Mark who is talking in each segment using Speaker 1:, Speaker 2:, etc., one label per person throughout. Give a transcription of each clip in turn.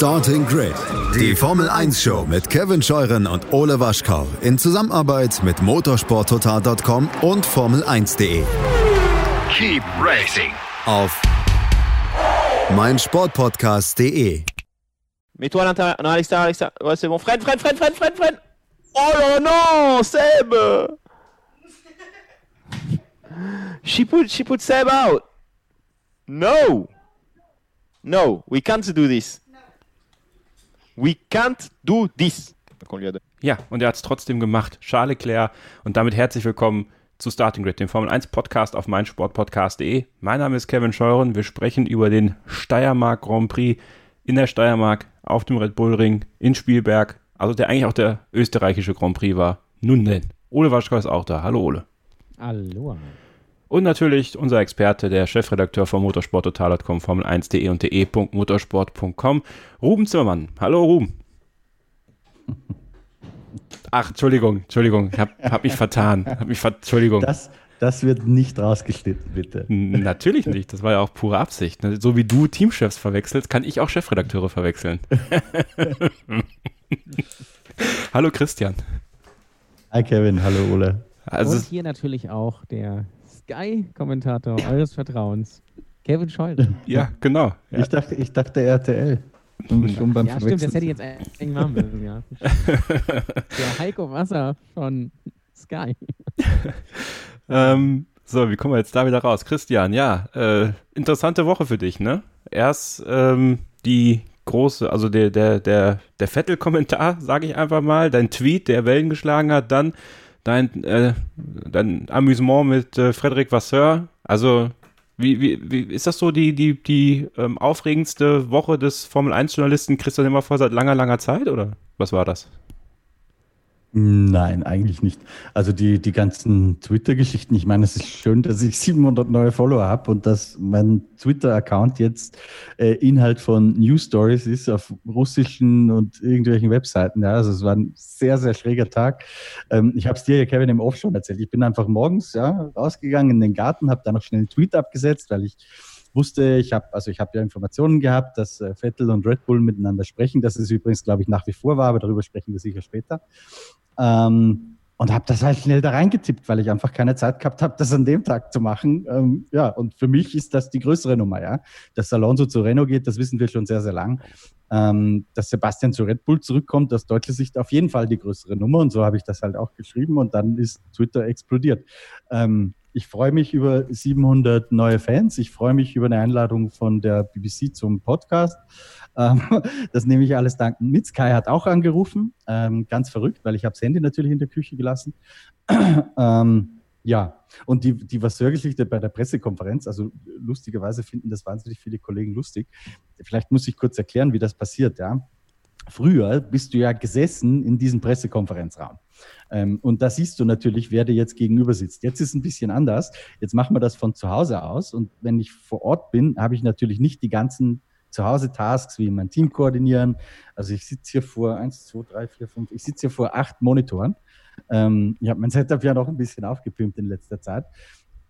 Speaker 1: Starting Grid, die Formel 1 Show mit Kevin Scheuren und Ole Waschkau in Zusammenarbeit mit motorsporttotal.com und Formel1.de.
Speaker 2: Keep racing
Speaker 1: Auf meinsportpodcast.de.
Speaker 3: Mets-toi à l'intérieur. Non, à l'extérieur, à l'extérieur. Ouais, c'est bon. Freine, freine, freine, freine, freine, freine. Oh là non, Seb She put, she put Seb out. No. No, we can't do this. We can't do this.
Speaker 4: Ja, und er hat es trotzdem gemacht. Charles Leclerc. Und damit herzlich willkommen zu Starting Grid, dem Formel 1 Podcast auf meinsportpodcast.de. Mein Name ist Kevin Scheuren. Wir sprechen über den Steiermark Grand Prix in der Steiermark auf dem Red Bull Ring in Spielberg. Also der eigentlich auch der österreichische Grand Prix war. Nun denn. Ole Waschkau ist auch da. Hallo Ole.
Speaker 5: Hallo.
Speaker 4: Und natürlich unser Experte, der Chefredakteur von motorsporttotal.com, Formel1.de und de.motorsport.com, Ruben Zimmermann. Hallo Ruben. Ach, Entschuldigung, Entschuldigung, ich habe hab mich vertan. Hab mich ver Entschuldigung.
Speaker 5: Das, das wird nicht rausgeschnitten, bitte.
Speaker 4: Natürlich nicht, das war ja auch pure Absicht. ne? So wie du Teamchefs verwechselst, kann ich auch Chefredakteure verwechseln. Hallo Christian.
Speaker 5: Hi Kevin, hallo Ole.
Speaker 4: Also,
Speaker 6: und hier natürlich auch der Sky-Kommentator eures Vertrauens, Kevin Scheuren.
Speaker 4: ja, genau. Ja.
Speaker 5: Ich, dachte, ich dachte RTL. Und schon beim
Speaker 6: Ja, stimmt, das hätte ich jetzt eigentlich machen müssen, ja. Der Heiko Wasser von Sky.
Speaker 4: Ähm, so, wie kommen wir jetzt da wieder raus? Christian, ja, äh, interessante Woche für dich, ne? Erst ähm, die große, also der, der, der, der Vettel-Kommentar, sage ich einfach mal, dein Tweet, der Wellen geschlagen hat, dann dein, äh, dein Amüsement mit äh, Frederic Vasseur. Also, wie, wie, wie ist das so die, die, die ähm, aufregendste Woche des Formel-1-Journalisten Christian Immervoll seit langer, langer Zeit, oder was war das?
Speaker 5: Nein, eigentlich nicht. Also die, die ganzen Twitter-Geschichten, ich meine, es ist schön, dass ich 700 neue Follower habe und dass mein Twitter-Account jetzt äh, Inhalt von News Stories ist auf russischen und irgendwelchen Webseiten. Ja, also es war ein sehr, sehr schräger Tag. Ähm, ich habe es dir ja, Kevin, im Off schon erzählt. Ich bin einfach morgens ja, rausgegangen in den Garten, habe da noch schnell einen Tweet abgesetzt, weil ich wusste, ich habe also ich habe ja Informationen gehabt, dass äh, Vettel und Red Bull miteinander sprechen. Das ist übrigens, glaube ich, nach wie vor war, aber darüber sprechen wir sicher später. Ähm, und habe das halt schnell da reingetippt, weil ich einfach keine Zeit gehabt habe, das an dem Tag zu machen. Ähm, ja, und für mich ist das die größere Nummer, ja. Dass Alonso zu Renault geht, das wissen wir schon sehr, sehr lang. Ähm, dass Sebastian zu Red Bull zurückkommt, aus deutscher Sicht auf jeden Fall die größere Nummer. Und so habe ich das halt auch geschrieben und dann ist Twitter explodiert. Ähm, ich freue mich über 700 neue Fans. Ich freue mich über eine Einladung von der BBC zum Podcast. Ähm, das nehme ich alles dankend mit. Sky hat auch angerufen. Ähm, ganz verrückt, weil ich habe das Handy natürlich in der Küche gelassen. ähm, ja, und die, die Vasseur-Geschichte bei der Pressekonferenz, also lustigerweise finden das wahnsinnig viele Kollegen lustig. Vielleicht muss ich kurz erklären, wie das passiert, ja. Früher bist du ja gesessen in diesem Pressekonferenzraum. Ähm, und da siehst du natürlich, wer dir jetzt gegenüber sitzt. Jetzt ist es ein bisschen anders. Jetzt machen wir das von zu Hause aus. Und wenn ich vor Ort bin, habe ich natürlich nicht die ganzen Zuhause-Tasks wie mein Team koordinieren. Also ich sitze hier vor eins, zwei, drei, vier, fünf, ich sitze hier vor acht Monitoren. Ähm, ich habe mein Setup ja noch ein bisschen aufgepimpt in letzter Zeit.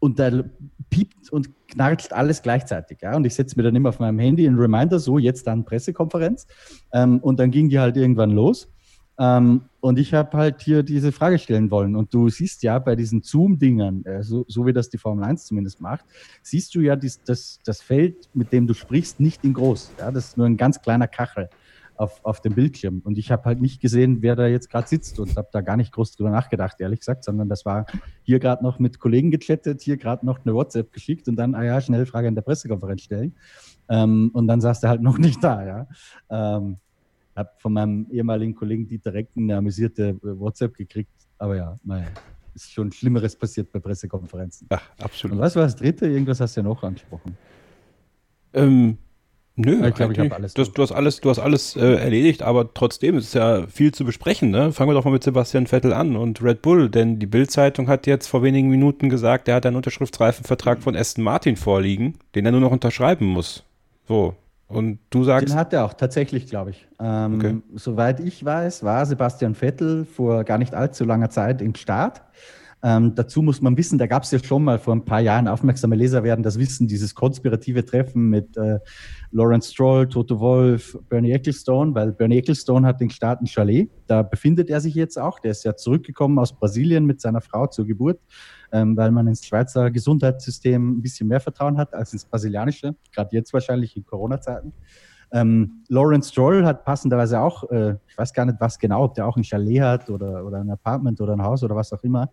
Speaker 5: Und da piept und knarzt alles gleichzeitig. Ja? Und ich setze mir dann immer auf meinem Handy einen Reminder, so jetzt dann Pressekonferenz. Ähm, und dann ging die halt irgendwann los. Ähm, und ich habe halt hier diese Frage stellen wollen. Und du siehst ja bei diesen Zoom-Dingern, äh, so, so wie das die Formel 1 zumindest macht, siehst du ja dies, das, das Feld, mit dem du sprichst, nicht in groß. Ja? Das ist nur ein ganz kleiner Kachel auf, auf dem Bildschirm. Und ich habe halt nicht gesehen, wer da jetzt gerade sitzt und habe da gar nicht groß drüber nachgedacht, ehrlich gesagt, sondern das war hier gerade noch mit Kollegen gechattet, hier gerade noch eine WhatsApp geschickt und dann, ah ja, schnell Frage in der Pressekonferenz stellen. Ähm, und dann saß der halt noch nicht da, ja. Ähm, habe von meinem ehemaligen Kollegen Dieter Recken eine amüsierte WhatsApp gekriegt, aber ja, naja, ist schon Schlimmeres passiert bei Pressekonferenzen.
Speaker 4: Ach,
Speaker 5: Und
Speaker 4: absolut.
Speaker 5: was war das dritte? Irgendwas hast du ja noch angesprochen.
Speaker 4: Ähm, nö,
Speaker 5: Ich glaub, ich
Speaker 4: eigentlich-
Speaker 5: hab alles
Speaker 4: du, hast- du hast alles, du hast alles äh, erledigt, aber trotzdem ist es ja viel zu besprechen. Ne? Fangen wir doch mal mit Sebastian Vettel an und Red Bull, denn die Bild-Zeitung hat jetzt vor wenigen Minuten gesagt, er hat einen Unterschriftsreifenvertrag von Aston Martin vorliegen, den er nur noch unterschreiben muss. So. Und du sagst,
Speaker 5: Den hat er auch tatsächlich, glaube ich. Ähm,
Speaker 4: Okay.
Speaker 5: Soweit ich weiß, war Sebastian Vettel vor gar nicht allzu langer Zeit im Start. Ähm, dazu muss man wissen, da gab es ja schon mal vor ein paar Jahren, aufmerksame Leser werden das wissen, dieses konspirative Treffen mit äh, Lawrence Stroll, Toto Wolf, Bernie Ecclestone, weil Bernie Ecclestone hat den Staaten Chalet, da befindet er sich jetzt auch, der ist ja zurückgekommen aus Brasilien mit seiner Frau zur Geburt, ähm, weil man ins Schweizer Gesundheitssystem ein bisschen mehr Vertrauen hat als ins brasilianische, gerade jetzt wahrscheinlich in Corona-Zeiten. Ähm, Lawrence Stroll hat passenderweise auch, äh, ich weiß gar nicht was genau, ob der auch ein Chalet hat oder, oder ein Apartment oder ein Haus oder was auch immer,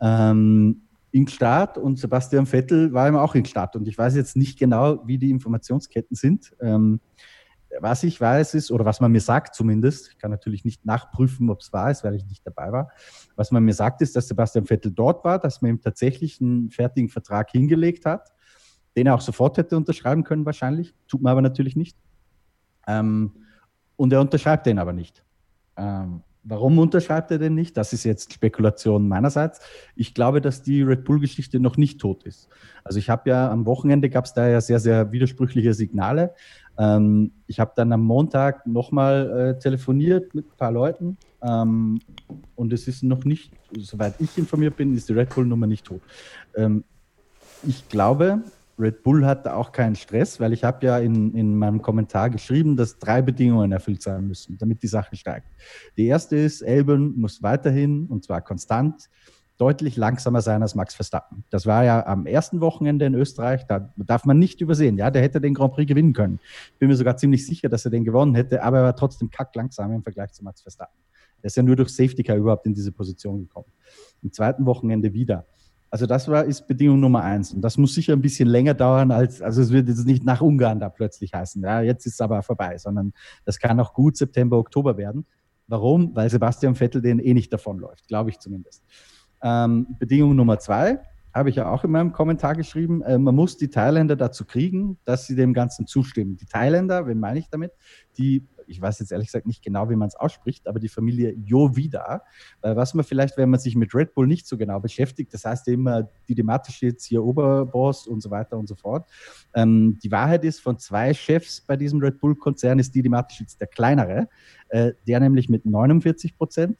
Speaker 5: ähm, in Start und Sebastian Vettel war immer auch in Start. Und ich weiß jetzt nicht genau, wie die Informationsketten sind. Ähm, was ich weiß ist, oder was man mir sagt zumindest, ich kann natürlich nicht nachprüfen, ob es wahr ist, weil ich nicht dabei war. Was man mir sagt, ist, dass Sebastian Vettel dort war, dass man ihm tatsächlich einen fertigen Vertrag hingelegt hat, den er auch sofort hätte unterschreiben können wahrscheinlich, tut man aber natürlich nicht. Ähm, und er unterschreibt den aber nicht. Ähm, Warum unterschreibt er denn nicht? Das ist jetzt Spekulation meinerseits. Ich glaube, dass die Red Bull-Geschichte noch nicht tot ist. Also ich habe ja am Wochenende gab es da ja sehr, sehr widersprüchliche Signale. Ähm, ich habe dann am Montag nochmal äh, telefoniert mit ein paar Leuten ähm, und es ist noch nicht, soweit ich informiert bin, ist die Red Bull-Nummer nicht tot. Ähm, ich glaube, Red Bull hat auch keinen Stress, weil ich habe ja in, in meinem Kommentar geschrieben, dass drei Bedingungen erfüllt sein müssen, damit die Sache steigt. Die erste ist, Elben muss weiterhin, und zwar konstant, deutlich langsamer sein als Max Verstappen. Das war ja am ersten Wochenende in Österreich, da darf man nicht übersehen. Ja, der hätte den Grand Prix gewinnen können. Ich bin mir sogar ziemlich sicher, dass er den gewonnen hätte, aber er war trotzdem kacklangsam im Vergleich zu Max Verstappen. Er ist ja nur durch Safety Car überhaupt in diese Position gekommen. Im zweiten Wochenende wieder. Also das war, ist Bedingung Nummer eins. Und das muss sicher ein bisschen länger dauern, als, also es wird jetzt nicht nach Ungarn da plötzlich heißen. Ja, jetzt ist es aber vorbei, sondern das kann auch gut September, Oktober werden. Warum? Weil Sebastian Vettel den eh nicht davonläuft, glaube ich zumindest. Ähm, Bedingung Nummer zwei, habe ich ja auch in meinem Kommentar geschrieben, äh, man muss die Thailänder dazu kriegen, dass sie dem Ganzen zustimmen. Die Thailänder, wen meine ich damit? Die ich weiß jetzt ehrlich gesagt nicht genau, wie man es ausspricht, aber die Familie Jovida, äh, was man vielleicht, wenn man sich mit Red Bull nicht so genau beschäftigt, das heißt immer thematisch jetzt hier Oberboss und so weiter und so fort. Ähm, die Wahrheit ist, von zwei Chefs bei diesem Red Bull-Konzern ist thematisch jetzt der kleinere, äh, der nämlich mit 49 Prozent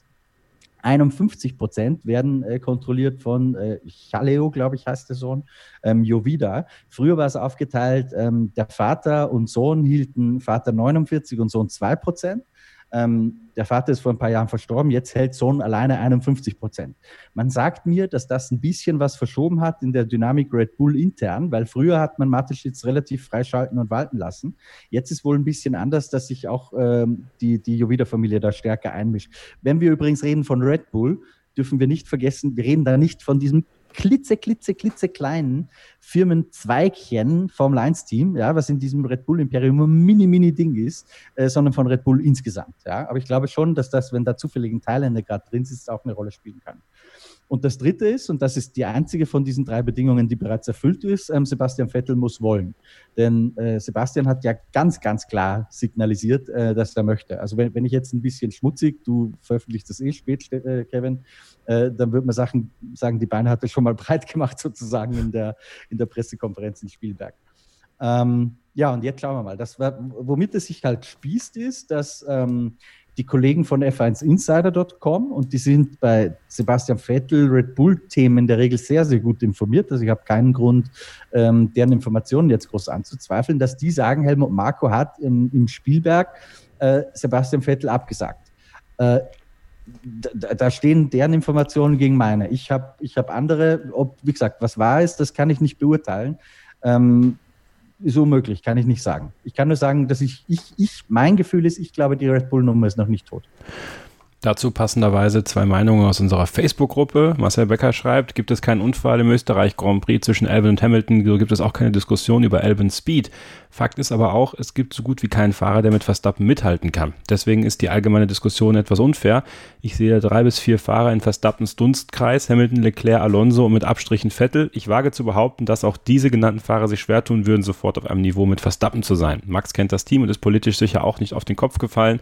Speaker 5: 51 Prozent werden äh, kontrolliert von äh, Chaleo, glaube ich, heißt der Sohn, ähm, Jovida. Früher war es aufgeteilt, ähm, der Vater und Sohn hielten Vater 49 und Sohn 2 Prozent. Ähm, der Vater ist vor ein paar Jahren verstorben, jetzt hält Sohn alleine 51 Prozent. Man sagt mir, dass das ein bisschen was verschoben hat in der Dynamik Red Bull intern, weil früher hat man Mateschitz relativ freischalten und walten lassen. Jetzt ist wohl ein bisschen anders, dass sich auch ähm, die, die Jovida-Familie da stärker einmischt. Wenn wir übrigens reden von Red Bull, dürfen wir nicht vergessen, wir reden da nicht von diesem klitze, klitze, klitze kleinen Firmenzweigchen Formel 1 Team, ja, was in diesem Red Bull Imperium ein mini, mini Ding ist, äh, sondern von Red Bull insgesamt, ja. Aber ich glaube schon, dass das, wenn da zufällig ein Thailänder gerade drin sitzt, auch eine Rolle spielen kann. Und das dritte ist, und das ist die einzige von diesen drei Bedingungen, die bereits erfüllt ist, ähm, Sebastian Vettel muss wollen. Denn äh, Sebastian hat ja ganz, ganz klar signalisiert, äh, dass er möchte. Also wenn, wenn ich jetzt ein bisschen schmutzig, du veröffentlichst das eh spät, äh, Kevin, äh, dann würde man sagen, sagen, die Beine hat er schon mal breit gemacht sozusagen in der, in der Pressekonferenz in Spielberg. Ähm, ja, und jetzt schauen wir mal. Das, womit es sich halt spießt, ist, dass ähm, die Kollegen von F1Insider.com und die sind bei Sebastian Vettel, Red Bull-Themen in der Regel sehr, sehr gut informiert. Also ich habe keinen Grund, ähm, deren Informationen jetzt groß anzuzweifeln, dass die sagen, Helmut Marko hat im, im Spielberg äh, Sebastian Vettel abgesagt. Äh, da, da, stehen deren Informationen gegen meine. Ich habe ich hab andere, ob, wie gesagt, was wahr ist, das kann ich nicht beurteilen. Ähm, ist unmöglich, kann ich nicht sagen. Ich kann nur sagen, dass ich, ich, ich, mein Gefühl ist, ich glaube, die Red Bull-Nummer ist noch nicht tot.
Speaker 4: Dazu passenderweise zwei Meinungen aus unserer Facebook-Gruppe. Marcel Becker schreibt, gibt es keinen Unfall im Österreich Grand Prix zwischen Albon und Hamilton, so gibt es auch keine Diskussion über Albon Speed. Fakt ist aber auch, es gibt so gut wie keinen Fahrer, der mit Verstappen mithalten kann. Deswegen ist die allgemeine Diskussion etwas unfair. Ich sehe drei bis vier Fahrer in Verstappens Dunstkreis, Hamilton, Leclerc, Alonso und mit Abstrichen Vettel. Ich wage zu behaupten, dass auch diese genannten Fahrer sich schwer tun würden, sofort auf einem Niveau mit Verstappen zu sein. Max kennt das Team und ist politisch sicher auch nicht auf den Kopf gefallen.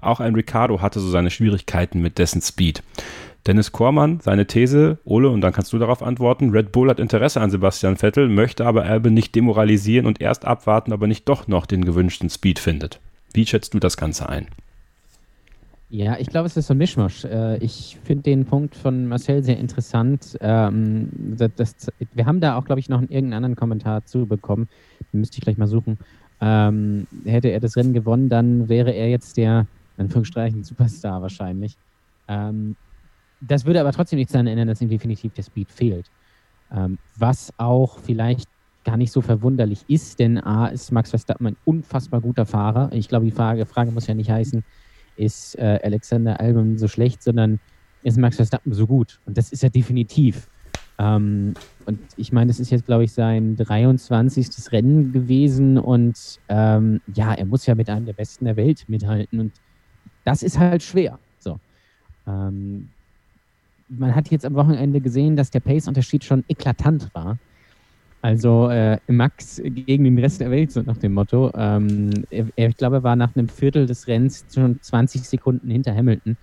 Speaker 4: Auch ein Ricardo hatte so seine Schwierigkeiten mit dessen Speed. Dennis Kormann, seine These, Ole, und dann kannst du darauf antworten, Red Bull hat Interesse an Sebastian Vettel, möchte aber Albon nicht demoralisieren und erst abwarten, aber nicht doch noch den gewünschten Speed findet. Wie schätzt du das Ganze ein?
Speaker 6: Ja, ich glaube, es ist so ein Mischmasch. Äh, Ich finde den Punkt von Marcel sehr interessant. Ähm, wir haben da auch, glaube ich, noch einen irgendeinen anderen Kommentar zu bekommen. Müsste ich gleich mal suchen. Ähm, hätte er das Rennen gewonnen, dann wäre er jetzt der, Anführungsstrichen, Superstar wahrscheinlich. Ähm, das würde aber trotzdem nichts daran ändern, dass ihm definitiv der Speed fehlt. Ähm, was auch vielleicht gar nicht so verwunderlich ist, denn A ist Max Verstappen ein unfassbar guter Fahrer. Ich glaube, die Frage, Frage muss ja nicht heißen, ist äh, Alexander Albon so schlecht, sondern ist Max Verstappen so gut? Und das ist er definitiv. Ähm, und ich meine, das ist jetzt, glaube ich, sein 23. Rennen gewesen und ähm, ja, er muss ja mit einem der Besten der Welt mithalten und das ist halt schwer. So. Ähm, man hat jetzt am Wochenende gesehen, dass der Pace-Unterschied schon eklatant war. Also äh, Max gegen den Rest der Welt, so nach dem Motto. Ähm, er, ich glaube, er war nach einem Viertel des Rennens schon 20 Sekunden hinter Hamilton,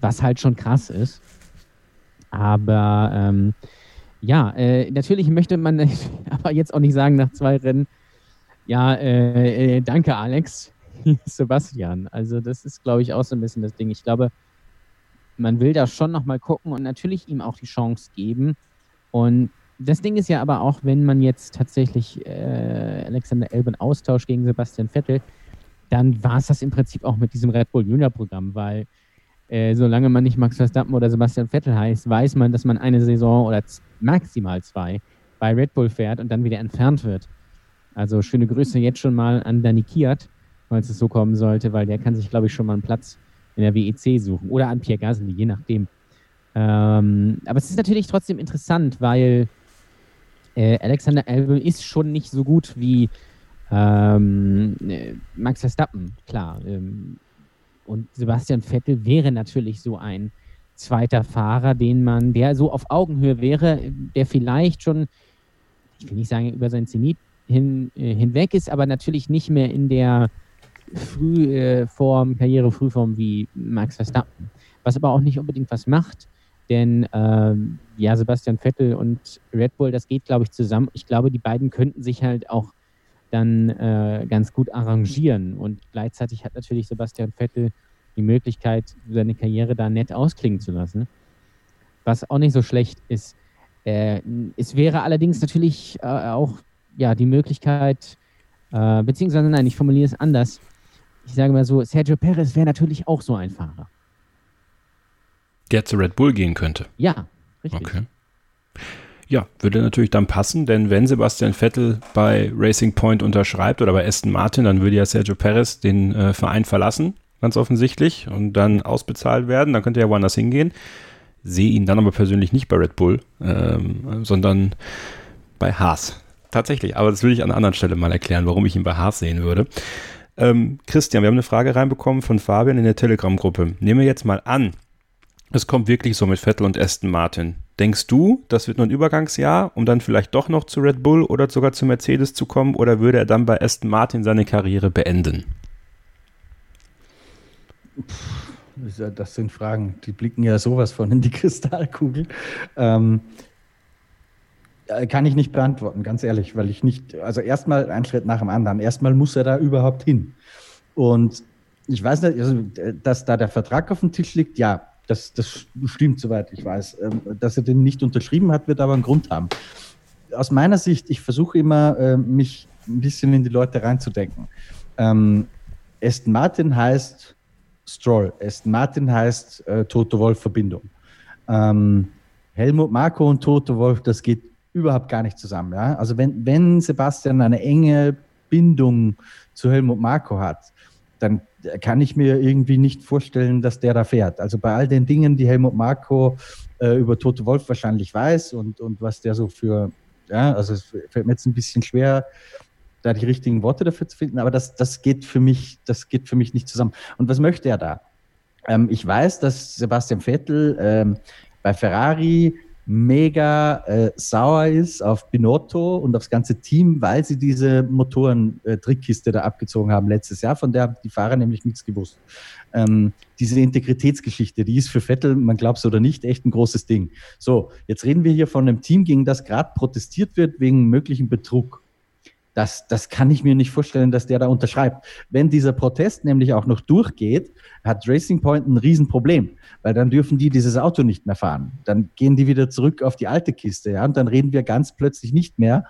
Speaker 6: was halt schon krass ist. Aber ähm, ja, äh, natürlich möchte man aber jetzt auch nicht sagen nach zwei Rennen, ja, äh, äh danke Alex, Sebastian. Also das ist, glaube ich, auch so ein bisschen das Ding. Ich glaube, man will da schon nochmal gucken und natürlich ihm auch die Chance geben. Und das Ding ist ja aber auch, wenn man jetzt tatsächlich äh, Alexander Elben austauscht gegen Sebastian Vettel, dann war es das im Prinzip auch mit diesem Red Bull Junior Programm, weil äh, solange man nicht Max Verstappen oder Sebastian Vettel heißt, weiß man, dass man eine Saison oder maximal zwei bei Red Bull fährt und dann wieder entfernt wird. Also schöne Grüße jetzt schon mal an Dani Kiat, falls es so kommen sollte, weil der kann sich, glaube ich, schon mal einen Platz in der WEC suchen oder an Pierre Gasly, je nachdem. Ähm, aber es ist natürlich trotzdem interessant, weil äh, Alexander Albon ist schon nicht so gut wie ähm, äh, Max Verstappen, klar. Ähm, und Sebastian Vettel wäre natürlich so ein zweiter Fahrer, den man, der so auf Augenhöhe wäre, der vielleicht schon, ich will nicht sagen, über sein Zenit hin, äh, hinweg ist, aber natürlich nicht mehr in der Frühform, äh, Karrierefrühform wie Max Verstappen. Was aber auch nicht unbedingt was macht, denn ähm, ja, Sebastian Vettel und Red Bull, das geht, glaube ich, zusammen. Ich glaube, die beiden könnten sich halt auch dann äh, ganz gut arrangieren. Und gleichzeitig hat natürlich Sebastian Vettel die Möglichkeit, seine Karriere da nett ausklingen zu lassen. Was auch nicht so schlecht ist. Äh, es wäre allerdings natürlich äh, auch ja, die Möglichkeit, äh, beziehungsweise nein, ich formuliere es anders. Ich sage mal so, Sergio Perez wäre natürlich auch so ein Fahrer.
Speaker 4: Der zu Red Bull gehen könnte.
Speaker 6: Ja, richtig.
Speaker 4: Okay. Ja, würde natürlich dann passen, denn wenn Sebastian Vettel bei Racing Point unterschreibt oder bei Aston Martin, dann würde ja Sergio Perez den äh, Verein verlassen, ganz offensichtlich, und dann ausbezahlt werden. Dann könnte er woanders hingehen. Sehe ihn dann aber persönlich nicht bei Red Bull, ähm, sondern bei Haas. Tatsächlich, aber das will ich an einer anderen Stelle mal erklären, warum ich ihn bei Haas sehen würde. Ähm, Christian, wir haben eine Frage reinbekommen von Fabian in der Telegram-Gruppe. Nehmen wir jetzt mal an, es kommt wirklich so mit Vettel und Aston Martin. Denkst du, das wird nur ein Übergangsjahr, um dann vielleicht doch noch zu Red Bull oder sogar zu Mercedes zu kommen, oder würde er dann bei Aston Martin seine Karriere beenden?
Speaker 5: Das sind Fragen, die blicken ja sowas von in die Kristallkugel. Ähm, kann ich nicht beantworten, ganz ehrlich, weil ich nicht, also erstmal ein Schritt nach dem anderen. Erstmal muss er da überhaupt hin. Und ich weiß nicht, also, dass da der Vertrag auf dem Tisch liegt, ja, das, das stimmt, soweit ich weiß. Ähm, dass er den nicht unterschrieben hat, wird aber einen Grund haben. Aus meiner Sicht, ich versuche immer, äh, mich ein bisschen in die Leute reinzudenken. Ähm, Aston Martin heißt Stroll. Aston Martin heißt äh, Toto Wolf-Verbindung. Ähm, Helmut Marko und Toto Wolf, das geht überhaupt gar nicht zusammen. Ja? Also wenn, wenn Sebastian eine enge Bindung zu Helmut Marko hat, dann kann ich mir irgendwie nicht vorstellen, dass der da fährt. Also bei all den Dingen, die Helmut Marko äh, über Toto Wolf wahrscheinlich weiß und, und was der so für, ja, also es fällt mir jetzt ein bisschen schwer, da die richtigen Worte dafür zu finden, aber das, das geht für mich, das geht für mich nicht zusammen. Und was möchte er da? Ähm, ich weiß, dass Sebastian Vettel ähm, bei Ferrari mega äh, sauer ist auf Binotto und aufs ganze Team, weil sie diese Motoren-Trickkiste äh, da abgezogen haben letztes Jahr, von der die Fahrer nämlich nichts gewusst. Ähm, diese Integritätsgeschichte, die ist für Vettel, man glaubt es oder nicht, echt ein großes Ding. So, jetzt reden wir hier von einem Team, gegen das gerade protestiert wird wegen möglichen Betrug. Das, das kann ich mir nicht vorstellen, dass der da unterschreibt. Wenn dieser Protest nämlich auch noch durchgeht, hat Racing Point ein Riesenproblem, weil dann dürfen die dieses Auto nicht mehr fahren. Dann gehen die wieder zurück auf die alte Kiste, ja, und dann reden wir ganz plötzlich nicht mehr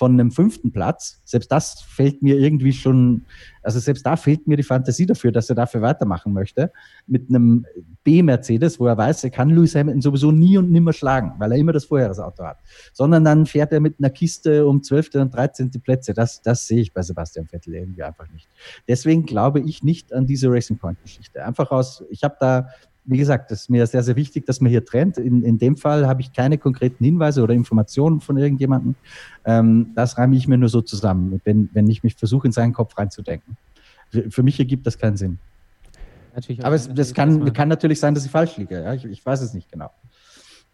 Speaker 5: von einem fünften Platz. Selbst das fällt mir irgendwie schon, also selbst da fehlt mir die Fantasie dafür, dass er dafür weitermachen möchte. Mit einem B-Mercedes, wo er weiß, er kann Lewis Hamilton sowieso nie und nimmer schlagen, weil er immer das Vorjahresauto hat. Sondern dann fährt er mit einer Kiste um 12. und 13. Plätze. Das, das sehe ich bei Sebastian Vettel irgendwie einfach nicht. Deswegen glaube ich nicht an diese Racing Point-Geschichte. Einfach aus, ich habe da wie gesagt, das ist mir sehr, sehr wichtig, dass man hier trennt. In, in dem Fall habe ich keine konkreten Hinweise oder Informationen von irgendjemandem. Ähm, das reime ich mir nur so zusammen, wenn, wenn ich mich versuche, in seinen Kopf reinzudenken. Für, für mich ergibt das keinen Sinn. Natürlich Aber es, das kann, kann natürlich sein, dass ich falsch liege. Ja? Ich, ich weiß es nicht genau.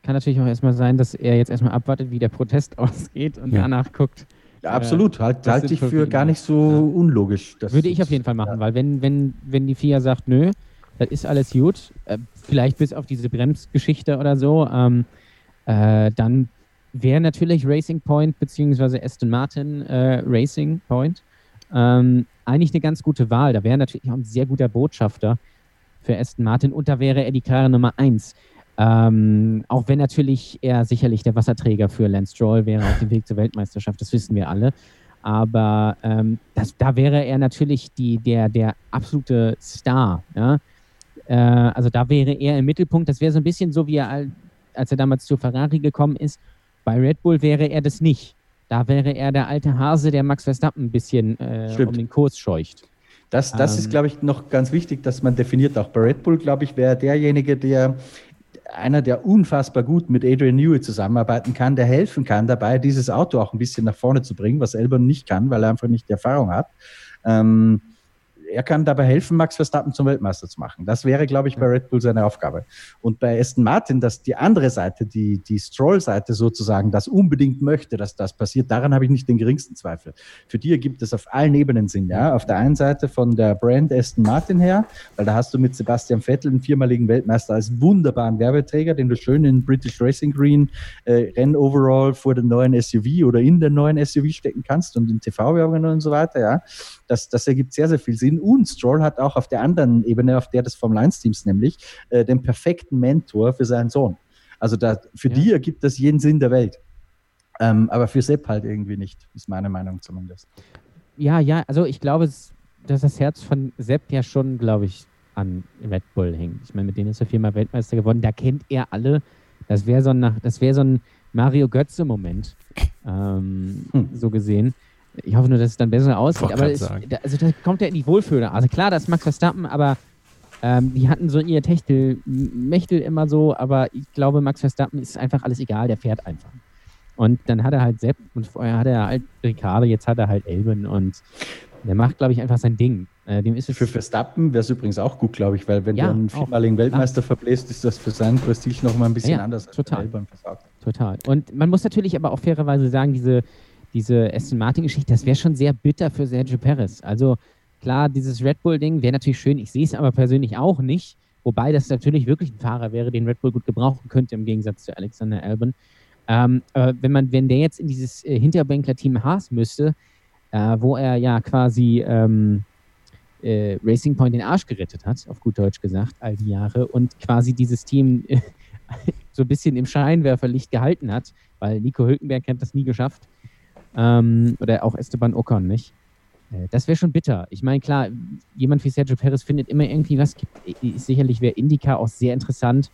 Speaker 6: Kann natürlich auch erstmal sein, dass er jetzt erstmal abwartet, wie der Protest ausgeht und ja. danach guckt.
Speaker 5: Ja, absolut. Äh, halt, halte ich für gar nicht so ja. unlogisch.
Speaker 6: Würde ich auf jeden Fall machen, weil wenn, wenn, wenn die FIA sagt, nö, das ist alles gut, äh, vielleicht bis auf diese Bremsgeschichte oder so, ähm, äh, dann wäre natürlich Racing Point beziehungsweise Aston Martin äh, Racing Point ähm, eigentlich eine ganz gute Wahl. Da wäre natürlich auch ein sehr guter Botschafter für Aston Martin und da wäre er die klare Nummer eins. Ähm, auch wenn natürlich er sicherlich der Wasserträger für Lance Stroll wäre auf dem Weg zur Weltmeisterschaft, das wissen wir alle. Aber ähm, das, da wäre er natürlich die, der, der absolute Star. Ja? Äh, also da wäre er im Mittelpunkt. Das wäre so ein bisschen so, wie er, als er damals zu Ferrari gekommen ist. Bei Red Bull wäre er das nicht. Da wäre er der alte Hase, der Max Verstappen ein bisschen äh, um den Kurs scheucht.
Speaker 5: Das, das ähm, ist, glaube ich, noch ganz wichtig, dass man definiert. Auch bei Red Bull, glaube ich, wäre derjenige, der einer, der unfassbar gut mit Adrian Newey zusammenarbeiten kann, der helfen kann dabei, dieses Auto auch ein bisschen nach vorne zu bringen, was Elbern nicht kann, weil er einfach nicht die Erfahrung hat. Ähm, er kann dabei helfen, Max Verstappen zum Weltmeister zu machen. Das wäre, glaube ich, bei Red Bull seine Aufgabe. Und bei Aston Martin, dass die andere Seite, die, die Stroll-Seite sozusagen, das unbedingt möchte, dass das passiert, daran habe ich nicht den geringsten Zweifel. Für die ergibt es auf allen Ebenen Sinn. Ja? Auf der einen Seite von der Brand Aston Martin her, weil da hast du mit Sebastian Vettel, einen viermaligen Weltmeister, als wunderbaren Werbeträger, den du schön in British Racing Green äh, Rennoverall vor dem neuen SUV oder in den neuen SUV stecken kannst und in TV-Werbungen und so weiter. Ja? Das, das ergibt sehr, sehr viel Sinn. Und Stroll hat auch auf der anderen Ebene, auf der des Formel 1-Teams nämlich, äh, den perfekten Mentor für seinen Sohn. Also da, für ja. die ergibt das jeden Sinn der Welt. Ähm, aber für Sepp halt irgendwie nicht, ist meine Meinung zumindest.
Speaker 6: Ja, ja, also ich glaube, dass das Herz von Sepp ja schon, glaube ich, an Red Bull hängt. Ich meine, mit denen ist er viermal Weltmeister geworden. Da kennt er alle. Das wäre so ein, das wäre so ein Mario Götze-Moment, ähm, hm. so gesehen. Ich hoffe nur, dass es dann besser aussieht. Aber es, da, also da kommt er in die Wohlfühle. Also klar, das ist Max Verstappen, aber ähm, die hatten so ihr Techtel-Mechtel immer so, aber ich glaube, Max Verstappen ist einfach alles egal, der fährt einfach. Und dann hat er halt Sepp und vorher hat er halt Ricardo, jetzt hat er halt Elben und der macht, glaube ich, einfach sein Ding.
Speaker 5: Äh, dem ist es für Verstappen wäre es übrigens auch gut, glaube ich, weil wenn ja, du einen viermaligen Weltmeister ja. verbläst, ist das für seinen Prestige noch mal ein bisschen ja, anders
Speaker 6: als total. Total. Und man muss natürlich aber auch fairerweise sagen, diese diese Aston Martin-Geschichte, das wäre schon sehr bitter für Sergio Perez. Also klar, dieses Red Bull-Ding wäre natürlich schön. Ich sehe es aber persönlich auch nicht. Wobei das natürlich wirklich ein Fahrer wäre, den Red Bull gut gebrauchen könnte, im Gegensatz zu Alexander Albon. Ähm, aber wenn man, wenn der jetzt in dieses äh, Hinterbänkler-Team Haas müsste, äh, wo er ja quasi ähm, äh, Racing Point den Arsch gerettet hat, auf gut Deutsch gesagt, all die Jahre, und quasi dieses Team äh, so ein bisschen im Scheinwerferlicht gehalten hat, weil Nico Hülkenberg hat das nie geschafft, ähm, oder auch Esteban Ocon, nicht? Äh, das wäre schon bitter. Ich meine, klar, jemand wie Sergio Perez findet immer irgendwie was. Sicherlich wäre Indica auch sehr interessant.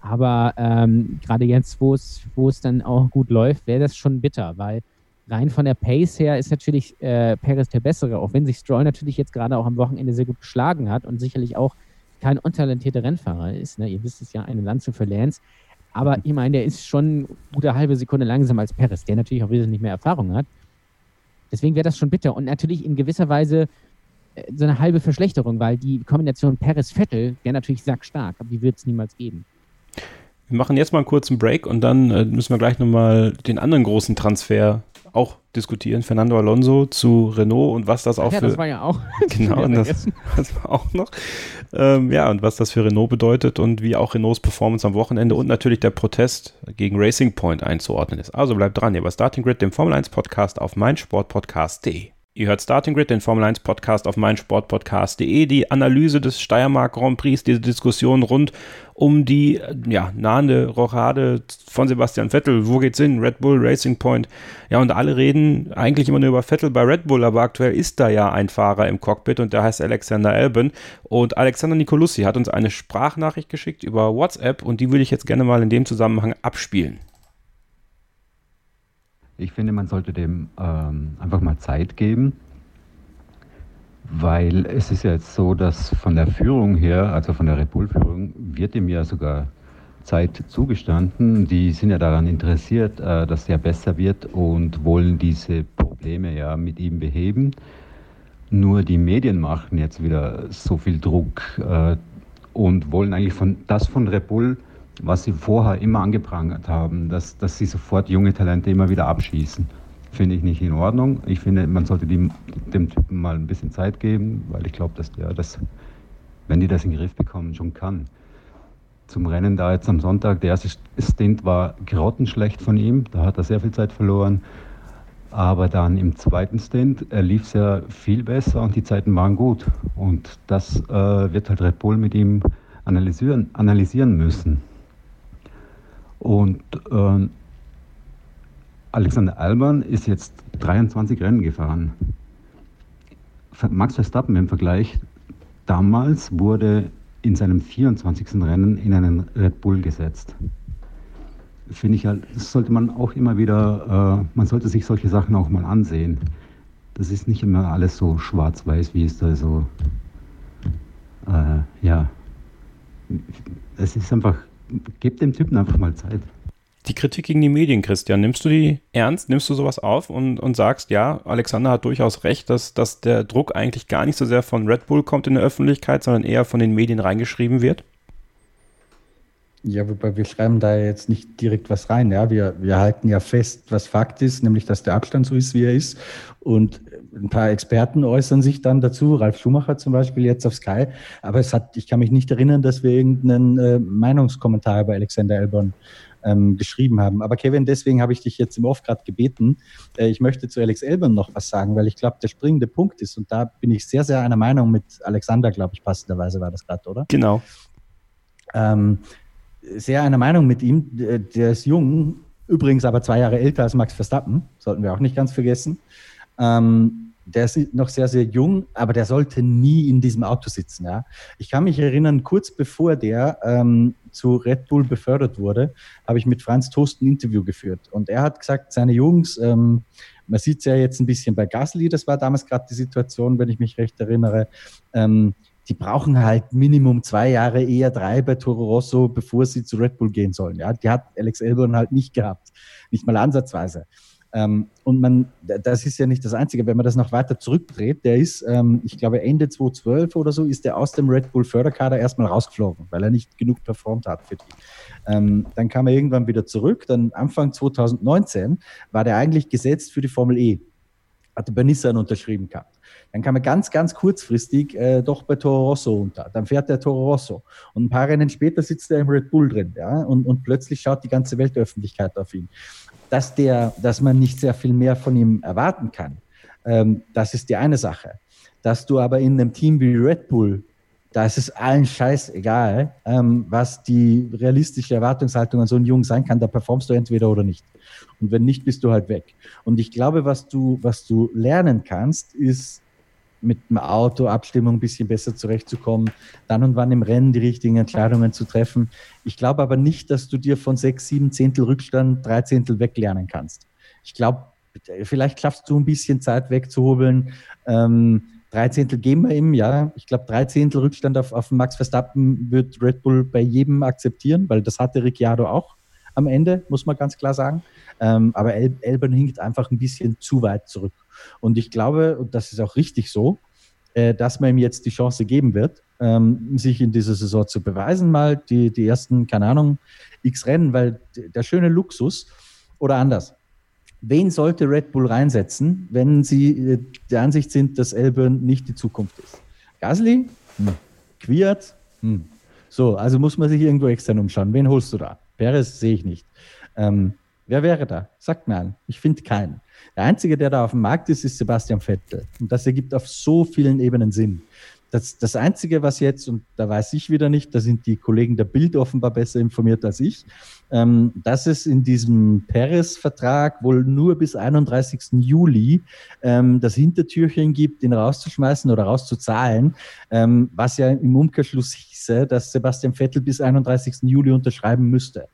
Speaker 6: Aber ähm, gerade jetzt, wo es, wo es dann auch gut läuft, wäre das schon bitter, weil rein von der Pace her ist natürlich äh, Perez der Bessere, auch wenn sich Stroll natürlich jetzt gerade auch am Wochenende sehr gut geschlagen hat und sicherlich auch kein untalentierter Rennfahrer ist. Ne? Ihr wisst es ja, eine Lanze für Lance. Aber ich meine, der ist schon gute halbe Sekunde langsamer als Perez, der natürlich auch wesentlich mehr Erfahrung hat. Deswegen wäre das schon bitter. Und natürlich in gewisser Weise äh, so eine halbe Verschlechterung, weil die Kombination Perez-Vettel wäre natürlich sackstark, aber die wird es niemals geben.
Speaker 4: Wir machen jetzt mal einen kurzen Break und dann äh, müssen wir gleich nochmal den anderen großen Transfer auch diskutieren. Fernando Alonso zu Renault und was das auch
Speaker 6: ja,
Speaker 4: für.
Speaker 6: das war ja auch.
Speaker 4: genau, und das, das war auch noch. Ähm, ja, und was das für Renault bedeutet und wie auch Renaults Performance am Wochenende und natürlich der Protest gegen Racing Point einzuordnen ist. Also bleibt dran, hier bei Starting Grid, dem Formel 1 Podcast auf meinsportpodcast.de. Ihr hört Starting Grid, den Formel 1 Podcast auf meinsportpodcast.de. Die Analyse des Steiermark Grand Prix, diese Diskussion rund um die ja, nahende Rochade von Sebastian Vettel. Wo geht's hin? Red Bull, Racing Point. Ja, und alle reden eigentlich immer nur über Vettel bei Red Bull, aber aktuell ist da ja ein Fahrer im Cockpit und der heißt Alexander Albon. Und Alexander Nicolussi hat uns eine Sprachnachricht geschickt über WhatsApp und die würde ich jetzt gerne mal in dem Zusammenhang abspielen.
Speaker 7: Ich finde, man sollte dem ähm, einfach mal Zeit geben, weil es ist ja jetzt so, dass von der Führung her, also von der Red Bull-Führung, wird ihm ja sogar Zeit zugestanden. Die sind ja daran interessiert, äh, dass er besser wird und wollen diese Probleme ja mit ihm beheben. Nur die Medien machen jetzt wieder so viel Druck äh, und wollen eigentlich von, das von Red Bull was sie vorher immer angeprangert haben, dass, dass sie sofort junge Talente immer wieder abschießen. Finde ich nicht in Ordnung. Ich finde, man sollte dem, dem Typen mal ein bisschen Zeit geben, weil ich glaube, dass der das, wenn die das in den Griff bekommen, schon kann. Zum Rennen da jetzt am Sonntag, der erste Stint war grottenschlecht von ihm, da hat er sehr viel Zeit verloren. Aber dann im zweiten Stint äh, lief es ja viel besser und die Zeiten waren gut. Und das äh, wird halt Red Bull mit ihm analysieren, analysieren müssen. Und äh, Alexander Albern ist jetzt 23 Rennen gefahren. Max Verstappen im Vergleich, damals wurde in seinem 24. Rennen in einen Red Bull gesetzt. Finde ich halt, das sollte man auch immer wieder, äh, man sollte sich solche Sachen auch mal ansehen. Das ist nicht immer alles so schwarz-weiß, wie es da so, äh, ja, es ist einfach gebt dem Typen einfach mal Zeit.
Speaker 4: Die Kritik gegen die Medien, Christian, nimmst du die ernst? Nimmst du sowas auf und, und sagst, ja, Alexander hat durchaus recht, dass, dass der Druck eigentlich gar nicht so sehr von Red Bull kommt in der Öffentlichkeit, sondern eher von den Medien reingeschrieben wird?
Speaker 5: Ja, wobei wir schreiben da jetzt nicht direkt was rein. Ja, wir, wir halten ja fest, was Fakt ist, nämlich, dass der Abstand so ist, wie er ist. Und ein paar Experten äußern sich dann dazu, Ralf Schumacher zum Beispiel jetzt auf Sky. Aber es hat, ich kann mich nicht erinnern, dass wir irgendeinen äh, Meinungskommentar über Alexander Elbon ähm, geschrieben haben. Aber Kevin, deswegen habe ich dich jetzt im Off gerade gebeten. Äh, ich möchte zu Alex Elbern noch was sagen, weil ich glaube, der springende Punkt ist, und da bin ich sehr, sehr einer Meinung mit Alexander, glaube ich, passenderweise war das gerade, oder?
Speaker 4: Genau.
Speaker 5: Ähm, sehr einer Meinung mit ihm. Der ist jung, übrigens aber zwei Jahre älter als Max Verstappen, sollten wir auch nicht ganz vergessen. Ähm, der ist noch sehr, sehr jung, aber der sollte nie in diesem Auto sitzen. Ja? Ich kann mich erinnern, kurz bevor der ähm, zu Red Bull befördert wurde, habe ich mit Franz Toast ein Interview geführt. Und er hat gesagt, seine Jungs, ähm, man sieht es ja jetzt ein bisschen bei Gasly, das war damals gerade die Situation, wenn ich mich recht erinnere, ähm, die brauchen halt Minimum zwei Jahre, eher drei bei Toro Rosso, bevor sie zu Red Bull gehen sollen. Ja, die hat Alex Elborn halt nicht gehabt, nicht mal ansatzweise. Ähm, und man, das ist ja nicht das Einzige, wenn man das noch weiter zurückdreht, der ist, ähm, ich glaube Ende 2012 oder so, ist der aus dem Red Bull Förderkader erstmal rausgeflogen, weil er nicht genug performt hat für die. Ähm, dann kam er irgendwann wieder zurück, dann Anfang 2019 war der eigentlich gesetzt für die Formel E. Hatte bei Nissan unterschrieben gehabt. Dann kam er ganz, ganz kurzfristig äh, doch bei Toro Rosso unter. Dann fährt der Toro Rosso. Und ein paar Rennen später sitzt er im Red Bull drin. Ja? Und, und plötzlich schaut die ganze Weltöffentlichkeit auf ihn. Dass, der, dass man nicht sehr viel mehr von ihm erwarten kann, ähm, das ist die eine Sache. Dass du aber in einem Team wie Red Bull da ist es allen Scheiß egal, ähm, was die realistische Erwartungshaltung an so einen Jungen sein kann. Da performst du entweder oder nicht. Und wenn nicht, bist du halt weg. Und ich glaube, was du, was du lernen kannst, ist mit dem Auto Abstimmung ein bisschen besser zurechtzukommen, dann und wann im Rennen die richtigen Entscheidungen zu treffen. Ich glaube aber nicht, dass du dir von sechs, sieben Zehntel Rückstand drei Zehntel weglernen kannst. Ich glaube, vielleicht schaffst du ein bisschen Zeit wegzuhobeln. Ähm, drei Zehntel geben wir ihm, ja. Ich glaube, drei Zehntel Rückstand auf, auf Max Verstappen wird Red Bull bei jedem akzeptieren, weil das hatte Ricciardo auch am Ende, muss man ganz klar sagen. Ähm, aber El Elben hinkt einfach ein bisschen zu weit zurück. Und ich glaube, und das ist auch richtig so, äh, dass man ihm jetzt die Chance geben wird, ähm, sich in dieser Saison zu beweisen, mal die, die ersten, keine Ahnung, x Rennen, weil der schöne Luxus oder anders. wen sollte Red Bull reinsetzen, wenn sie äh, der Ansicht sind, dass Elburn nicht die Zukunft ist? Gasly? Hm. Quiert? Hm. So, also muss man sich irgendwo extern umschauen. Wen holst du da? Perez sehe ich nicht. Ähm, wer wäre da? Sagt mir an. Ich finde keinen. Der Einzige, der da auf dem Markt ist, ist Sebastian Vettel. Und das ergibt auf so vielen Ebenen Sinn. Das, das Einzige, was jetzt, und da weiß ich wieder nicht, da sind die Kollegen der Bild offenbar besser informiert als ich, ähm, dass es in diesem Perez-Vertrag wohl nur bis 31. Juli ähm, das Hintertürchen gibt, ihn rauszuschmeißen oder rauszuzahlen, ähm, was ja im Umkehrschluss hieße, dass Sebastian Vettel bis 31. Juli unterschreiben müsste.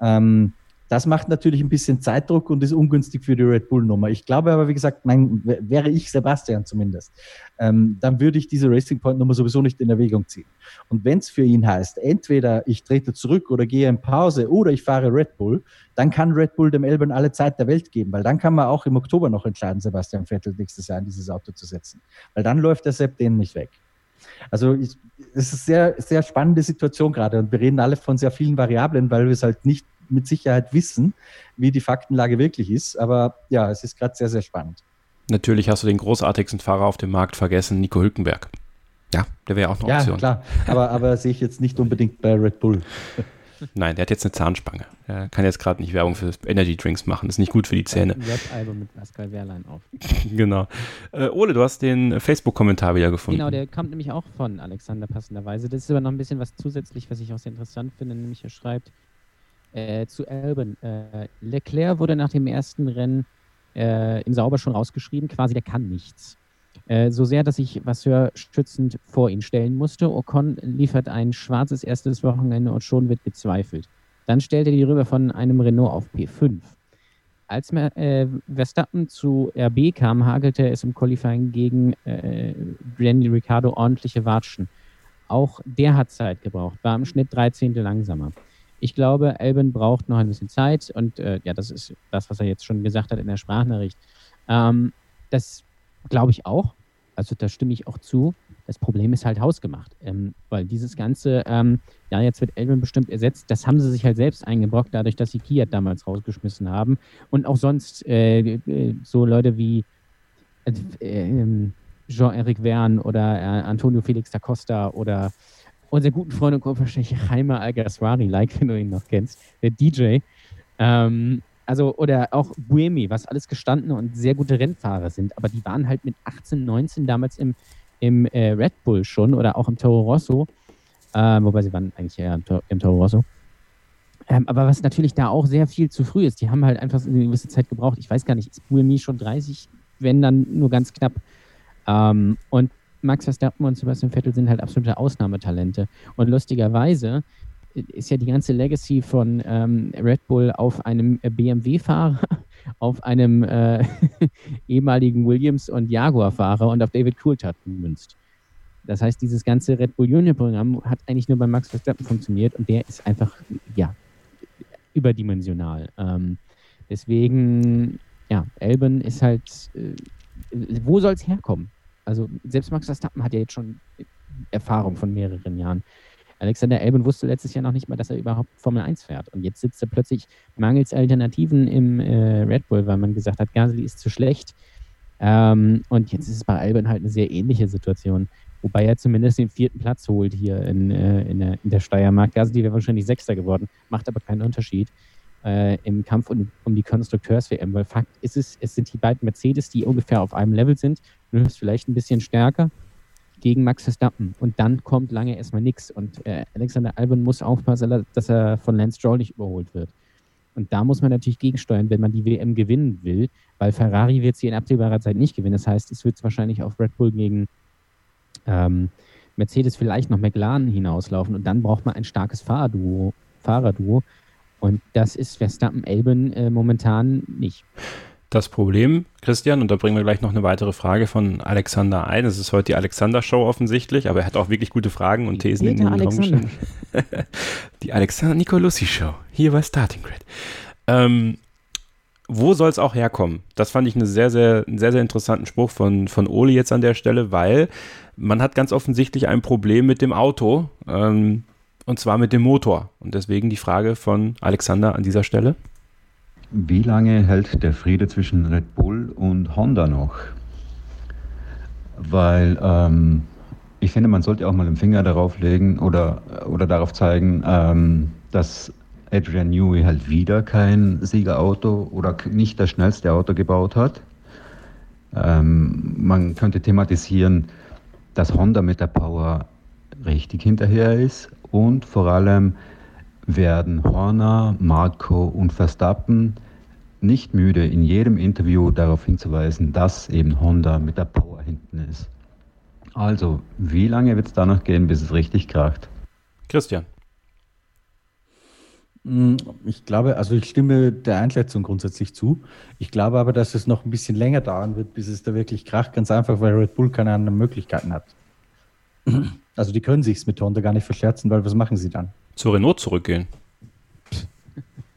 Speaker 5: Ähm, das macht natürlich ein bisschen Zeitdruck und ist ungünstig für die Red Bull-Nummer. Ich glaube aber, wie gesagt, mein, wäre ich Sebastian zumindest, ähm, dann würde ich diese Racing Point-Nummer sowieso nicht in Erwägung ziehen. Und wenn es für ihn heißt, entweder ich trete zurück oder gehe in Pause oder ich fahre Red Bull, dann kann Red Bull dem Elben alle Zeit der Welt geben, weil dann kann man auch im Oktober noch entscheiden, Sebastian Vettel nächstes Jahr in dieses Auto zu setzen. Weil dann läuft der Sepp den nicht weg. Also es ist eine sehr, sehr spannende Situation gerade und wir reden alle von sehr vielen Variablen, weil wir es halt nicht mit Sicherheit wissen, wie die Faktenlage wirklich ist. Aber ja, es ist gerade sehr, sehr spannend.
Speaker 4: Natürlich hast du den großartigsten Fahrer auf dem Markt vergessen, Nico Hülkenberg. Ja, der wäre auch eine Option.
Speaker 5: Ja, klar. Aber, aber sehe ich jetzt nicht unbedingt bei Red Bull.
Speaker 4: Nein, der hat jetzt eine Zahnspange. Er kann jetzt gerade nicht Werbung für Energy Drinks machen. Das ist nicht gut für die Zähne.
Speaker 6: Rap-Album mit Pascal Wehrlein auf.
Speaker 4: genau. Äh, Ole, du hast den Facebook-Kommentar wieder gefunden.
Speaker 6: Genau, der kommt nämlich auch von Alexander passenderweise. Das ist aber noch ein bisschen was zusätzlich, was ich auch sehr interessant finde. Nämlich er schreibt, äh, zu Albon. Äh, Leclerc wurde nach dem ersten Rennen äh, im Sauber schon rausgeschrieben, quasi der kann nichts. Äh, so sehr, dass ich Vasseur stützend vor ihn stellen musste. Ocon liefert ein schwarzes erstes Wochenende und schon wird gezweifelt. Dann stellt er die rüber von einem Renault auf P5. Als äh, Verstappen zu RB kam, hagelte es im Qualifying gegen äh, Danny Ricciardo ordentliche Watschen. Auch der hat Zeit gebraucht, war im Schnitt 13. langsamer. Ich glaube, Albin braucht noch ein bisschen Zeit und äh, ja, das ist das, was er jetzt schon gesagt hat in der Sprachnachricht. Ähm, das glaube ich auch. Also da stimme ich auch zu. Das Problem ist halt hausgemacht, ähm, weil dieses ganze, ähm, ja, jetzt wird Elben bestimmt ersetzt, das haben sie sich halt selbst eingebrockt, dadurch, dass sie Kiat damals rausgeschmissen haben. Und auch sonst äh, äh so Leute wie äh, ähm, Jean-Eric Verne oder äh, Antonio Felix da Costa oder unser guten Freund und Co-Verstecher Jaime Algaswari, like, wenn du ihn noch kennst, der DJ. Ähm, also, oder auch Buemi, was alles gestandene und sehr gute Rennfahrer sind, aber die waren halt mit 18, 19 damals im, im äh, Red Bull schon oder auch im Toro Rosso, äh, wobei sie waren eigentlich eher im, im Toro Rosso. Ähm, aber was natürlich da auch sehr viel zu früh ist, die haben halt einfach eine gewisse Zeit gebraucht. Ich weiß gar nicht, ist Buemi schon 30, wenn dann nur ganz knapp. Ähm, und Max Verstappen und Sebastian Vettel sind halt absolute Ausnahmetalente. Und lustigerweise ist ja die ganze Legacy von ähm, Red Bull auf einem BMW-Fahrer, auf einem äh, ehemaligen Williams- und Jaguar-Fahrer und auf David Coulthard gemünzt. Das heißt, dieses ganze Red Bull Junior-Programm hat eigentlich nur bei Max Verstappen funktioniert und der ist einfach, ja, überdimensional. Ähm, deswegen, ja, Elben ist halt, äh, wo soll es herkommen? Also selbst Max Verstappen hat ja jetzt schon Erfahrung von mehreren Jahren. Alexander Elben wusste letztes Jahr noch nicht mal, dass er überhaupt Formel 1 fährt. Und jetzt sitzt er plötzlich mangels Alternativen im äh, Red Bull, weil man gesagt hat, Gasly ist zu schlecht. Ähm, und jetzt ist es bei Albon halt eine sehr ähnliche Situation. Wobei er zumindest den vierten Platz holt hier in, äh, in, der, in der Steiermark. Gasly wäre wahrscheinlich Sechster geworden, macht aber keinen Unterschied äh, im Kampf um, um die Konstrukteurs-WM. Weil Fakt ist es, es sind die beiden Mercedes, die ungefähr auf einem Level sind. Du bist vielleicht ein bisschen stärker gegen Max Verstappen. Und dann kommt lange erstmal nichts. Und äh, Alexander Albon muss aufpassen, dass er von Lance Stroll nicht überholt wird. Und da muss man natürlich gegensteuern, wenn man die WM gewinnen will, weil Ferrari wird sie in absehbarer Zeit nicht gewinnen. Das heißt, es wird wahrscheinlich auf Red Bull gegen ähm, Mercedes, vielleicht noch McLaren hinauslaufen. Und dann braucht man ein starkes Fahrerduo. Fahrerduo. Und das ist Verstappen-Elben äh, momentan nicht.
Speaker 4: Das Problem, Christian, und da bringen wir gleich noch eine weitere Frage von Alexander ein. Es ist heute die Alexander-Show offensichtlich, aber er hat auch wirklich gute Fragen und Thesen in den Raum gestellt. die Alexander Nicolussi-Show, hier bei Starting Grid. Ähm, wo soll es auch herkommen? Das fand ich eine sehr, sehr, einen sehr, sehr interessanten Spruch von, von Oli jetzt an der Stelle, weil man hat ganz offensichtlich ein Problem mit dem Auto, ähm, und zwar mit dem Motor. Und deswegen die Frage von Alexander an dieser Stelle.
Speaker 7: wie lange hält der Friede zwischen Red Bull und Honda noch? Weil ähm, ich finde, man sollte auch mal den Finger darauf legen oder, oder darauf zeigen, ähm, dass Adrian Newey halt wieder kein Siegerauto oder nicht das schnellste Auto gebaut hat. Ähm, man könnte thematisieren, dass Honda mit der Power richtig hinterher ist und vor allem werden Horner, Marco und Verstappen nicht müde, in jedem Interview darauf hinzuweisen, dass eben Honda mit der Power hinten ist. Also, wie lange wird es da noch gehen, bis es richtig kracht?
Speaker 4: Christian.
Speaker 5: Mm, ich glaube, also ich stimme der Einschätzung grundsätzlich zu. Ich glaube aber, dass es noch ein bisschen länger dauern wird, bis es da wirklich kracht, ganz einfach, weil Red Bull keine anderen Möglichkeiten hat. Also die können sich mit Honda gar nicht verscherzen, weil was machen sie dann?
Speaker 4: Zu Renault zurückgehen.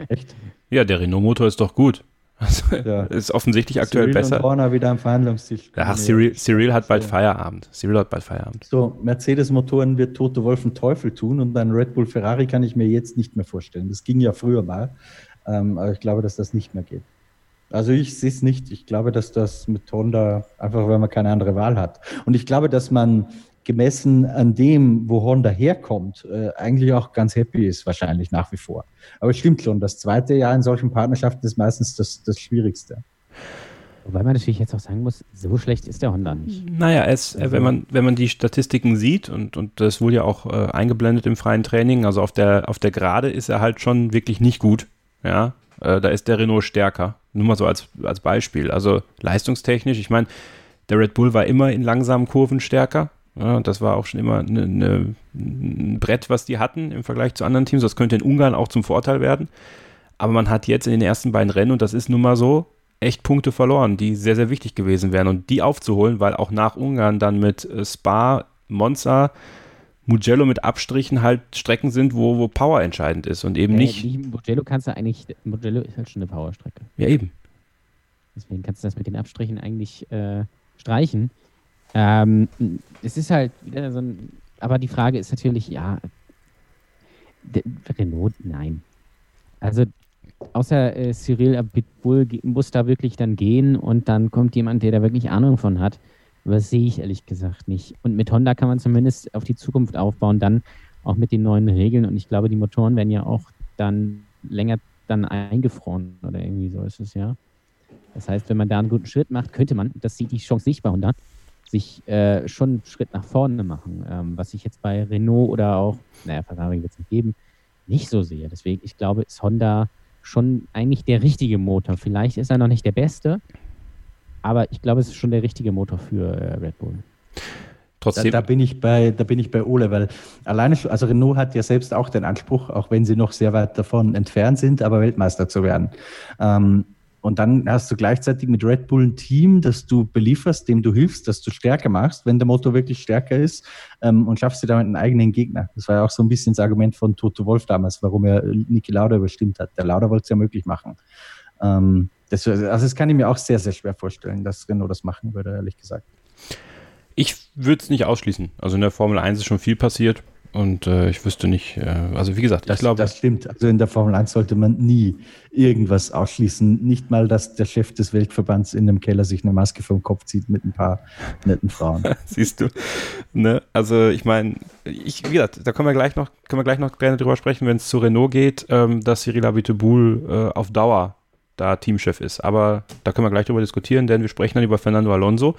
Speaker 5: Echt?
Speaker 4: Ja, der Renault-Motor ist doch gut. Also,
Speaker 5: Ja.
Speaker 4: Ist offensichtlich aktuell
Speaker 5: Cyril Und
Speaker 4: besser.
Speaker 5: Horner wieder am Verhandlungstisch.
Speaker 4: Ach, Cyril, Cyril hat bald
Speaker 5: So.
Speaker 4: Feierabend. Cyril hat bald Feierabend.
Speaker 5: So, Mercedes-Motoren wird Toto Wolf einen Teufel tun und ein Red Bull Ferrari kann ich mir jetzt nicht mehr vorstellen. Das ging ja früher mal, ähm, aber ich glaube, dass das nicht mehr geht. Also ich sehe es nicht. Ich glaube, dass das mit Honda einfach, weil man keine andere Wahl hat. Und ich glaube, dass man gemessen an dem, wo Honda herkommt, äh, eigentlich auch ganz happy ist, wahrscheinlich nach wie vor. Aber es stimmt schon, das zweite Jahr in solchen Partnerschaften ist meistens das, das Schwierigste.
Speaker 6: Wobei man natürlich jetzt auch sagen muss, so schlecht ist der Honda nicht.
Speaker 4: Naja, es, äh, wenn, man, wenn man die Statistiken sieht, und, und das wurde ja auch äh, eingeblendet im freien Training, also auf der, auf der Gerade ist er halt schon wirklich nicht gut. Ja, äh, da ist der Renault stärker. Nur mal so als, als Beispiel. Also leistungstechnisch, ich meine, der Red Bull war immer in langsamen Kurven stärker. Ja, das war auch schon immer ne, ne, ein Brett, was die hatten im Vergleich zu anderen Teams. Das könnte in Ungarn auch zum Vorteil werden. Aber man hat jetzt in den ersten beiden Rennen, und das ist nun mal so, echt Punkte verloren, die sehr, sehr wichtig gewesen wären. Und die aufzuholen, weil auch nach Ungarn dann mit äh, Spa, Monza, Mugello mit Abstrichen halt Strecken sind, wo, wo Power entscheidend ist und eben
Speaker 6: Äh,
Speaker 4: nicht.
Speaker 6: die Mugello kannst du eigentlich, Mugello ist halt schon eine Powerstrecke.
Speaker 4: Ja, eben.
Speaker 6: Deswegen kannst du das mit den Abstrichen eigentlich äh, streichen. Ähm, es ist halt wieder so ein, aber die Frage ist natürlich, ja, Renault, nein. Also außer äh, Cyril Abitbull muss da wirklich dann gehen und dann kommt jemand, der da wirklich Ahnung von hat. Aber das sehe ich ehrlich gesagt nicht. Und mit Honda kann man zumindest auf die Zukunft aufbauen, dann auch mit den neuen Regeln. Und ich glaube, die Motoren werden ja auch dann länger dann eingefroren oder irgendwie so ist es ja. Das heißt, wenn man da einen guten Schritt macht, könnte man, das sieht die Chance nicht bei Honda, sich äh, schon einen Schritt nach vorne machen. Ähm, was ich jetzt bei Renault oder auch, naja, Ferrari wird es nicht geben, nicht so sehe. Deswegen, ich glaube, ist Honda schon eigentlich der richtige Motor. Vielleicht ist er noch nicht der beste, aber ich glaube, es ist schon der richtige Motor für äh, Red Bull.
Speaker 5: Da,
Speaker 4: Trotzdem,
Speaker 5: da, bin ich bei, da bin ich bei Ole, weil alleine schon, also Renault hat ja selbst auch den Anspruch, auch wenn sie noch sehr weit davon entfernt sind, aber Weltmeister zu werden. Ähm, und dann hast du gleichzeitig mit Red Bull ein Team, das du belieferst, dem du hilfst, dass du stärker machst, wenn der Motor wirklich stärker ist ähm, und schaffst dir damit einen eigenen Gegner. Das war ja auch so ein bisschen das Argument von Toto Wolf damals, warum er Niki Lauda überstimmt hat. Der Lauda wollte es ja möglich machen. Ähm, das, also das kann ich mir auch sehr, sehr schwer vorstellen, dass Renault das machen würde, ehrlich gesagt.
Speaker 4: ich würde es nicht ausschließen. Also in der Formel 1 ist schon viel passiert und äh, ich wüsste nicht, äh, also wie gesagt,
Speaker 5: Das,
Speaker 4: ich glaube,
Speaker 5: das stimmt. Also in der Formel 1 sollte man nie irgendwas ausschließen. Nicht mal, dass der Chef des Weltverbands in dem Keller sich eine Maske vom Kopf zieht mit ein paar netten Frauen.
Speaker 4: Siehst du. Ne? Also ich meine, ich, wie gesagt, da können wir gleich noch, können wir gleich noch gerne drüber sprechen, wenn es zu Renault geht, ähm, dass Cyril Abiteboul äh, auf Dauer da Teamchef ist. Aber da können wir gleich drüber diskutieren, denn wir sprechen dann über Fernando Alonso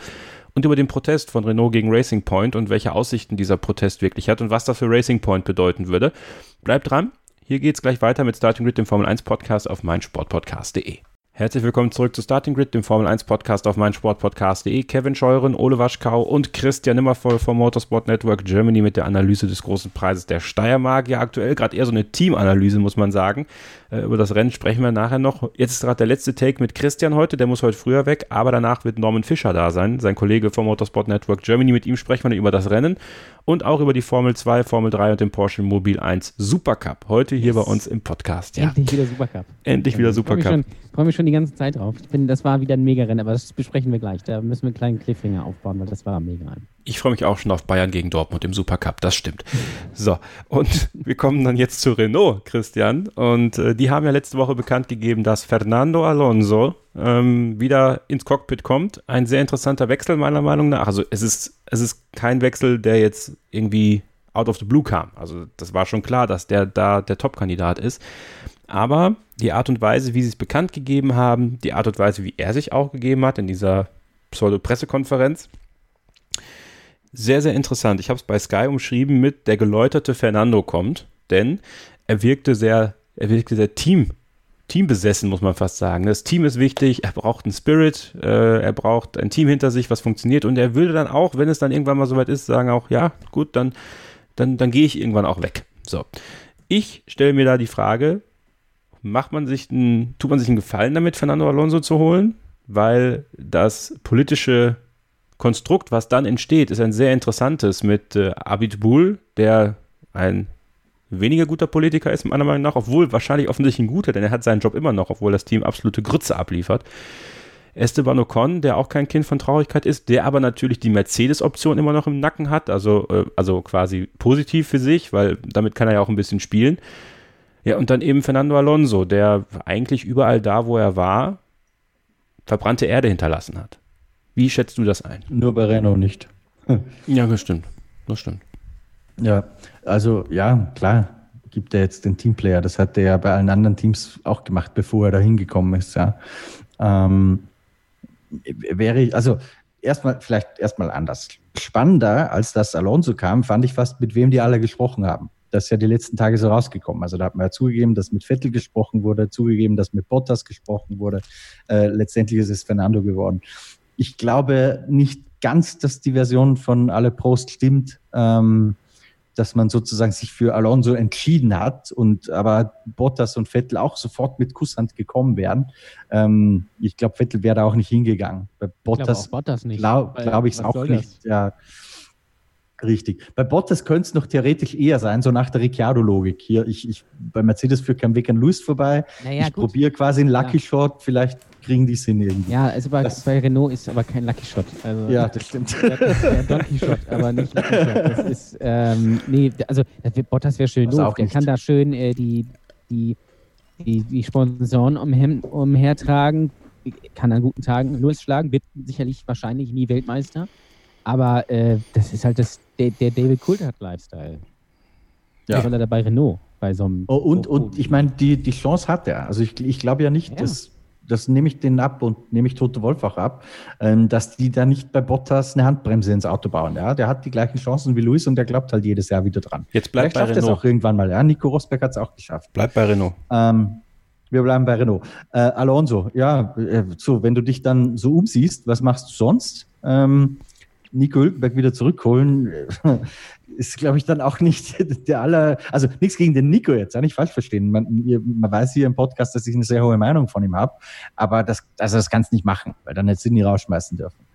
Speaker 4: und über den Protest von Renault gegen Racing Point und welche Aussichten dieser Protest wirklich hat und was das für Racing Point bedeuten würde. Bleibt dran. Hier geht's gleich weiter mit Starting Grid, dem Formel 1 Podcast auf meinsportpodcast.de. Herzlich willkommen zurück zu Starting Grid, dem Formel 1 Podcast auf meinsportpodcast.de. Kevin Scheuren, Ole Waschkau und Christian Nimmervoll vom Motorsport Network Germany mit der Analyse des großen Preises der Steiermark. Ja, aktuell gerade eher so eine Teamanalyse, muss man sagen. Äh, über das Rennen sprechen wir nachher noch. Jetzt ist gerade der letzte Take mit Christian heute, der muss heute früher weg, aber danach wird Norman Fischer da sein, sein Kollege vom Motorsport Network Germany. Mit ihm sprechen wir über das Rennen und auch über die Formel 2, Formel 3 und den Porsche Mobil 1 Supercup. Heute hier bei uns im Podcast. Ja,
Speaker 6: Endlich wieder Supercup.
Speaker 4: endlich wieder
Speaker 6: Ich freue mich
Speaker 4: Supercup.
Speaker 6: freue mich schon die ganze Zeit drauf. Ich bin, das war wieder ein Mega-Rennen, aber das besprechen wir gleich. Da müssen wir einen kleinen Cliffhanger aufbauen, weil das war mega.
Speaker 4: Ich freue mich auch schon auf Bayern gegen Dortmund im Supercup, das stimmt. So, und wir kommen dann jetzt zu Renault, Christian. Und äh, die haben ja letzte Woche bekannt gegeben, dass Fernando Alonso ähm, wieder ins Cockpit kommt. Ein sehr interessanter Wechsel meiner Meinung nach. Also es ist, es ist kein Wechsel, der jetzt irgendwie out of the blue kam. Also das war schon klar, dass der da der Top-Kandidat ist. Aber die Art und Weise, wie sie es bekannt gegeben haben, die Art und Weise, wie er sich auch gegeben hat in dieser Pseudo-Pressekonferenz, sehr, sehr interessant. Ich habe es bei Sky umschrieben mit der geläuterte Fernando kommt, denn er wirkte sehr, er wirkte sehr Team, teambesessen, muss man fast sagen. Das Team ist wichtig, er braucht einen Spirit, äh, er braucht ein Team hinter sich, was funktioniert und er würde dann auch, wenn es dann irgendwann mal soweit ist, sagen auch, ja, gut, dann, dann, dann gehe ich irgendwann auch weg. So. Ich stelle mir da die Frage, macht man sich einen, tut man sich einen Gefallen damit, Fernando Alonso zu holen? Weil das politische Konstrukt, was dann entsteht, ist ein sehr interessantes mit äh, Abid Bull, der ein weniger guter Politiker ist, meiner Meinung nach, obwohl wahrscheinlich offensichtlich ein guter, denn er hat seinen Job immer noch, obwohl das Team absolute Grütze abliefert. Esteban Ocon, der auch kein Kind von Traurigkeit ist, der aber natürlich die Mercedes-Option immer noch im Nacken hat, also, äh, also quasi positiv für sich, weil damit kann er ja auch ein bisschen spielen. Ja, und dann eben Fernando Alonso, der eigentlich überall da, wo er war, verbrannte Erde hinterlassen hat. Wie schätzt du das ein?
Speaker 5: Nur bei Renault nicht.
Speaker 4: ja, das stimmt. Das stimmt.
Speaker 5: Ja, also ja, klar, gibt er jetzt den Teamplayer. Das hat er ja bei allen anderen Teams auch gemacht, bevor er da hingekommen ist. Ja. Ähm, wäre ich, also erstmal, vielleicht erstmal anders. Spannender, als das Alonso kam, fand ich fast, mit wem die alle gesprochen haben. Das ist ja die letzten Tage so rausgekommen. Also da hat man ja zugegeben, dass mit Vettel gesprochen wurde, zugegeben, dass mit Bottas gesprochen wurde. Äh, letztendlich ist es Fernando geworden. Ich glaube nicht ganz, dass die Version von alle Prost stimmt. Ähm, dass man sozusagen sich für Alonso entschieden hat und aber Bottas und Vettel auch sofort mit Kusshand gekommen wären. Ähm, ich glaube, Vettel wäre da auch nicht hingegangen.
Speaker 6: Bei Bottas, ich Bottas nicht.
Speaker 5: Glaube glaub ich es auch nicht. Ja. Richtig. Bei Bottas könnte es noch theoretisch eher sein, so nach der Ricciardo-Logik. Hier, ich, ich, bei Mercedes führt kein Weg an Lewis vorbei. Naja, ich probiere quasi einen Lucky ja. Shot, vielleicht kriegen die es hin irgendwie.
Speaker 6: Ja, also bei, das, bei Renault ist aber kein Lucky Shot. Also,
Speaker 5: ja, das stimmt.
Speaker 6: Das ist ja Donkey Shot, aber nicht Lucky Shot. Das ist, ähm, nee, also Bottas wäre schön doof. Der kann da schön äh, die, die, die, die Sponsoren umher, umhertragen, kann an guten Tagen losschlagen, wird sicherlich wahrscheinlich nie Weltmeister. Aber äh, das ist halt das, der, der David Coulthard-Lifestyle. Ja. Soll er dabei Renault bei so einem.
Speaker 5: Oh, und, und ich meine, die, die Chance hat er. Also ich, ich glaube ja nicht, ja. dass das nehme ich denen ab und nehme ich Tote Wolf auch ab, ähm, dass die da nicht bei Bottas eine Handbremse ins Auto bauen. Ja? Der hat die gleichen Chancen wie Luis und der glaubt halt jedes Jahr wieder dran.
Speaker 4: Jetzt bleibt
Speaker 5: bei Renault. auch irgendwann mal. Ja? Nico Rosberg hat es auch geschafft.
Speaker 4: Bleibt bei Renault.
Speaker 5: Ähm, wir bleiben bei Renault. Äh, Alonso, ja, äh, so, wenn du dich dann so umsiehst, was machst du sonst? Ähm, Nico Hülkenberg wieder zurückholen, ist, glaube ich, dann auch nicht der aller, also nichts gegen den Nico jetzt, ja, nicht falsch verstehen. Man, man weiß hier im Podcast, dass ich eine sehr hohe Meinung von ihm habe, aber das, also das kannst du nicht machen, weil dann jetzt Sydney rausschmeißen dürfen.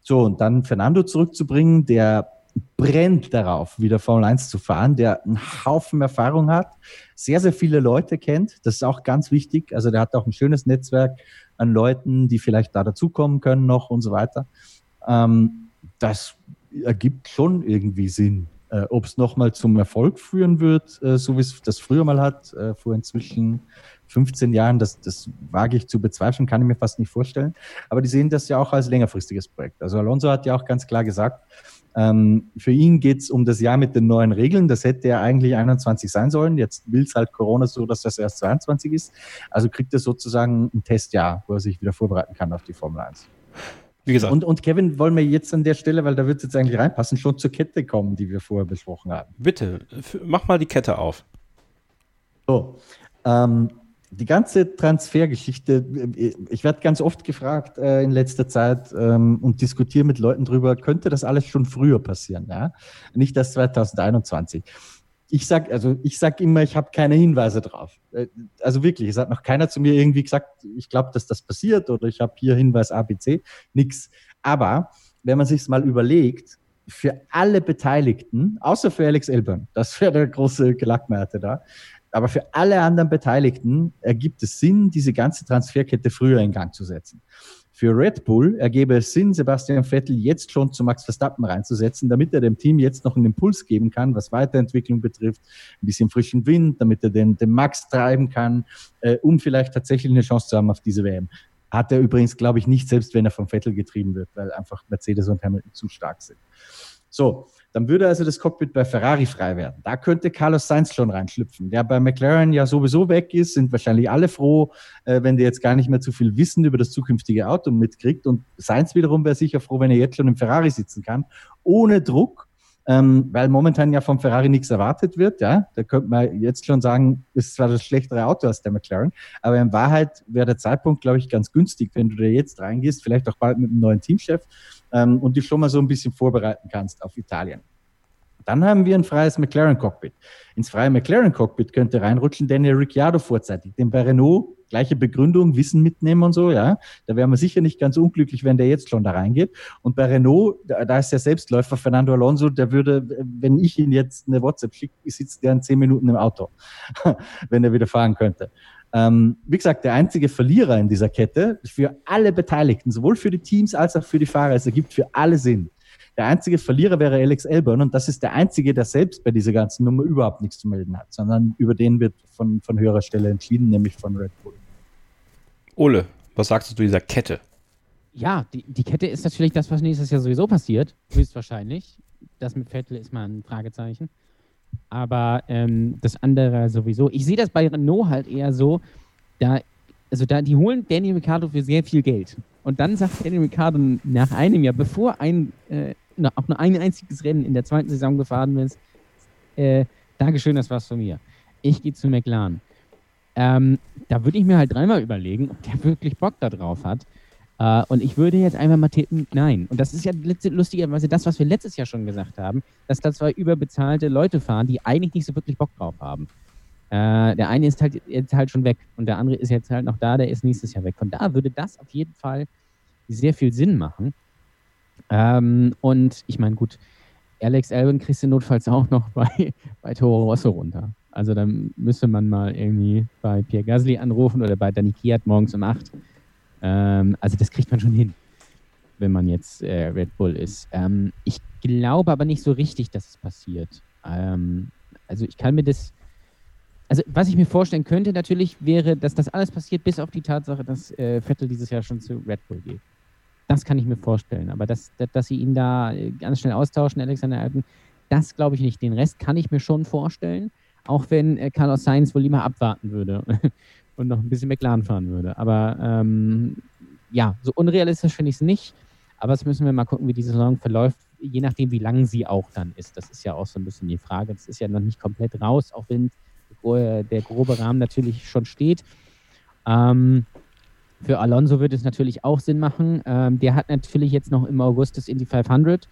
Speaker 5: So, und dann Fernando zurückzubringen, der brennt darauf, wieder Formel 1 zu fahren, der einen Haufen Erfahrung hat, sehr, sehr viele Leute kennt. Das ist auch ganz wichtig. Also der hat auch ein schönes Netzwerk an Leuten, die vielleicht da dazukommen können noch und so weiter. Ähm, das ergibt schon irgendwie Sinn. Äh, Ob es nochmal zum Erfolg führen wird, äh, so wie es das früher mal hat, äh, vor inzwischen 15 Jahren, das, das wage ich zu bezweifeln, kann ich mir fast nicht vorstellen. Aber die sehen das ja auch als längerfristiges Projekt. Also Alonso hat ja auch ganz klar gesagt, ähm, für ihn geht es um das Jahr mit den neuen Regeln. Das hätte ja eigentlich 21 sein sollen. Jetzt will es halt Corona so, dass das erst 22 ist. Also kriegt er sozusagen ein Testjahr, wo er sich wieder vorbereiten kann auf die Formel 1. Wie gesagt. Und, und Kevin, wollen wir jetzt an der Stelle, weil da wird es jetzt eigentlich reinpassen, schon zur Kette kommen, die wir vorher besprochen haben.
Speaker 4: Bitte, mach mal die Kette auf.
Speaker 5: So, ähm, die ganze Transfergeschichte, äh, ich werde ganz oft gefragt äh, in letzter Zeit ähm, und diskutiere mit Leuten drüber, könnte das alles schon früher passieren? Ja? Nicht erst 2021 ich sag, also ich sag immer, ich habe keine Hinweise drauf. Äh, also wirklich, es hat noch keiner zu mir irgendwie gesagt, ich glaube, dass das passiert oder ich habe hier Hinweis ABC, nix. Aber wenn man sich mal überlegt, für alle Beteiligten, außer für Alex Elbern, das wäre der große Gelackmeierte da, Aber für alle anderen Beteiligten ergibt es Sinn, diese ganze Transferkette früher in Gang zu setzen. Für Red Bull ergebe es Sinn, Sebastian Vettel jetzt schon zu Max Verstappen reinzusetzen, damit er dem Team jetzt noch einen Impuls geben kann, was Weiterentwicklung betrifft, ein bisschen frischen Wind, damit er den, den Max treiben kann, äh, um vielleicht tatsächlich eine Chance zu haben auf diese WM. Hat er übrigens, glaube ich, nicht, selbst wenn er vom Vettel getrieben wird, weil einfach Mercedes und Hamilton zu stark sind. So, dann würde also das Cockpit bei Ferrari frei werden. Da könnte Carlos Sainz schon reinschlüpfen, der bei McLaren ja sowieso weg ist, sind wahrscheinlich alle froh, äh, wenn der jetzt gar nicht mehr zu viel Wissen über das zukünftige Auto mitkriegt. Und Sainz wiederum wäre sicher froh, wenn er jetzt schon im Ferrari sitzen kann, ohne Druck, ähm, weil momentan ja vom Ferrari nichts erwartet wird. Ja, da könnte man jetzt schon sagen, ist zwar das schlechtere Auto als der McLaren, aber in Wahrheit wäre der Zeitpunkt, glaube ich, ganz günstig, wenn du da jetzt reingehst, vielleicht auch bald mit einem neuen Teamchef ähm, und dich schon mal so ein bisschen vorbereiten kannst auf Italien. Dann haben wir ein freies McLaren-Cockpit. Ins freie McLaren-Cockpit könnte reinrutschen Daniel Ricciardo vorzeitig. Den bei Renault, gleiche Begründung, Wissen mitnehmen und so, ja. Da wären wir sicher nicht ganz unglücklich, wenn der jetzt schon da reingeht. Und bei Renault, da, ist der Selbstläufer Fernando Alonso, der würde, wenn ich ihn jetzt eine WhatsApp schicke, sitzt der in zehn Minuten im Auto, wenn er wieder fahren könnte. Ähm, wie gesagt, der einzige Verlierer in dieser Kette für alle Beteiligten, sowohl für die Teams als auch für die Fahrer, es ergibt für alle Sinn. Der einzige Verlierer wäre Alex Elburn und das ist der einzige, der selbst bei dieser ganzen Nummer überhaupt nichts zu melden hat, sondern über den wird von, von höherer Stelle entschieden, nämlich von Red Bull.
Speaker 4: Ole, was sagst du zu dieser Kette?
Speaker 6: Ja, die, die Kette ist natürlich das, was nächstes Jahr sowieso passiert, höchstwahrscheinlich. Das mit Vettel ist mal ein Fragezeichen. Aber ähm, das andere sowieso. Ich sehe das bei Renault halt eher so, da, also da, die holen Daniel Ricciardo für sehr viel Geld. Und dann sagt Daniel Ricciardo nach einem Jahr, bevor ein, äh, auch nur ein einziges Rennen in der zweiten Saison gefahren ist, äh, Dankeschön, das war's von mir. Ich gehe zu McLaren. Ähm, da würde ich mir halt dreimal überlegen, ob der wirklich Bock da drauf hat. Uh, und ich würde jetzt einfach mal tippen, nein. Und das ist ja lustigerweise das, was wir letztes Jahr schon gesagt haben, dass da zwei überbezahlte Leute fahren, die eigentlich nicht so wirklich Bock drauf haben. Uh, der eine ist halt jetzt halt schon weg und der andere ist jetzt halt noch da, der ist nächstes Jahr weg. Von da würde das auf jeden Fall sehr viel Sinn machen. Ähm, und ich meine, gut, Alex Albon kriegst du notfalls auch noch bei, bei Toro Rosso runter. Also dann müsste man mal irgendwie bei Pierre Gasly anrufen oder bei Danny Kiat morgens um 8 ähm, also das kriegt man schon hin, wenn man jetzt äh, Red Bull ist. Ähm, ich glaube aber nicht so richtig, dass es passiert. Ähm, also ich kann mir das, also was ich mir vorstellen könnte natürlich wäre, dass das alles passiert, bis auf die Tatsache, dass äh, Vettel dieses Jahr schon zu Red Bull geht. Das kann ich mir vorstellen. Aber dass, dass sie ihn da äh, ganz schnell austauschen, Alexander Alpen, das glaube ich nicht. Den Rest kann ich mir schon vorstellen, auch wenn äh, Carlos Sainz wohl lieber abwarten würde und noch ein bisschen McLaren fahren würde. Aber ähm, ja, so unrealistisch finde ich es nicht. Aber jetzt müssen wir mal gucken, wie die Saison verläuft, je nachdem, wie lang sie auch dann ist. Das ist ja auch so ein bisschen die Frage. Das ist ja noch nicht komplett raus, auch wenn der grobe Rahmen natürlich schon steht. Ähm, für Alonso wird es natürlich auch Sinn machen. Ähm, der hat natürlich jetzt noch im August das Indy 500.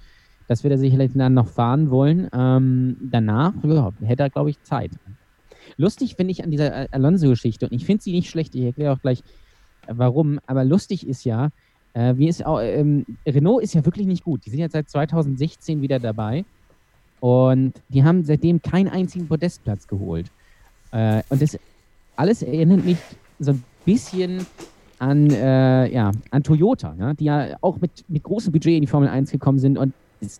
Speaker 6: Das wird er sicherlich dann noch fahren wollen. Ähm, danach ja, hätte er, glaube ich, Zeit. Lustig finde ich an dieser Alonso-Geschichte, und ich finde sie nicht schlecht, ich erkläre auch gleich, äh, warum, aber lustig ist ja, äh, wie ist auch, ähm, Renault ist ja wirklich nicht gut. Die sind jetzt seit 2016 wieder dabei und die haben seitdem keinen einzigen Podestplatz geholt. Äh, und das alles erinnert mich so ein bisschen an, äh, ja, an Toyota, ja, die ja auch mit, mit großem Budget in die Formel 1 gekommen sind und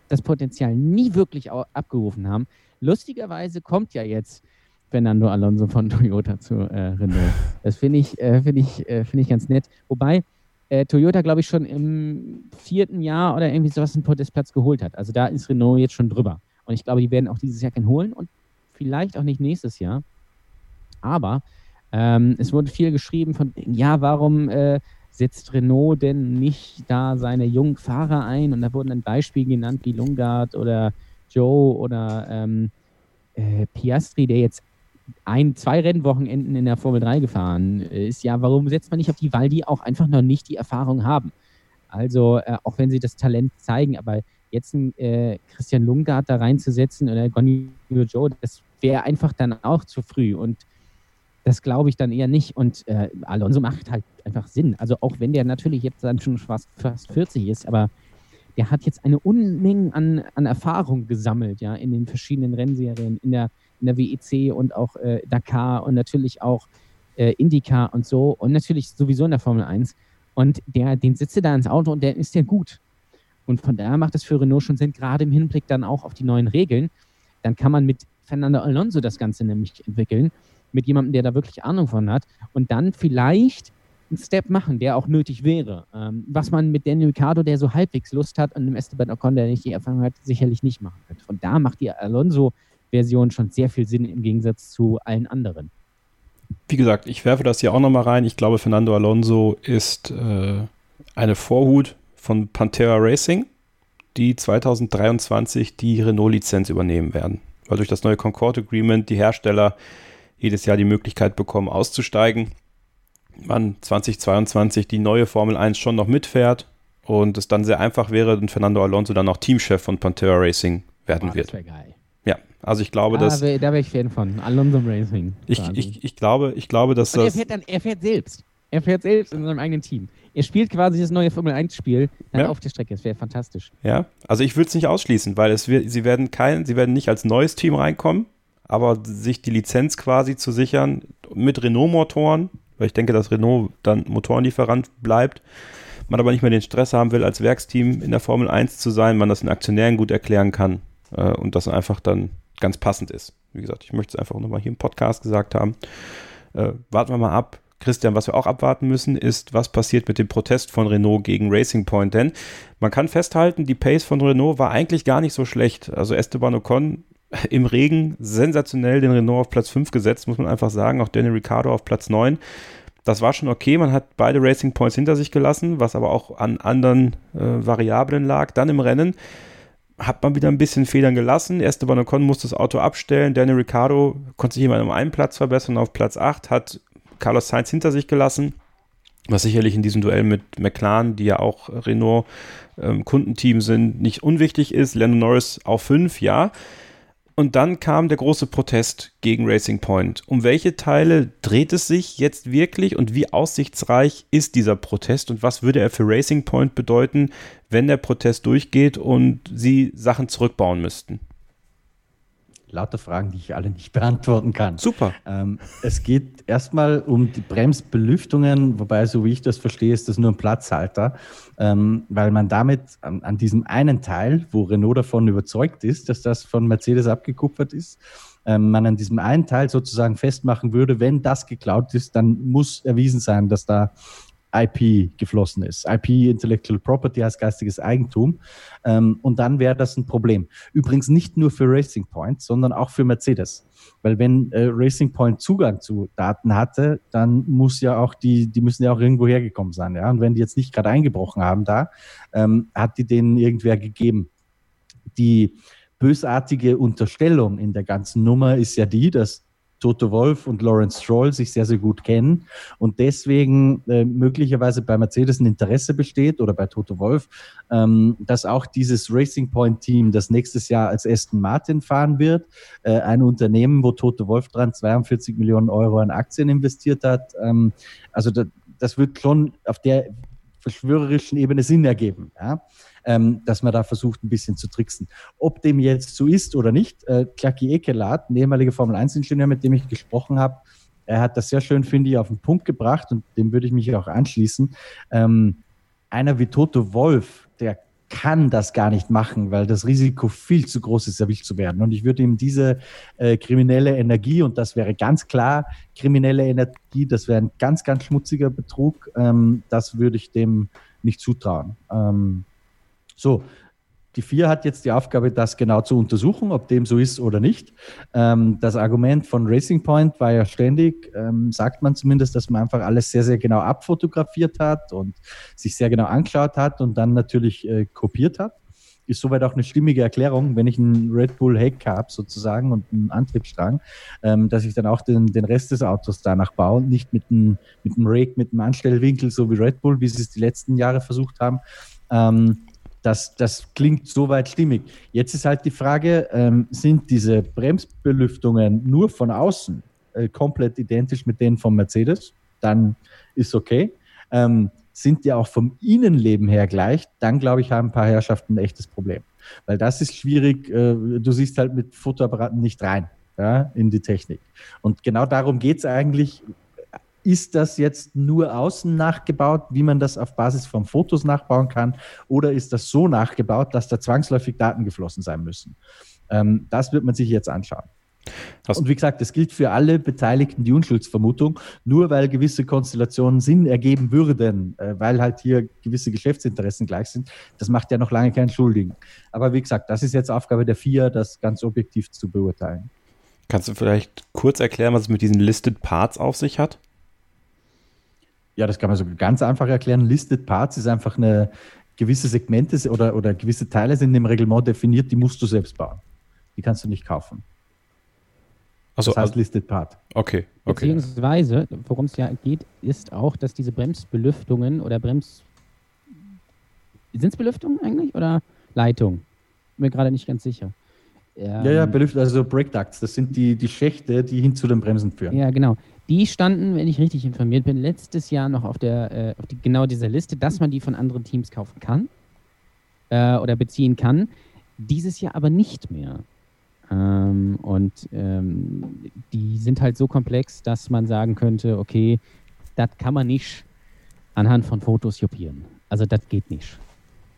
Speaker 6: das Potenzial nie wirklich abgerufen haben. Lustigerweise kommt ja jetzt Fernando Alonso von Toyota zu äh, Renault. Das finde ich, äh, find ich, äh, find ich ganz nett. Wobei äh, Toyota, glaube ich, schon im vierten Jahr oder irgendwie sowas einen Podestplatz geholt hat. Also da ist Renault jetzt schon drüber. Und ich glaube, die werden auch dieses Jahr keinen holen und vielleicht auch nicht nächstes Jahr. Aber ähm, es wurde viel geschrieben von, ja, warum äh, setzt Renault denn nicht da seine jungen Fahrer ein? Und da wurden dann Beispiele genannt wie Lungard oder Joe oder ähm, äh, Piastri, der jetzt ein, zwei Rennwochenenden in der Formel 3 gefahren ist, ja, warum setzt man nicht auf die, weil die auch einfach noch nicht die Erfahrung haben. Also, äh, auch wenn sie das Talent zeigen, aber jetzt einen äh, Christian Lungard da reinzusetzen oder Gonny Joe, das wäre einfach dann auch zu früh und das glaube ich dann eher nicht. Und äh, Alonso macht halt einfach Sinn. Also, auch wenn der natürlich jetzt dann schon fast, fast 40 ist, aber der hat jetzt eine Unmenge an, an Erfahrung gesammelt, ja, in den verschiedenen Rennserien, in der in der WEC und auch äh, Dakar und natürlich auch äh, IndyCar und so und natürlich sowieso in der Formel 1. Und der, den sitzt da ins Auto und der ist ja gut. Und von daher macht es für Renault schon Sinn, gerade im Hinblick dann auch auf die neuen Regeln. Dann kann man mit Fernando Alonso das Ganze nämlich entwickeln, mit jemandem, der da wirklich Ahnung von hat und dann vielleicht einen Step machen, der auch nötig wäre. Ähm, was man mit Daniel Ricciardo, der so halbwegs Lust hat, und dem Esteban Ocon, der nicht die Erfahrung hat, sicherlich nicht machen könnte. Von da macht die Alonso-Version schon sehr viel Sinn im Gegensatz zu allen anderen.
Speaker 4: Wie gesagt, ich werfe das hier auch nochmal rein. Ich glaube, Fernando Alonso ist äh, eine Vorhut von Pantera Racing, die 2023 die Renault-Lizenz übernehmen werden. Weil durch das neue Concord Agreement die Hersteller jedes Jahr die Möglichkeit bekommen, auszusteigen. Man 2022 die neue Formel 1 schon noch mitfährt und es dann sehr einfach wäre und Fernando Alonso dann auch Teamchef von Pantera Racing werden
Speaker 6: Boah,
Speaker 4: wird.
Speaker 6: Das wäre geil.
Speaker 4: Ja, also ich glaube,
Speaker 6: Da
Speaker 4: dass
Speaker 6: wäre wär ich Fan von. Alonso Racing.
Speaker 4: ich, ich, ich glaube, ich glaube, dass
Speaker 6: Und er
Speaker 4: das
Speaker 6: fährt dann, er fährt selbst. Er fährt selbst in seinem eigenen Team. Er spielt quasi das neue Formel 1-Spiel dann
Speaker 4: Ja.
Speaker 6: auf der Strecke. Das wäre fantastisch.
Speaker 4: Ja, also ich würde es nicht ausschließen, weil es wird, sie werden kein, sie werden nicht als neues Team reinkommen, aber sich die Lizenz quasi zu sichern mit Renault-Motoren, weil ich denke, dass Renault dann Motorenlieferant bleibt, man aber nicht mehr den Stress haben will, als Werksteam in der Formel 1 zu sein, man das den Aktionären gut erklären kann äh, und das einfach dann ganz passend ist. Wie gesagt, ich möchte es einfach nochmal hier im Podcast gesagt haben. Äh, warten wir mal ab. Christian, was wir auch abwarten müssen, ist, was passiert mit dem Protest von Renault gegen Racing Point. Denn man kann festhalten, die Pace von Renault war eigentlich gar nicht so schlecht. Also Esteban Ocon im Regen sensationell den Renault auf Platz 5 gesetzt, muss man einfach sagen. Auch Daniel Ricciardo auf Platz 9. Das war schon okay. Man hat beide Racing Points hinter sich gelassen, was aber auch an anderen äh, Variablen lag. Dann im Rennen hat man wieder ein bisschen Federn gelassen. Esteban Ocon musste das Auto abstellen. Daniel Ricciardo konnte sich immer um einen Platz verbessern auf Platz 8, hat Carlos Sainz hinter sich gelassen, was sicherlich in diesem Duell mit McLaren, die ja auch Renault ähm, Kundenteam sind, nicht unwichtig ist. Lando Norris auf 5, ja. Und dann kam der große Protest gegen Racing Point. Um welche Teile dreht es sich jetzt wirklich und wie aussichtsreich ist dieser Protest und was würde er für Racing Point bedeuten, wenn der Protest durchgeht und sie Sachen zurückbauen müssten?
Speaker 5: Lauter Fragen, die ich alle nicht beantworten kann.
Speaker 4: Super.
Speaker 5: Ähm, es geht erstmal um die Bremsbelüftungen, wobei, so wie ich das verstehe, ist das nur ein Platzhalter, ähm, weil man damit an, an diesem einen Teil, wo Renault davon überzeugt ist, dass das von Mercedes abgekupfert ist, ähm, man an diesem einen Teil sozusagen festmachen würde, wenn das geklaut ist, dann muss erwiesen sein, dass da IP geflossen ist. IP, Intellectual Property, heißt geistiges Eigentum. Ähm, und dann wäre das ein Problem. Übrigens nicht nur für Racing Point, sondern auch für Mercedes. Weil wenn äh, Racing Point Zugang zu Daten hatte, dann muss ja auch die, die müssen ja auch irgendwo hergekommen sein. Ja? Und wenn die jetzt nicht gerade eingebrochen haben da, ähm, hat die denen irgendwer gegeben. Die bösartige Unterstellung in der ganzen Nummer ist ja die, dass Toto Wolf und Lawrence Stroll sich sehr, sehr gut kennen und deswegen äh, möglicherweise bei Mercedes ein Interesse besteht oder bei Toto Wolf, ähm, dass auch dieses Racing Point Team, das nächstes Jahr als Aston Martin fahren wird, äh, ein Unternehmen, wo Toto Wolf dran 42 Millionen Euro an Aktien investiert hat. Ähm, also da, das wird schon auf der verschwörerischen Ebene Sinn ergeben. Ja? ähm, dass man da versucht, ein bisschen zu tricksen. Ob dem jetzt so ist oder nicht, äh, Klaki Ekelat, ein ehemaliger Formel-1-Ingenieur, mit dem ich gesprochen habe, er hat das sehr schön, finde ich, auf den Punkt gebracht und dem würde ich mich auch anschließen. Ähm, einer wie Toto Wolf, der kann das gar nicht machen, weil das Risiko viel zu groß ist, erwischt zu werden. Und ich würde ihm diese äh, kriminelle Energie, und das wäre ganz klar kriminelle Energie, das wäre ein ganz, ganz schmutziger Betrug, ähm, das würde ich dem nicht zutrauen. Ähm, so, die vier hat jetzt die Aufgabe, das genau zu untersuchen, ob dem so ist oder nicht. Ähm, das Argument von Racing Point war ja ständig, ähm, sagt man zumindest, dass man einfach alles sehr, sehr genau abfotografiert hat und sich sehr genau angeschaut hat und dann natürlich äh, kopiert hat. Ist soweit auch eine stimmige Erklärung, wenn ich einen Red Bull Heck habe sozusagen und einen Antriebsstrang, ähm, dass ich dann auch den, den Rest des Autos danach baue und nicht mit einem mit einem Rake, mit einem Anstellwinkel, so wie Red Bull, wie sie es die letzten Jahre versucht haben. Ähm, das, das klingt soweit stimmig. Jetzt ist halt die Frage, ähm, sind diese Bremsbelüftungen nur von außen äh, komplett identisch mit denen von Mercedes? Dann ist okay. Ähm, sind die auch vom Innenleben her gleich? Dann glaube ich, haben ein paar Herrschaften ein echtes Problem. Weil das ist schwierig. Äh, du siehst halt mit Fotoapparaten nicht rein. ja, in die Technik. Und genau darum geht es eigentlich. Ist das jetzt nur außen nachgebaut, wie man das auf Basis von Fotos nachbauen kann, oder ist das so nachgebaut, dass da zwangsläufig Daten geflossen sein müssen? Ähm, das wird man sich jetzt anschauen. Und wie gesagt, das gilt für alle Beteiligten die Unschuldsvermutung. Nur weil gewisse Konstellationen Sinn ergeben würden, äh, weil halt hier gewisse Geschäftsinteressen gleich sind, das macht ja noch lange keinen Schuldigen. Aber wie gesagt, das ist jetzt Aufgabe der vier, das ganz objektiv zu beurteilen.
Speaker 4: Kannst du vielleicht kurz erklären, was es mit diesen Listed Parts auf sich hat?
Speaker 5: Ja, das kann man so ganz einfach erklären. Listed Parts ist einfach eine gewisse Segmente oder, oder gewisse Teile sind im Reglement definiert, die musst du selbst bauen. Die kannst du nicht kaufen.
Speaker 4: Also,
Speaker 5: Das heißt Listed Part.
Speaker 4: okay, okay.
Speaker 6: Beziehungsweise, worum es ja geht, ist auch, dass diese Bremsbelüftungen oder Brems. Sind es Belüftungen eigentlich oder Leitung? Bin mir gerade nicht ganz sicher.
Speaker 5: Ja, ja,
Speaker 6: Ähm,
Speaker 5: belüftet, also Brake Ducts, das sind die, die Schächte, die hin zu den Bremsen führen.
Speaker 6: Ja, genau. Die standen, wenn ich richtig informiert bin, letztes Jahr noch auf der, äh, auf die, genau dieser Liste, dass man die von anderen Teams kaufen kann äh, oder beziehen kann. Dieses Jahr aber nicht mehr. Ähm, und ähm, die sind halt so komplex, dass man sagen könnte, okay, das kann man nicht anhand von Fotos jupieren. Also das geht nicht.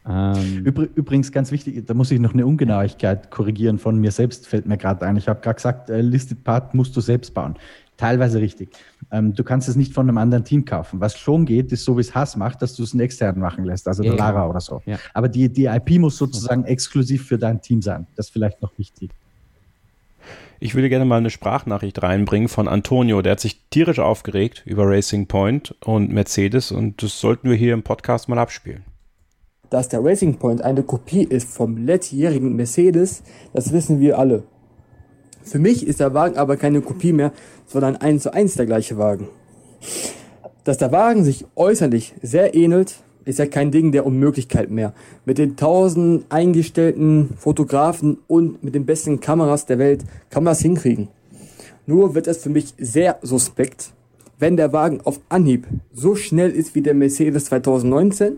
Speaker 6: Ähm,
Speaker 5: Übr übrigens ganz wichtig, da muss ich noch eine Ungenauigkeit korrigieren von mir selbst, fällt mir gerade ein. Ich habe gerade gesagt, äh, Listed Part musst du selbst bauen. Teilweise richtig. Ähm, du kannst es nicht von einem anderen Team kaufen. Was schon geht, ist so, wie es Hass macht, dass du es einen externen machen lässt, also
Speaker 6: Ja,
Speaker 5: der
Speaker 6: ja.
Speaker 5: Lara oder so.
Speaker 6: Ja.
Speaker 5: Aber die, die IP muss sozusagen exklusiv für dein Team sein. Das ist vielleicht noch wichtig.
Speaker 4: Ich würde gerne mal eine Sprachnachricht reinbringen von Antonio. Der hat sich tierisch aufgeregt über Racing Point und Mercedes und das sollten wir hier im Podcast mal abspielen.
Speaker 8: Dass der Racing Point eine Kopie ist vom letztjährigen Mercedes, das wissen wir alle. Für mich ist der Wagen aber keine Kopie mehr, sondern eins zu eins der gleiche Wagen. Dass der Wagen sich äußerlich sehr ähnelt, ist ja kein Ding der Unmöglichkeit mehr. Mit den tausend eingestellten Fotografen und mit den besten Kameras der Welt kann man das hinkriegen. Nur wird es für mich sehr suspekt, wenn der Wagen auf Anhieb so schnell ist wie der Mercedes 2019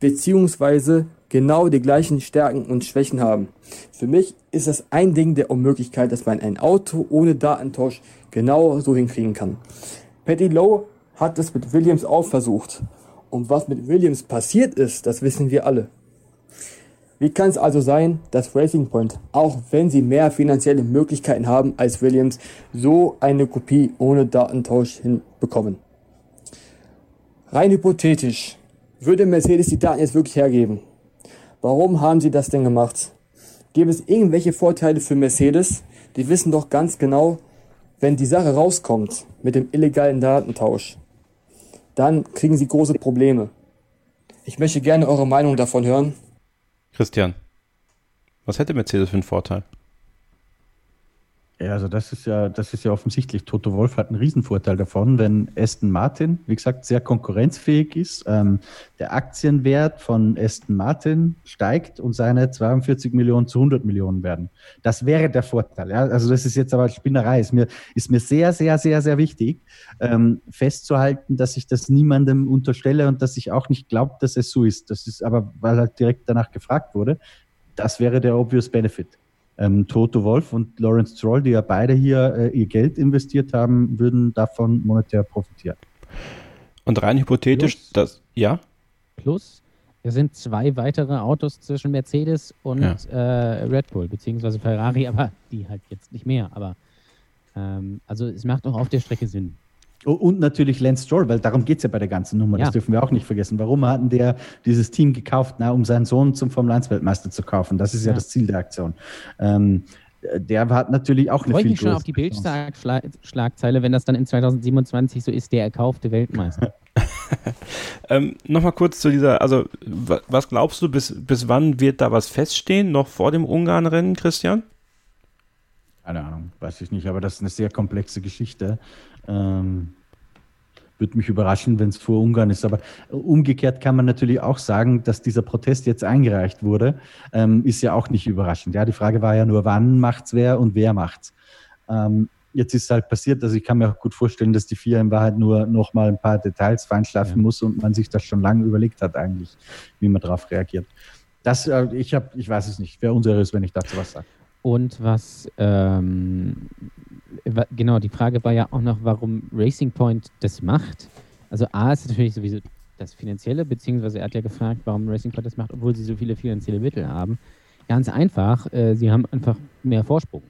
Speaker 8: beziehungsweise genau die gleichen Stärken und Schwächen haben. Für mich ist das ein Ding der Unmöglichkeit, dass man ein Auto ohne Datentausch genau so hinkriegen kann. Patty Lowe hat es mit Williams auch versucht. Und was mit Williams passiert ist, das wissen wir alle. Wie kann es also sein, dass Racing Point, auch wenn sie mehr finanzielle Möglichkeiten haben als Williams, so eine Kopie ohne Datentausch hinbekommen? Rein hypothetisch, würde Mercedes die Daten jetzt wirklich hergeben? Warum haben sie das denn gemacht? Gäbe es irgendwelche Vorteile für Mercedes? Die wissen doch ganz genau, wenn die Sache rauskommt mit dem illegalen Datentausch, dann kriegen sie große Probleme. Ich möchte gerne eure Meinung davon hören.
Speaker 4: Christian, was hätte Mercedes für einen Vorteil?
Speaker 5: Ja, also das ist ja, das ist ja offensichtlich. Toto Wolf hat einen Riesenvorteil davon, wenn Aston Martin, wie gesagt, sehr konkurrenzfähig ist. Ähm, der Aktienwert von Aston Martin steigt und seine 42 Millionen zu 100 Millionen werden. Das wäre der Vorteil. Ja? Also das ist jetzt aber Spinnerei. Ist mir, ist mir sehr, sehr, sehr, sehr wichtig, ähm, festzuhalten, dass ich das niemandem unterstelle und dass ich auch nicht glaube, dass es so ist. Das ist aber, weil halt direkt danach gefragt wurde. Das wäre der obvious benefit ähm, Toto Wolf und Lawrence Stroll, die ja beide hier äh, ihr Geld investiert haben, würden davon monetär profitieren.
Speaker 4: Und rein hypothetisch,
Speaker 6: Plus-
Speaker 4: das, ja?
Speaker 6: Plus, es sind zwei weitere Autos zwischen Mercedes und
Speaker 4: Ja.
Speaker 6: äh, Red Bull, beziehungsweise Ferrari, aber die halt jetzt nicht mehr. Aber ähm, also es macht auch auf der Strecke Sinn.
Speaker 5: Und natürlich Lance Stroll, weil darum geht es ja bei der ganzen Nummer.
Speaker 6: Ja.
Speaker 5: Das dürfen wir auch nicht vergessen. Warum hatten der dieses Team gekauft? Na, um seinen Sohn zum Formel-1-Weltmeister zu kaufen. Das ist ja,
Speaker 6: Ja.
Speaker 5: das Ziel der Aktion. Ähm, der hat natürlich auch eine
Speaker 6: Freue
Speaker 5: viel
Speaker 6: mich schon auf die. Bildschlagzeile, wenn das dann in 2027 so ist, der erkaufte Weltmeister.
Speaker 4: Ähm, Nochmal kurz zu dieser, also wa- was glaubst du, bis, bis wann wird da was feststehen? Noch vor dem Ungarn-Rennen, Christian?
Speaker 5: Keine Ahnung, weiß ich nicht, aber das ist eine sehr komplexe Geschichte. Ähm, würde mich überraschen, wenn es vor Ungarn ist. Aber umgekehrt kann man natürlich auch sagen, dass dieser Protest jetzt eingereicht wurde, ähm, ist ja auch nicht überraschend. Ja, die Frage war ja nur, wann macht's wer und wer macht's. Ähm, jetzt ist halt passiert, also ich kann mir auch gut vorstellen, dass die vier in Wahrheit nur noch mal ein paar Details feinschlafen
Speaker 6: Ja.
Speaker 5: muss und man sich das schon lange überlegt hat eigentlich, wie man darauf reagiert. Das, äh, ich habe, ich weiß es nicht, wäre unseriös, wenn ich dazu was sage.
Speaker 6: Und was, ähm, genau, die Frage war ja auch noch, warum Racing Point das macht. Also A ist natürlich sowieso das Finanzielle, beziehungsweise er hat ja gefragt, warum Racing Point das macht, obwohl sie so viele finanzielle Mittel haben. Ganz einfach, äh, sie haben einfach mehr Vorsprung.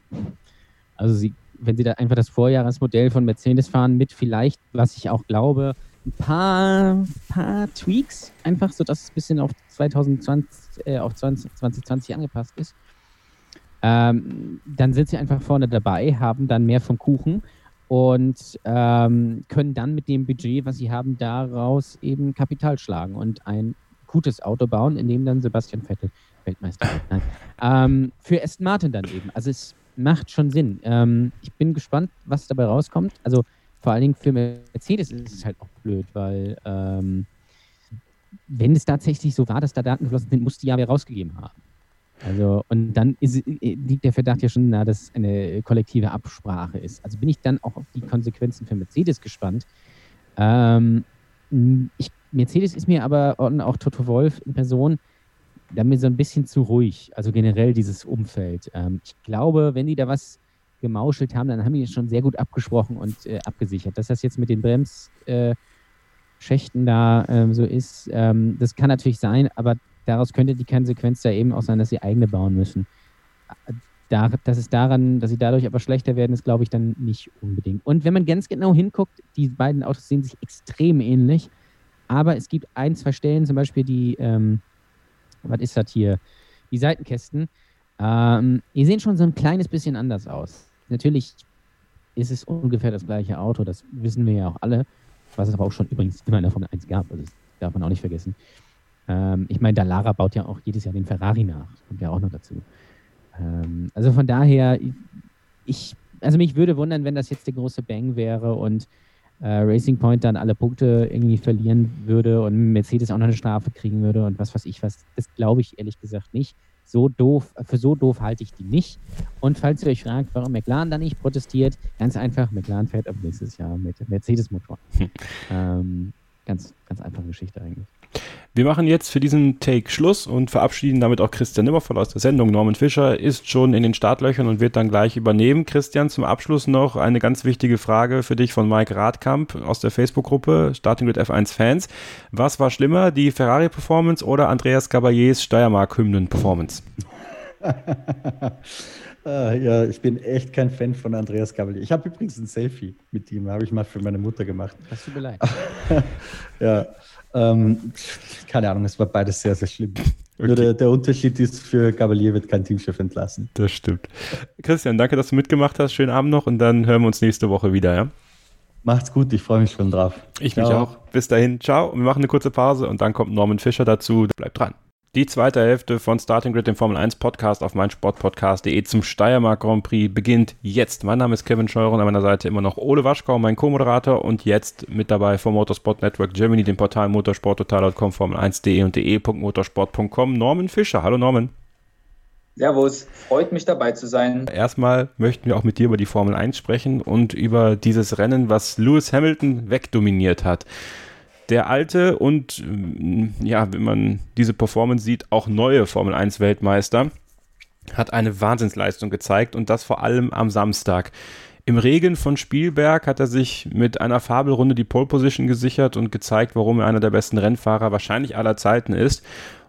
Speaker 6: Also sie, wenn sie da einfach das Vorjahresmodell von Mercedes fahren mit vielleicht, was ich auch glaube, ein paar, paar Tweaks, einfach so, dass es ein bisschen auf 2020, äh, auf 20, 2020 angepasst ist. Ähm, dann sind sie einfach vorne dabei, haben dann mehr vom Kuchen und ähm, können dann mit dem Budget, was sie haben, daraus eben Kapital schlagen und ein gutes Auto bauen, in dem dann Sebastian Vettel Weltmeister wird. Ähm, für Aston Martin dann eben. Also es macht schon Sinn. Ähm, ich bin gespannt, was dabei rauskommt. Also vor allen Dingen für Mercedes ist es halt auch blöd, weil ähm, wenn es tatsächlich so war, dass da Daten geflossen sind, muss die ja wer rausgegeben haben. Also, und dann ist, äh, liegt der Verdacht ja schon nahe, dass es eine kollektive Absprache ist. Also bin ich dann auch auf die Konsequenzen für Mercedes gespannt. Ähm, ich, Mercedes ist mir aber und auch Toto Wolf in Person da mir so ein bisschen zu ruhig. Also generell dieses Umfeld. Ähm, ich glaube, wenn die da was gemauschelt haben, dann haben die es schon sehr gut abgesprochen und äh, abgesichert. Dass das jetzt mit den Bremsschächten äh, da ähm, so ist, ähm, das kann natürlich sein, aber daraus könnte die Konsequenz da eben auch sein, dass sie eigene bauen müssen. Da, dass es daran, dass sie dadurch aber schlechter werden, ist, glaube ich, dann nicht unbedingt. Und wenn man ganz genau hinguckt, die beiden Autos sehen sich extrem ähnlich, aber es gibt ein, zwei Stellen, zum Beispiel die, ähm, was ist das hier? Die Seitenkästen, ähm, die sehen schon so ein kleines bisschen anders aus. Natürlich ist es ungefähr das gleiche Auto, das wissen wir ja auch alle, was es aber auch schon übrigens immer in der Formel 1 gab, also das darf man auch nicht vergessen. Ähm, ich meine, Dallara baut ja auch jedes Jahr den Ferrari nach, das kommt ja auch noch dazu. Ähm, also von daher, ich, also mich würde wundern, wenn das jetzt der große Bang wäre und äh, Racing Point dann alle Punkte irgendwie verlieren würde und Mercedes auch noch eine Strafe kriegen würde und was weiß ich was. Das glaube ich ehrlich gesagt nicht. So doof, für so doof halte ich die nicht. Und falls ihr euch fragt, warum McLaren da nicht protestiert, ganz einfach, McLaren fährt ab nächstes Jahr mit Mercedes-Motor. ähm, ganz, ganz einfache Geschichte eigentlich.
Speaker 4: Wir machen jetzt für diesen Take Schluss und verabschieden damit auch Christian Nimmervoll aus der Sendung. Norman Fischer ist schon in den Startlöchern und wird dann gleich übernehmen. Christian, zum Abschluss noch eine ganz wichtige Frage für dich von Mike Radkamp aus der Facebook-Gruppe Starting with F1 Fans. Was war schlimmer, die Ferrari-Performance oder Andreas Caballers Steiermark-Hymnen-Performance?
Speaker 5: Ah, ja, ich bin echt kein Fan von Andreas Gabalier. Ich habe übrigens ein Selfie mit ihm, habe ich mal für meine Mutter gemacht.
Speaker 6: Das tut mir leid.
Speaker 5: ja, ähm, keine Ahnung, es war beides sehr, sehr schlimm. Okay. Nur der, der, Unterschied ist, für Gabalier wird kein Teamchef entlassen.
Speaker 4: Das stimmt. Christian, danke, dass du mitgemacht hast. Schönen Abend noch und dann hören wir uns nächste Woche wieder, ja?
Speaker 5: Macht's gut, ich freue mich schon drauf.
Speaker 4: Ich Ciao. mich auch. Bis dahin, ciao. Wir machen eine kurze Pause und dann kommt Norman Fischer dazu. Bleibt dran. Die zweite Hälfte von Starting Grid, dem Formel 1 Podcast auf meinsportpodcast.de zum Steiermark Grand Prix beginnt jetzt. Mein Name ist Kevin Scheuren, an meiner Seite immer noch Ole Waschkau, mein Co-Moderator und jetzt mit dabei vom Motorsport Network Germany, dem Portal motorsporttotal.com, Formel1.de und de.motorsport.com, Norman Fischer. Hallo Norman.
Speaker 9: Servus, freut mich dabei zu sein.
Speaker 4: Erstmal möchten wir auch mit dir über die Formel 1 sprechen und über dieses Rennen, was Lewis Hamilton wegdominiert hat der alte und ja, wenn man diese Performance sieht, auch neue Formel 1 Weltmeister hat eine Wahnsinnsleistung gezeigt und das vor allem am Samstag. Im Regen von Spielberg hat er sich mit einer Fabelrunde die Pole Position gesichert und gezeigt, warum er einer der besten Rennfahrer wahrscheinlich aller Zeiten ist.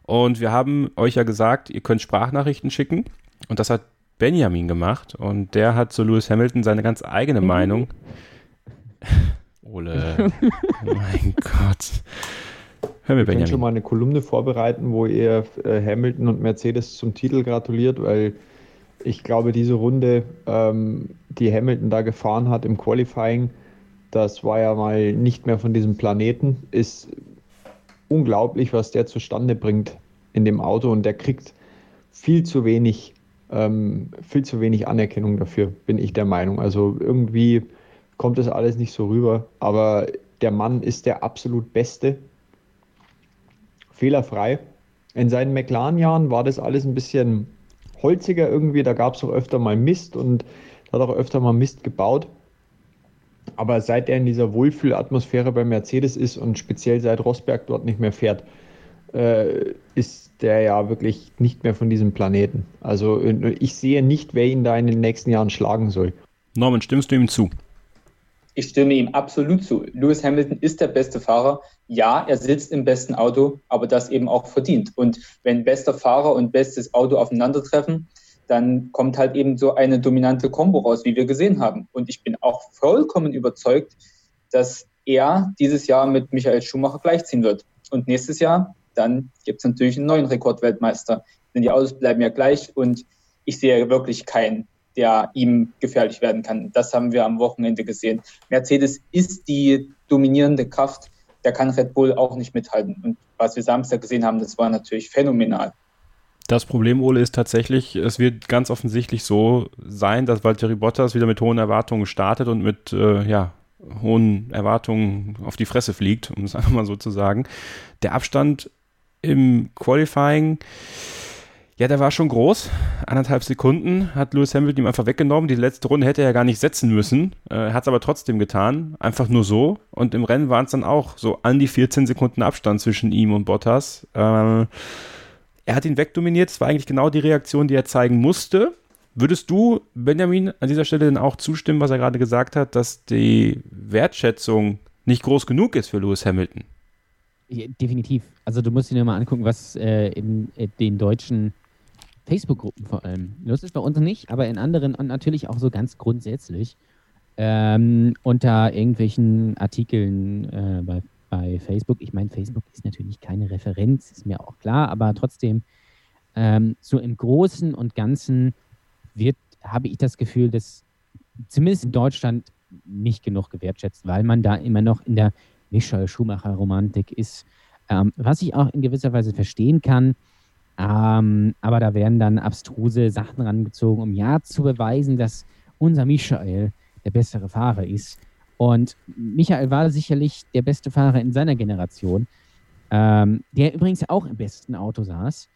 Speaker 4: Und wir haben euch ja gesagt, ihr könnt Sprachnachrichten schicken und das hat Benjamin gemacht und der hat zu Lewis Hamilton seine ganz eigene Meinung. Ole. mein Gott.
Speaker 10: Hör mir, Benjamin. schon mal eine Kolumne vorbereiten, wo ihr äh, Hamilton und Mercedes zum Titel gratuliert, weil ich glaube, diese Runde, ähm, die Hamilton da gefahren hat im Qualifying, das war ja mal nicht mehr von diesem Planeten, ist unglaublich, was der zustande bringt in dem Auto und der kriegt viel zu wenig, ähm, viel zu wenig Anerkennung dafür, bin ich der Meinung. Also irgendwie kommt das alles nicht so rüber. Aber der Mann ist der absolut Beste. Fehlerfrei. In seinen McLaren-Jahren war das alles ein bisschen holziger irgendwie. Da gab es auch öfter mal Mist und hat auch öfter mal Mist gebaut. Aber seit er in dieser Wohlfühlatmosphäre bei Mercedes ist und speziell seit Rosberg dort nicht mehr fährt, äh, ist der ja wirklich nicht mehr von diesem Planeten. Also ich sehe nicht, wer ihn da in den nächsten Jahren schlagen soll.
Speaker 4: Norman, stimmst du ihm zu?
Speaker 9: Ich stimme ihm absolut zu. Lewis Hamilton ist der beste Fahrer. Ja, er sitzt im besten Auto, aber das eben auch verdient. Und wenn bester Fahrer und bestes Auto aufeinandertreffen, dann kommt halt eben so eine dominante Kombo raus, wie wir gesehen haben. Und ich bin auch vollkommen überzeugt, dass er dieses Jahr mit Michael Schumacher gleichziehen wird. Und nächstes Jahr, dann gibt es natürlich einen neuen Rekordweltmeister. Denn die Autos bleiben ja gleich und ich sehe wirklich keinen der ihm gefährlich werden kann. Das haben wir am Wochenende gesehen. Mercedes ist die dominierende Kraft, da kann Red Bull auch nicht mithalten. Und was wir Samstag gesehen haben, das war natürlich phänomenal.
Speaker 4: Das Problem, Ole, ist tatsächlich, es wird ganz offensichtlich so sein, dass Valtteri Bottas wieder mit hohen Erwartungen startet und mit äh, ja, hohen Erwartungen auf die Fresse fliegt, um es einfach mal so zu sagen. Der Abstand im Qualifying ja, der war schon groß. Anderthalb Sekunden hat Lewis Hamilton ihm einfach weggenommen. Die letzte Runde hätte er ja gar nicht setzen müssen. Äh, er hat es aber trotzdem getan. Einfach nur so. Und im Rennen waren es dann auch so an die 14 Sekunden Abstand zwischen ihm und Bottas. Äh, er hat ihn wegdominiert. Es war eigentlich genau die Reaktion, die er zeigen musste. Würdest du, Benjamin, an dieser Stelle denn auch zustimmen, was er gerade gesagt hat, dass die Wertschätzung nicht groß genug ist für Lewis Hamilton?
Speaker 6: Definitiv. Also du musst dir mal angucken, was äh, in, in den deutschen Facebook-Gruppen vor allem. Das ist bei uns nicht, aber in anderen und natürlich auch so ganz grundsätzlich ähm, unter irgendwelchen Artikeln äh, bei, bei Facebook. Ich meine, Facebook ist natürlich keine Referenz, ist mir auch klar, aber trotzdem ähm, so im Großen und Ganzen wird, habe ich das Gefühl, dass zumindest in Deutschland nicht genug gewertschätzt, weil man da immer noch in der Michael Schumacher-Romantik ist. Ähm, was ich auch in gewisser Weise verstehen kann, ähm, aber da werden dann abstruse Sachen rangezogen, um ja zu beweisen, dass unser Michael der bessere Fahrer ist. Und Michael war sicherlich der beste Fahrer in seiner Generation, ähm, der übrigens auch im besten Auto saß.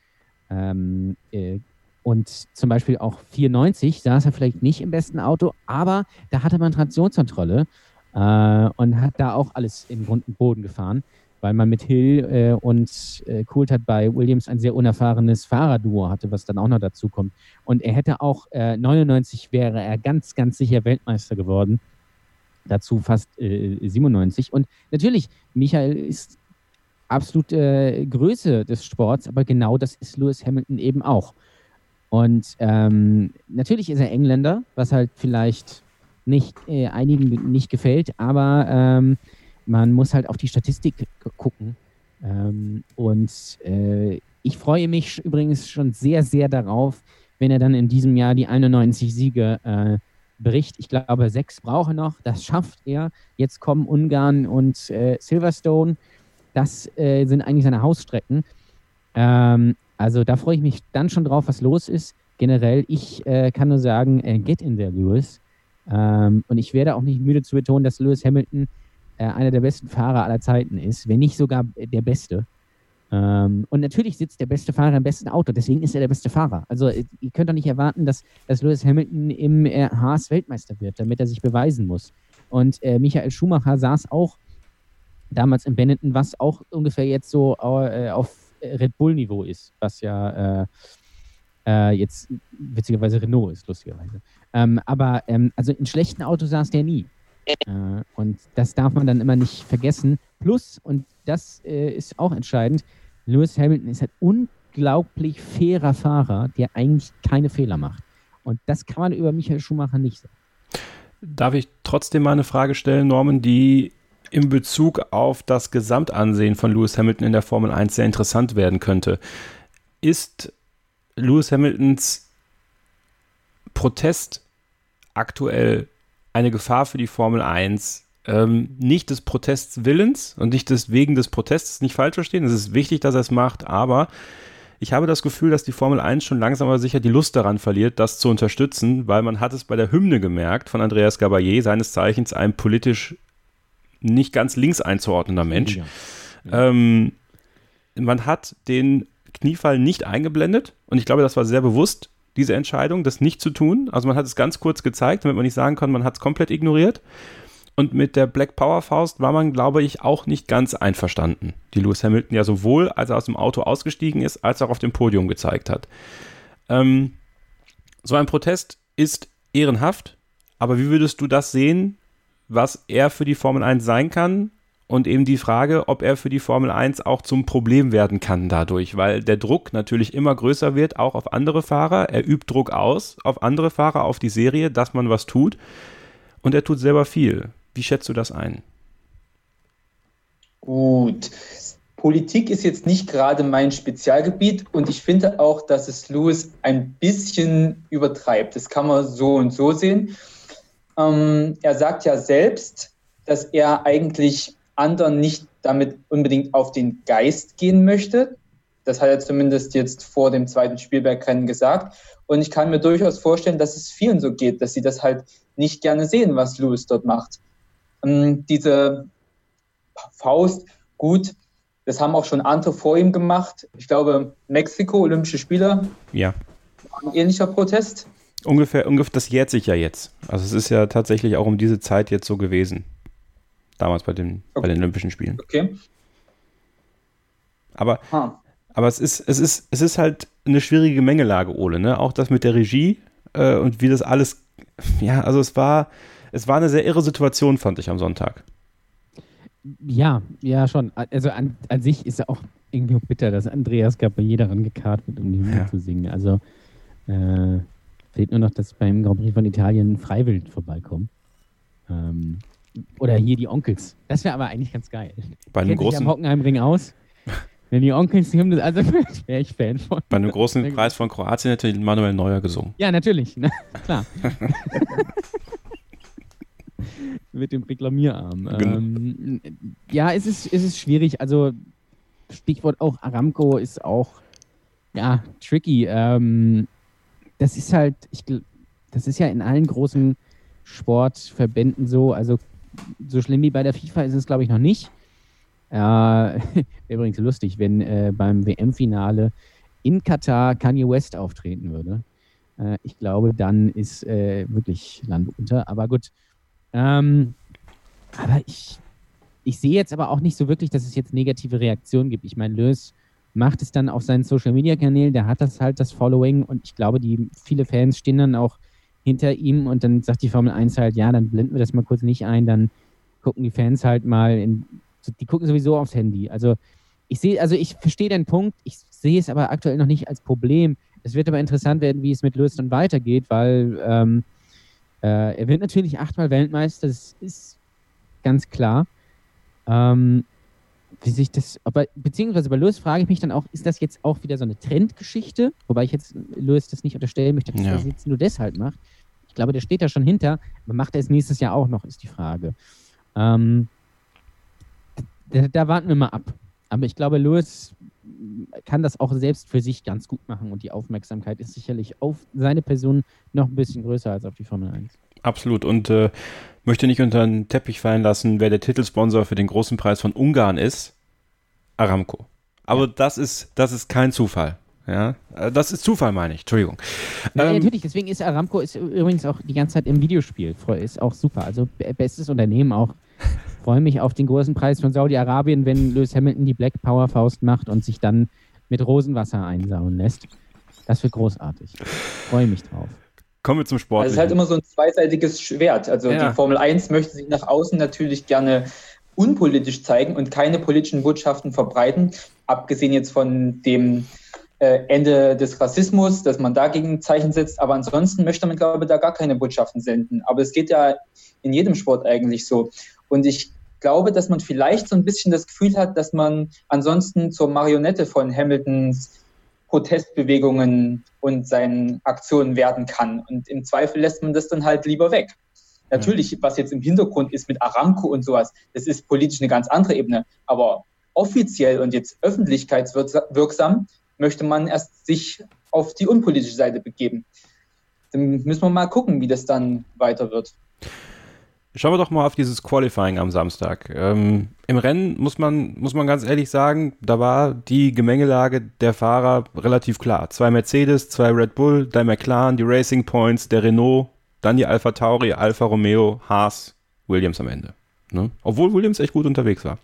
Speaker 6: Ähm, äh, und zum Beispiel auch 94 saß er vielleicht nicht im besten Auto, aber da hatte man Traktionskontrolle äh, und hat da auch alles in Grund und Boden gefahren weil man mit Hill äh, und äh, Coulthard bei Williams ein sehr unerfahrenes Fahrerduo hatte, was dann auch noch dazu kommt. Und er hätte auch, äh, 99 wäre er ganz, ganz sicher Weltmeister geworden. Dazu fast äh, 97. Und natürlich, Michael ist absolut äh, Größe des Sports, aber genau das ist Lewis Hamilton eben auch. Und ähm, natürlich ist er Engländer, was halt vielleicht nicht äh, einigen nicht gefällt, aber ähm, man muss halt auf die Statistik gucken. Ähm, und äh, ich freue mich übrigens schon sehr, sehr darauf, wenn er dann in diesem Jahr die 91 Siege äh, bricht. Ich glaube, sechs brauche noch. Das schafft er. Jetzt kommen Ungarn und äh, Silverstone. Das äh, sind eigentlich seine Hausstrecken. Ähm, also da freue ich mich dann schon drauf, was los ist. Generell, ich äh, kann nur sagen, äh, get in there, Lewis. Ähm, und ich werde auch nicht müde zu betonen, dass Lewis Hamilton äh, einer der besten Fahrer aller Zeiten ist, wenn nicht sogar der beste. Ähm, und natürlich sitzt der beste Fahrer im besten Auto, deswegen ist er der beste Fahrer. Also äh, ihr könnt doch nicht erwarten, dass, dass Lewis Hamilton im äh, Haas Weltmeister wird, damit er sich beweisen muss. Und äh, Michael Schumacher saß auch damals in Benetton, was auch ungefähr jetzt so äh, auf Red Bull-Niveau ist, was ja äh, jetzt witzigerweise Renault ist, lustigerweise. Ähm, aber ähm, also in schlechten Autos saß der nie. Äh, und das darf man dann immer nicht vergessen. Plus, und das äh, ist auch entscheidend, Lewis Hamilton ist halt unglaublich fairer Fahrer, der eigentlich keine Fehler macht. Und das kann man über Michael Schumacher nicht sagen.
Speaker 4: Darf ich trotzdem mal eine Frage stellen, Norman, die in Bezug auf das Gesamtansehen von Lewis Hamilton in der Formel 1 sehr interessant werden könnte? Ist Lewis Hamiltons Protest aktuell eine Gefahr für die Formel 1. Ähm, nicht des Protests Willens und nicht des wegen des Protests, nicht falsch verstehen. Es ist wichtig, dass er es macht, aber ich habe das Gefühl, dass die Formel 1 schon langsam aber sicher die Lust daran verliert, das zu unterstützen, weil man hat es bei der Hymne gemerkt von Andreas Gabayé, seines Zeichens ein politisch nicht ganz links einzuordnender Mensch. Ja. Ähm, man hat den Kniefall nicht eingeblendet und ich glaube, das war sehr bewusst diese Entscheidung, das nicht zu tun. Also man hat es ganz kurz gezeigt, damit man nicht sagen kann, man hat es komplett ignoriert. Und mit der Black Power Faust war man, glaube ich, auch nicht ganz einverstanden, die Lewis Hamilton ja sowohl, als er aus dem Auto ausgestiegen ist, als auch auf dem Podium gezeigt hat. Ähm, so ein Protest ist ehrenhaft, aber wie würdest du das sehen, was er für die Formel 1 sein kann? Und eben die Frage, ob er für die Formel 1 auch zum Problem werden kann dadurch, weil der Druck natürlich immer größer wird, auch auf andere Fahrer. Er übt Druck aus auf andere Fahrer, auf die Serie, dass man was tut. Und er tut selber viel. Wie schätzt du das ein?
Speaker 9: Gut. Politik ist jetzt nicht gerade mein Spezialgebiet und ich finde auch, dass es Lewis ein bisschen übertreibt. Das kann man so und so sehen. Ähm, er sagt ja selbst, dass er eigentlich anderen nicht damit unbedingt auf den Geist gehen möchte. Das hat er zumindest jetzt vor dem zweiten Spielbergrennen gesagt. Und ich kann mir durchaus vorstellen, dass es vielen so geht, dass sie das halt nicht gerne sehen, was Lewis dort macht. Ähm, diese Faust, gut, das haben auch schon andere vor ihm gemacht. Ich glaube, Mexiko, Olympische Spiele.
Speaker 4: Ja.
Speaker 9: Ein ähnlicher Protest.
Speaker 4: Ungefähr, ungefähr, das jährt sich ja jetzt. Also es ist ja tatsächlich auch um diese Zeit jetzt so gewesen. Damals bei den, okay. bei den Olympischen Spielen.
Speaker 9: Okay.
Speaker 4: Aber, aber es ist, es ist, es ist halt eine schwierige Gemengelage, Ole, ne? Auch das mit der Regie äh, und wie das alles. Ja, also es war, es war eine sehr irre Situation, fand ich am Sonntag.
Speaker 6: Ja, ja, schon. Also an, an sich ist es auch irgendwie bitter, dass Andreas Gabriel rangekarrt wird, um die Hymne ja. zu singen. Also äh, fehlt nur noch, dass beim Grand Prix von Italien Freiwild vorbeikommen. Ähm, oder hier die Onkels. Das wäre aber eigentlich ganz geil.
Speaker 4: Bei einem großen.
Speaker 6: Am Hockenheimring aus. Wenn die Onkels die Hymne, also wäre ich Fan von.
Speaker 4: Bei einem großen Preis von Kroatien hätte Manuel Neuer gesungen.
Speaker 6: Ja, natürlich. Na, klar. Mit dem Reklamierarm. Genau. Ähm, ja, es ist, es ist schwierig. Also, Stichwort auch Aramco ist auch, ja, tricky. Ähm, das ist halt, ich, das ist ja in allen großen Sportverbänden so. Also, so schlimm wie bei der FIFA ist es, glaube ich, noch nicht. Äh, übrigens lustig, wenn äh, beim WM-Finale in Katar Kanye West auftreten würde. Äh, ich glaube, dann ist äh, wirklich Land unter. Aber gut. Ähm, aber ich, ich sehe jetzt aber auch nicht so wirklich, dass es jetzt negative Reaktionen gibt. Ich meine, Lös macht es dann auf seinen Social Media Kanälen, der hat das halt das Following und ich glaube, die viele Fans stehen dann auch hinter ihm und dann sagt die Formel 1 halt, ja, dann blenden wir das mal kurz nicht ein, dann gucken die Fans halt mal in, die gucken sowieso aufs Handy. Also ich sehe, also ich verstehe den Punkt, ich sehe es aber aktuell noch nicht als Problem. Es wird aber interessant werden, wie es mit Lewis dann weitergeht, weil ähm, äh, er wird natürlich achtmal Weltmeister, das ist ganz klar. Ähm, wie sich das, aber, beziehungsweise bei Lewis frage ich mich dann auch, ist das jetzt auch wieder so eine Trendgeschichte? Wobei ich jetzt Lewis das nicht unterstellen möchte, dass ja. er das jetzt nur deshalb macht. Ich glaube, der steht da schon hinter, aber macht er es nächstes Jahr auch noch, ist die Frage. Ähm, da, da, warten wir mal ab. Aber ich glaube, Lewis kann das auch selbst für sich ganz gut machen und die Aufmerksamkeit ist sicherlich auf seine Person noch ein bisschen größer als auf die Formel 1.
Speaker 4: Absolut und äh, möchte nicht unter den Teppich fallen lassen, wer der Titelsponsor für den großen Preis von Ungarn ist. Aramco. Aber ja. das ist das ist kein Zufall. Ja, äh, das ist Zufall, meine ich. Entschuldigung.
Speaker 6: Ja, ähm, natürlich, deswegen ist Aramco ist übrigens auch die ganze Zeit im Videospiel. Ist auch super. Also bestes Unternehmen auch. Freue mich auf den großen Preis von Saudi-Arabien, wenn Lewis Hamilton die Black Power Faust macht und sich dann mit Rosenwasser einsauen lässt. Das wird großartig. Freue mich drauf.
Speaker 4: Kommen wir zum Sport.
Speaker 9: Also es ist halt immer so ein zweiseitiges Schwert. Also ja. die Formel 1 möchte sich nach außen natürlich gerne unpolitisch zeigen und keine politischen Botschaften verbreiten, abgesehen jetzt von dem äh, Ende des Rassismus, dass man dagegen ein Zeichen setzt. Aber ansonsten möchte man, glaube ich, da gar keine Botschaften senden. Aber es geht ja in jedem Sport eigentlich so. Und ich glaube, dass man vielleicht so ein bisschen das Gefühl hat, dass man ansonsten zur Marionette von Hamiltons Protestbewegungen und seinen Aktionen werden kann. Und im Zweifel lässt man das dann halt lieber weg. Natürlich, was jetzt im Hintergrund ist mit Aramco und sowas, das ist politisch eine ganz andere Ebene. Aber offiziell und jetzt öffentlichkeitswirksam möchte man erst sich auf die unpolitische Seite begeben. Dann müssen wir mal gucken, wie das dann weiter wird.
Speaker 4: Schauen wir doch mal auf dieses Qualifying am Samstag. Ähm, Im Rennen muss man, muss man ganz ehrlich sagen, da war die Gemengelage der Fahrer relativ klar. Zwei Mercedes, zwei Red Bull, der McLaren, die Racing Points, der Renault, dann die Alpha Tauri, Alfa Romeo, Haas Williams am Ende. Ne? Obwohl Williams echt gut unterwegs war.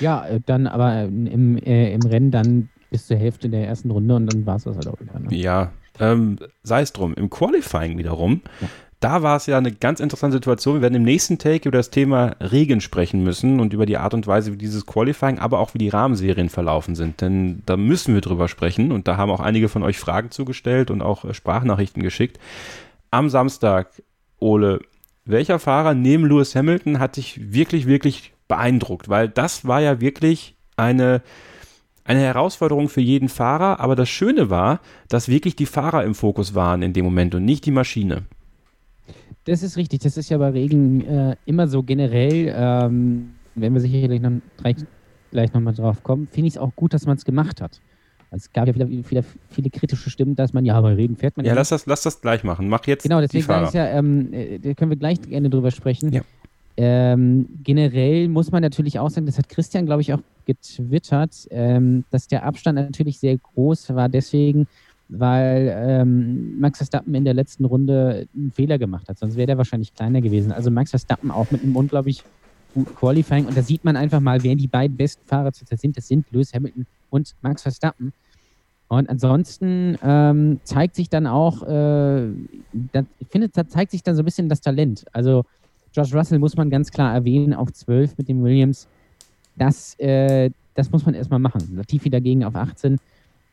Speaker 6: Ja, äh, dann aber im, äh, im Rennen dann bis zur Hälfte der ersten Runde und dann war es das halt auch wieder.
Speaker 4: Ne? Ja, ähm, sei es drum. Im Qualifying wiederum, ja. da war es ja eine ganz interessante Situation. Wir werden im nächsten Take über das Thema Regen sprechen müssen und über die Art und Weise, wie dieses Qualifying, aber auch wie die Rahmenserien verlaufen sind. Denn da müssen wir drüber sprechen und da haben auch einige von euch Fragen zugestellt und auch äh, Sprachnachrichten geschickt. Am Samstag, Ole, welcher Fahrer neben Lewis Hamilton hat dich wirklich, wirklich beeindruckt? Weil das war ja wirklich eine eine Herausforderung für jeden Fahrer, aber das Schöne war, dass wirklich die Fahrer im Fokus waren in dem Moment und nicht die Maschine.
Speaker 6: Das ist richtig, das ist ja bei Regen äh, immer so generell, ähm, wenn wir sicherlich noch, gleich nochmal drauf kommen, finde ich es auch gut, dass man es gemacht hat. Es gab ja viele, viele, viele, kritische Stimmen, dass man, ja, bei Regen fährt man
Speaker 4: ja. Ja, lass das, lass das gleich machen. Mach jetzt
Speaker 6: Genau, deswegen
Speaker 4: sage ich
Speaker 6: ja, ähm, äh, da können wir gleich gerne drüber sprechen. Ja. Ähm, generell muss man natürlich auch sagen, das hat Christian, glaube ich, auch getwittert, ähm, dass der Abstand natürlich sehr groß war, deswegen, weil ähm, Max Verstappen in der letzten Runde einen Fehler gemacht hat. Sonst wäre der wahrscheinlich kleiner gewesen. Also Max Verstappen auch mit einem unglaublich guten Qualifying. Und da sieht man einfach mal, wer die beiden besten Fahrer zurzeit sind. Das sind Lewis Hamilton und Max Verstappen. Und ansonsten ähm, zeigt sich dann auch, äh, da, ich finde, da zeigt sich dann so ein bisschen das Talent. Also Josh Russell muss man ganz klar erwähnen auf 12 mit dem Williams. Das, äh, das muss man erstmal machen. Latifi dagegen auf 18.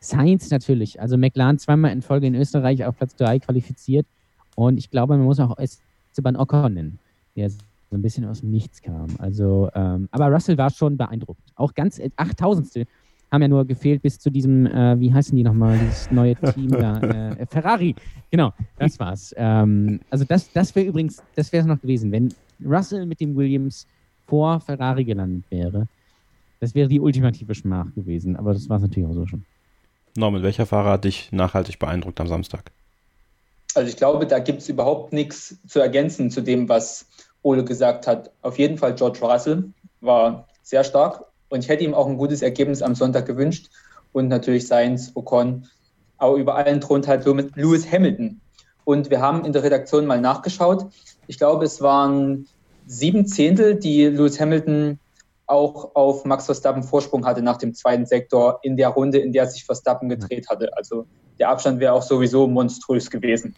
Speaker 6: Sainz natürlich. Also McLaren zweimal in Folge in Österreich auf Platz 3 qualifiziert. Und ich glaube, man muss auch Esteban Ocon nennen, der so ein bisschen aus dem Nichts kam. Also, ähm, aber Russell war schon beeindruckend. Auch ganz 8000 äh, haben ja nur gefehlt bis zu diesem, äh, wie heißen die nochmal, dieses neue Team da, äh, Ferrari. Genau, das war's. Ähm, also das, das wäre übrigens, das wäre es noch gewesen, wenn Russell mit dem Williams vor Ferrari gelandet wäre. Das wäre die ultimative Schmach gewesen, aber das war es natürlich auch so schon.
Speaker 4: Norman, welcher Fahrer hat dich nachhaltig beeindruckt am Samstag?
Speaker 9: Also ich glaube, da gibt es überhaupt nichts zu ergänzen zu dem, was Ole gesagt hat. Auf jeden Fall George Russell war sehr stark und ich hätte ihm auch ein gutes Ergebnis am Sonntag gewünscht. Und natürlich Sainz, Ocon, aber über allen thront halt Lewis Hamilton. Und wir haben in der Redaktion mal nachgeschaut. Ich glaube, es waren sieben Zehntel, die Lewis Hamilton auch auf Max Verstappen Vorsprung hatte nach dem zweiten Sektor in der Runde, in der sich Verstappen gedreht hatte. Also der Abstand wäre auch sowieso monströs gewesen.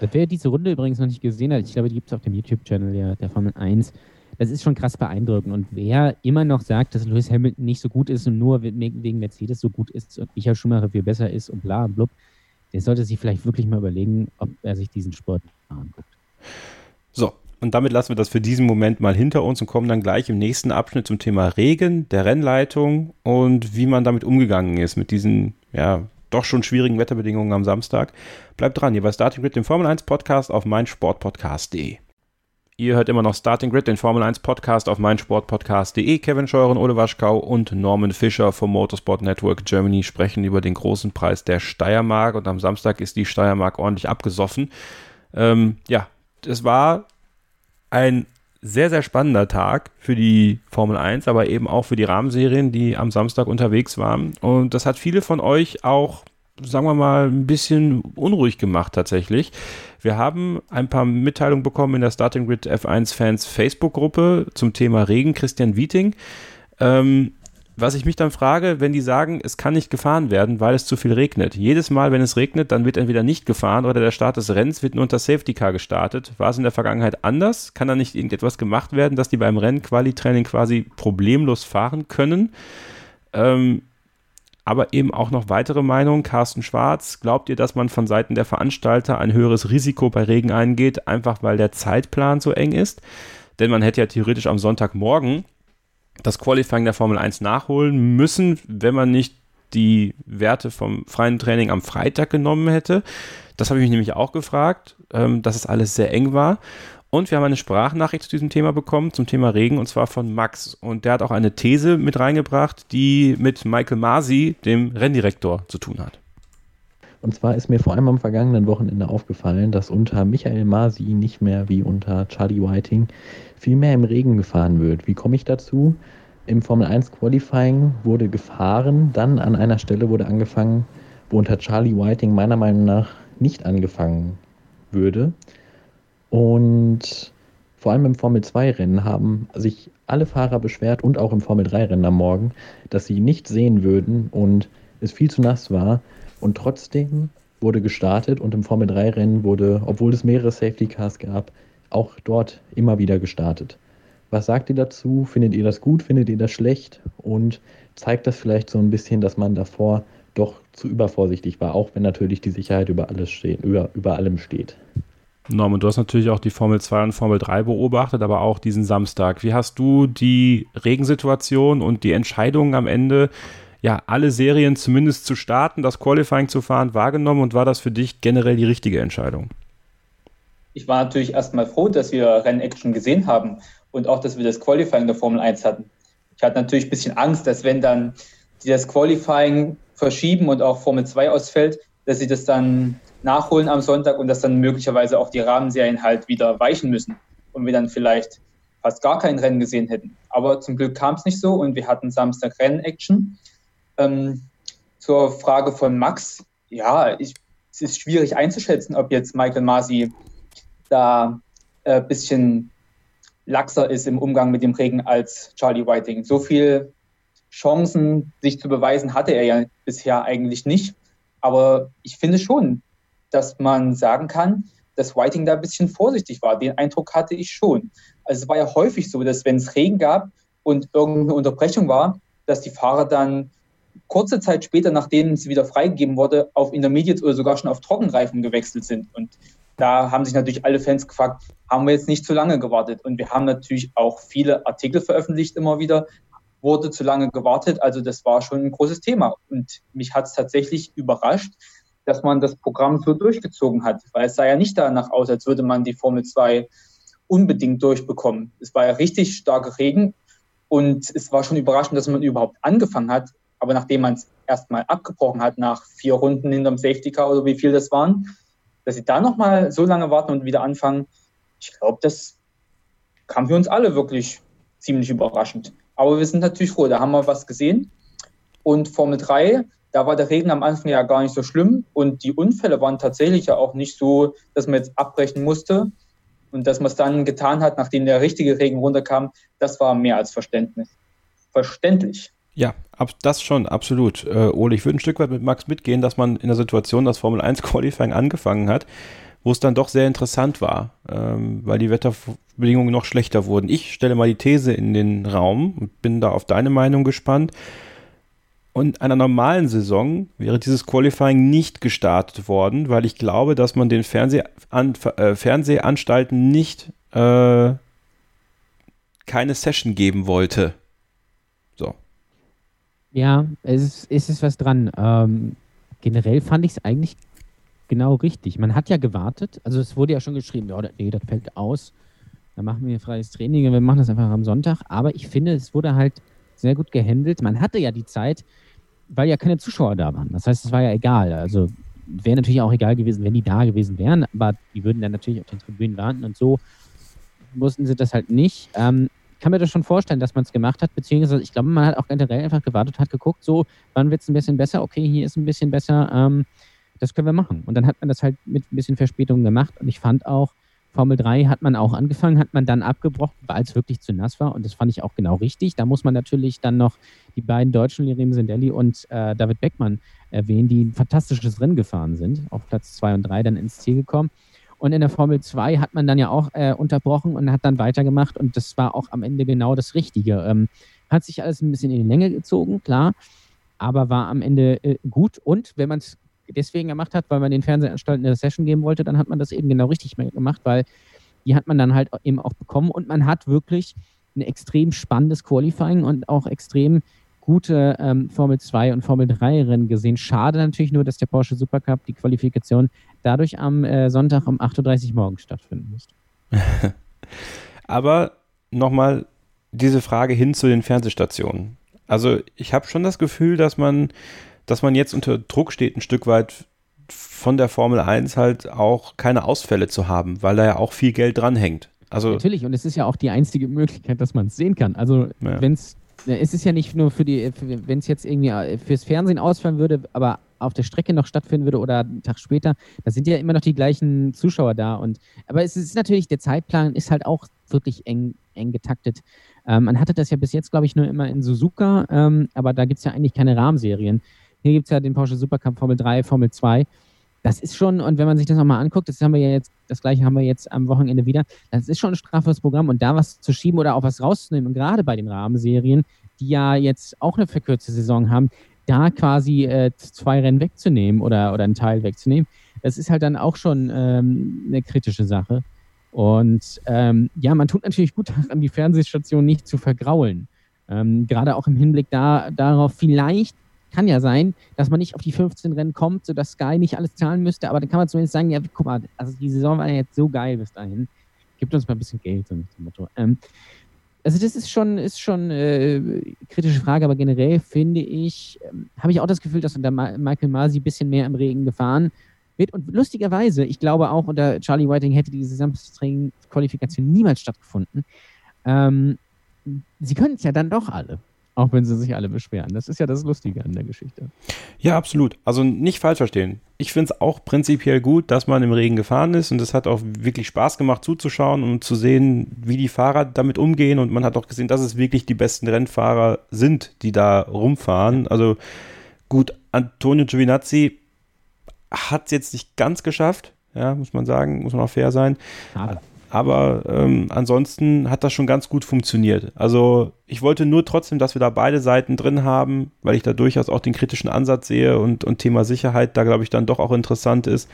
Speaker 6: Wer diese Runde übrigens noch nicht gesehen hat, ich glaube, die gibt es auf dem YouTube-Channel der, der Formel 1, das ist schon krass beeindruckend. Und wer immer noch sagt, dass Lewis Hamilton nicht so gut ist und nur wegen Mercedes so gut ist und Michael Schumacher viel besser ist und bla und blub, der sollte sich vielleicht wirklich mal überlegen, ob er sich diesen Sport anguckt.
Speaker 4: So, und damit lassen wir das für diesen Moment mal hinter uns und kommen dann gleich im nächsten Abschnitt zum Thema Regen, der Rennleitung und wie man damit umgegangen ist, mit diesen, ja, doch schon schwierigen Wetterbedingungen am Samstag. Bleibt dran, hier bei Starting Grid, dem Formel 1 Podcast auf meinsportpodcast.de. Ihr hört immer noch Starting Grid, den Formel 1 Podcast auf meinsportpodcast.de. Kevin Scheuren, Ole Waschkau und Norman Fischer vom Motorsport Network Germany sprechen über den großen Preis der Steiermark und am Samstag ist die Steiermark ordentlich abgesoffen. Ähm, ja, es war ein sehr, sehr spannender Tag für die Formel 1, aber eben auch für die Rahmenserien, die am Samstag unterwegs waren. Und das hat viele von euch auch sagen wir mal, ein bisschen unruhig gemacht tatsächlich. Wir haben ein paar Mitteilungen bekommen in der Starting Grid F1 Fans Facebook-Gruppe zum Thema Regen, Christian Wieting. Ähm, was ich mich dann frage, wenn die sagen, es kann nicht gefahren werden, weil es zu viel regnet. Jedes Mal, wenn es regnet, dann wird entweder nicht gefahren oder der Start des Rennens wird nur unter Safety Car gestartet. War es in der Vergangenheit anders? Kann da nicht irgendetwas gemacht werden, dass die beim Rennen Quali-Training quasi problemlos fahren können? Ähm, aber eben auch noch weitere Meinungen. Carsten Schwarz, glaubt ihr, dass man von Seiten der Veranstalter ein höheres Risiko bei Regen eingeht, einfach weil der Zeitplan so eng ist? Denn man hätte ja theoretisch am Sonntagmorgen das Qualifying der Formel 1 nachholen müssen, wenn man nicht die Werte vom freien Training am Freitag genommen hätte. Das habe ich mich nämlich auch gefragt, ähm, dass es alles sehr eng war. Und wir haben eine Sprachnachricht zu diesem Thema bekommen, zum Thema Regen, und zwar von Max. Und der hat auch eine These mit reingebracht, die mit Michael Masi, dem Renndirektor, zu tun hat.
Speaker 11: Und zwar ist mir vor allem am vergangenen Wochenende aufgefallen, dass unter Michael Masi nicht mehr wie unter Charlie Whiting viel mehr im Regen gefahren wird. Wie komme ich dazu? Im Formel 1 Qualifying wurde gefahren, dann an einer Stelle wurde angefangen, wo unter Charlie Whiting meiner Meinung nach nicht angefangen würde. Und Vor allem im Formel-2-Rennen haben sich alle Fahrer beschwert und auch im Formel-3-Rennen am Morgen, dass sie nicht sehen würden und es viel zu nass war. Und trotzdem wurde gestartet und im Formel-3-Rennen wurde, obwohl es mehrere Safety-Cars gab, auch dort immer wieder gestartet. Was sagt ihr dazu? Findet ihr das gut? Findet ihr das schlecht? Und zeigt das vielleicht so ein bisschen, dass man davor doch zu übervorsichtig war, auch wenn natürlich die Sicherheit über alles steht, über, über allem steht.
Speaker 4: Norman, du hast natürlich auch die Formel 2 und Formel 3 beobachtet, aber auch diesen Samstag. Wie hast du die Regensituation und die Entscheidung am Ende, ja, alle Serien zumindest zu starten, das Qualifying zu fahren, wahrgenommen und war das für dich generell die richtige Entscheidung?
Speaker 9: Ich war natürlich erstmal froh, dass wir Rennaction gesehen haben und auch, dass wir das Qualifying der Formel 1 hatten. Ich hatte natürlich ein bisschen Angst, dass wenn dann die das Qualifying verschieben und auch Formel 2 ausfällt, dass sie das dann nachholen am Sonntag und dass dann möglicherweise auch die Rahmenserien halt wieder weichen müssen und wir dann vielleicht fast gar kein Rennen gesehen hätten. Aber zum Glück kam es nicht so und wir hatten Samstag Rennen-Action. Ähm, zur Frage von Max, ja, ich, es ist schwierig einzuschätzen, ob jetzt Michael Masi da ein äh, bisschen laxer ist im Umgang mit dem Regen als Charlie Whiting. So viel Chancen, sich zu beweisen, hatte er ja bisher eigentlich nicht. Aber ich finde schon, dass man sagen kann, dass Whiting da ein bisschen vorsichtig war. Den Eindruck hatte ich schon. Also es war ja häufig so, dass wenn es Regen gab und irgendeine Unterbrechung war, dass die Fahrer dann kurze Zeit später, nachdem sie wieder freigegeben wurde, auf Intermediates oder sogar schon auf Trockenreifen gewechselt sind. Und da haben sich natürlich alle Fans gefragt, haben wir jetzt nicht zu lange gewartet? Und wir haben natürlich auch viele Artikel veröffentlicht immer wieder, wurde zu lange gewartet. Also das war schon ein großes Thema. Und mich hat es tatsächlich überrascht, dass man das Programm so durchgezogen hat, weil es sah ja nicht danach aus, als würde man die Formel 2 unbedingt durchbekommen. Es war ja richtig starker Regen und es war schon überraschend, dass man überhaupt angefangen hat. Aber nachdem man es erstmal abgebrochen hat, nach vier Runden hinterm Safety Car oder wie viel das waren, dass sie da nochmal so lange warten und wieder anfangen, ich glaube, das kam für uns alle wirklich ziemlich überraschend. Aber wir sind natürlich froh, da haben wir was gesehen. Und Formel 3, da war der Regen am Anfang ja gar nicht so schlimm und die Unfälle waren tatsächlich ja auch nicht so, dass man jetzt abbrechen musste. Und dass man es dann getan hat, nachdem der richtige Regen runterkam, das war mehr als Verständnis. Verständlich.
Speaker 4: Ja, das schon, absolut. Äh, Ole, ich würde ein Stück weit mit Max mitgehen, dass man in der Situation, dass Formel 1 Qualifying angefangen hat, wo es dann doch sehr interessant war, ähm, weil die Wetterbedingungen noch schlechter wurden. Ich stelle mal die These in den Raum und bin da auf deine Meinung gespannt. Und einer normalen Saison wäre dieses Qualifying nicht gestartet worden, weil ich glaube, dass man den Fernsehan äh, Fernsehanstalten nicht äh, keine Session geben wollte. So.
Speaker 6: Ja, es ist, es ist was dran. Ähm, generell fand ich es eigentlich genau richtig. Man hat ja gewartet, also es wurde ja schon geschrieben, ja, nee, das fällt aus. Dann machen wir freies Training und wir machen das einfach am Sonntag. Aber ich finde, es wurde halt sehr gut gehandelt. Man hatte ja die Zeit, weil ja keine Zuschauer da waren. Das heißt, es war ja egal. Also wäre natürlich auch egal gewesen, wenn die da gewesen wären, aber die würden dann natürlich auf den Tribünen warten und so mussten sie das halt nicht. Ähm, kann mir das schon vorstellen, dass man es gemacht hat, beziehungsweise ich glaube, man hat auch generell einfach gewartet, hat geguckt, so, wann wird es ein bisschen besser? Okay, hier ist ein bisschen besser. Ähm, das können wir machen. Und dann hat man das halt mit ein bisschen Verspätung gemacht. Und ich fand auch, Formel 3 hat man auch angefangen, hat man dann abgebrochen, weil es wirklich zu nass war. Und das fand ich auch genau richtig. Da muss man natürlich dann noch die beiden Deutschen, Lirim Sendelli und äh, David Beckmann, erwähnen, die ein fantastisches Rennen gefahren sind. Auf Platz 2 und 3 dann ins Ziel gekommen. Und in der Formel 2 hat man dann ja auch äh, unterbrochen und hat dann weitergemacht. Und das war auch am Ende genau das Richtige. Ähm, hat sich alles ein bisschen in die Länge gezogen, klar. Aber war am Ende äh, gut. Und wenn man es deswegen gemacht hat, weil man den Fernsehanstalten eine Session geben wollte, dann hat man das eben genau richtig gemacht, weil die hat man dann halt eben auch bekommen und man hat wirklich ein extrem spannendes Qualifying und auch extrem gute ähm, Formel 2 und Formel 3 Rennen gesehen. Schade natürlich nur, dass der Porsche Supercup, die Qualifikation, dadurch am äh, Sonntag um 8.30 Uhr morgens stattfinden musste.
Speaker 4: Aber nochmal diese Frage hin zu den Fernsehstationen. Also ich habe schon das Gefühl, dass man dass man jetzt unter Druck steht, ein Stück weit von der Formel 1 halt auch keine Ausfälle zu haben, weil da ja auch viel Geld dranhängt. Also
Speaker 6: Natürlich, und es ist ja auch die einzige Möglichkeit, dass man es sehen kann. Also ja. wenn es, es ist ja nicht nur für die, wenn es jetzt irgendwie fürs Fernsehen ausfallen würde, aber auf der Strecke noch stattfinden würde oder einen Tag später, da sind ja immer noch die gleichen Zuschauer da. Und, aber es ist natürlich, der Zeitplan ist halt auch wirklich eng, eng getaktet. Ähm, man hatte das ja bis jetzt, glaube ich, nur immer in Suzuka, ähm, aber da gibt es ja eigentlich keine Rahmenserien. Hier gibt es ja den Porsche Supercup Formel 3, Formel 2. Das ist schon, und wenn man sich das nochmal anguckt, das haben wir ja jetzt, das gleiche haben wir jetzt am Wochenende wieder, das ist schon ein straffes Programm und da was zu schieben oder auch was rauszunehmen, gerade bei den Rahmenserien, die ja jetzt auch eine verkürzte Saison haben, da quasi äh, zwei Rennen wegzunehmen oder, oder einen Teil wegzunehmen, das ist halt dann auch schon ähm, eine kritische Sache. Und ähm, ja, man tut natürlich gut daran, die Fernsehstation nicht zu vergraulen. Ähm, Gerade auch im Hinblick da, darauf, vielleicht kann ja sein, dass man nicht auf die 15 Rennen kommt, sodass Sky nicht alles zahlen müsste, aber dann kann man zumindest sagen, ja, guck mal, also die Saison war ja jetzt so geil bis dahin. Gibt uns mal ein bisschen Geld, so nach dem Motto. Ähm, also das ist schon, ist schon äh, kritische Frage, aber generell finde ich, ähm, habe ich auch das Gefühl, dass unter Ma Michael Masi ein bisschen mehr im Regen gefahren wird. Und lustigerweise, ich glaube auch unter Charlie Whiting hätte diese Samstagstraining-Qualifikation niemals stattgefunden. Ähm, sie können es ja dann doch alle. Auch wenn sie sich alle beschweren. Das ist ja das Lustige an der Geschichte.
Speaker 4: Ja, absolut. Also nicht falsch verstehen. Ich finde es auch prinzipiell gut, dass man im Regen gefahren ist und es hat auch wirklich Spaß gemacht zuzuschauen und zu sehen, wie die Fahrer damit umgehen. Und man hat auch gesehen, dass es wirklich die besten Rennfahrer sind, die da rumfahren. Also gut, Antonio Giovinazzi hat es jetzt nicht ganz geschafft, ja, muss man sagen, muss man auch fair sein. Schade. Aber ähm, ansonsten hat das schon ganz gut funktioniert. Also ich wollte nur trotzdem, dass wir da beide Seiten drin haben, weil ich da durchaus auch den kritischen Ansatz sehe und, und Thema Sicherheit da, glaube ich, dann doch auch interessant ist.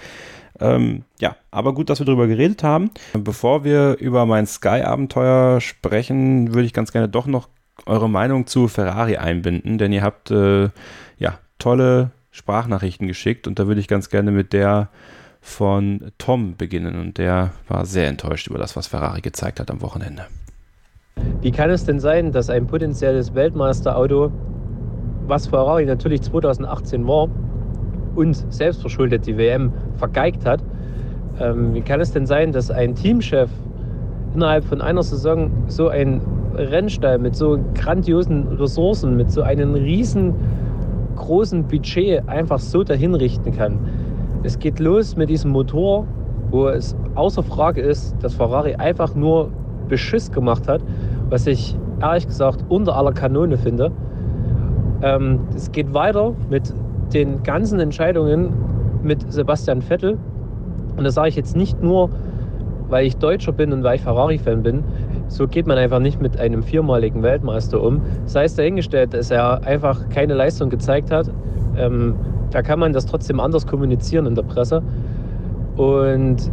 Speaker 4: Ähm, ja, aber gut, dass wir darüber geredet haben. Bevor wir über mein Sky-Abenteuer sprechen, würde ich ganz gerne doch noch eure Meinung zu Ferrari einbinden, denn ihr habt äh, ja tolle Sprachnachrichten geschickt und da würde ich ganz gerne mit der von Tom beginnen und der war sehr enttäuscht über das, was Ferrari gezeigt hat am Wochenende.
Speaker 12: Wie kann es denn sein, dass ein potenzielles Weltmeisterauto, was Ferrari natürlich 2018 war und selbstverschuldet die WM vergeigt hat, ähm, wie kann es denn sein, dass ein Teamchef innerhalb von einer Saison so einen Rennstall mit so grandiosen Ressourcen, mit so einem riesengroßen Budget einfach so dahin richten kann? Es geht los mit diesem Motor, wo es außer Frage ist, dass Ferrari einfach nur Beschiss gemacht hat, was ich ehrlich gesagt unter aller Kanone finde. Ähm, es geht weiter mit den ganzen Entscheidungen mit Sebastian Vettel. Und das sage ich jetzt nicht nur, weil ich Deutscher bin und weil ich Ferrari-Fan bin. So geht man einfach nicht mit einem viermaligen Weltmeister um. Sei es dahingestellt, dass er einfach keine Leistung gezeigt hat. Ähm, da kann man das trotzdem anders kommunizieren in der Presse. Und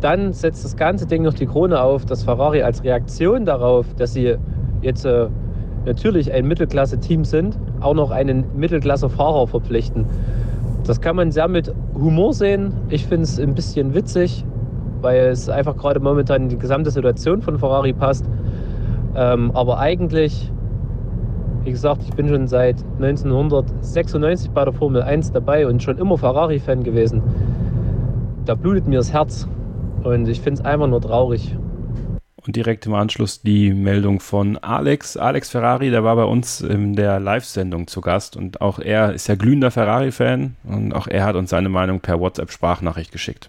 Speaker 12: dann setzt das ganze Ding noch die Krone auf, dass Ferrari als Reaktion darauf, dass sie jetzt äh, natürlich ein Mittelklasse-Team sind, auch noch einen Mittelklasse-Fahrer verpflichten. Das kann man sehr mit Humor sehen. Ich finde es ein bisschen witzig, weil es einfach gerade momentan in die gesamte Situation von Ferrari passt. Ähm, aber eigentlich wie gesagt, ich bin schon seit 1996 bei der Formel 1 dabei und schon immer Ferrari-Fan gewesen. Da blutet mir das Herz und ich finde es einfach nur traurig.
Speaker 4: Und direkt im Anschluss die Meldung von Alex. Alex Ferrari, der war bei uns in der Live-Sendung zu Gast und auch er ist ja glühender Ferrari-Fan und auch er hat uns seine Meinung per WhatsApp-Sprachnachricht geschickt.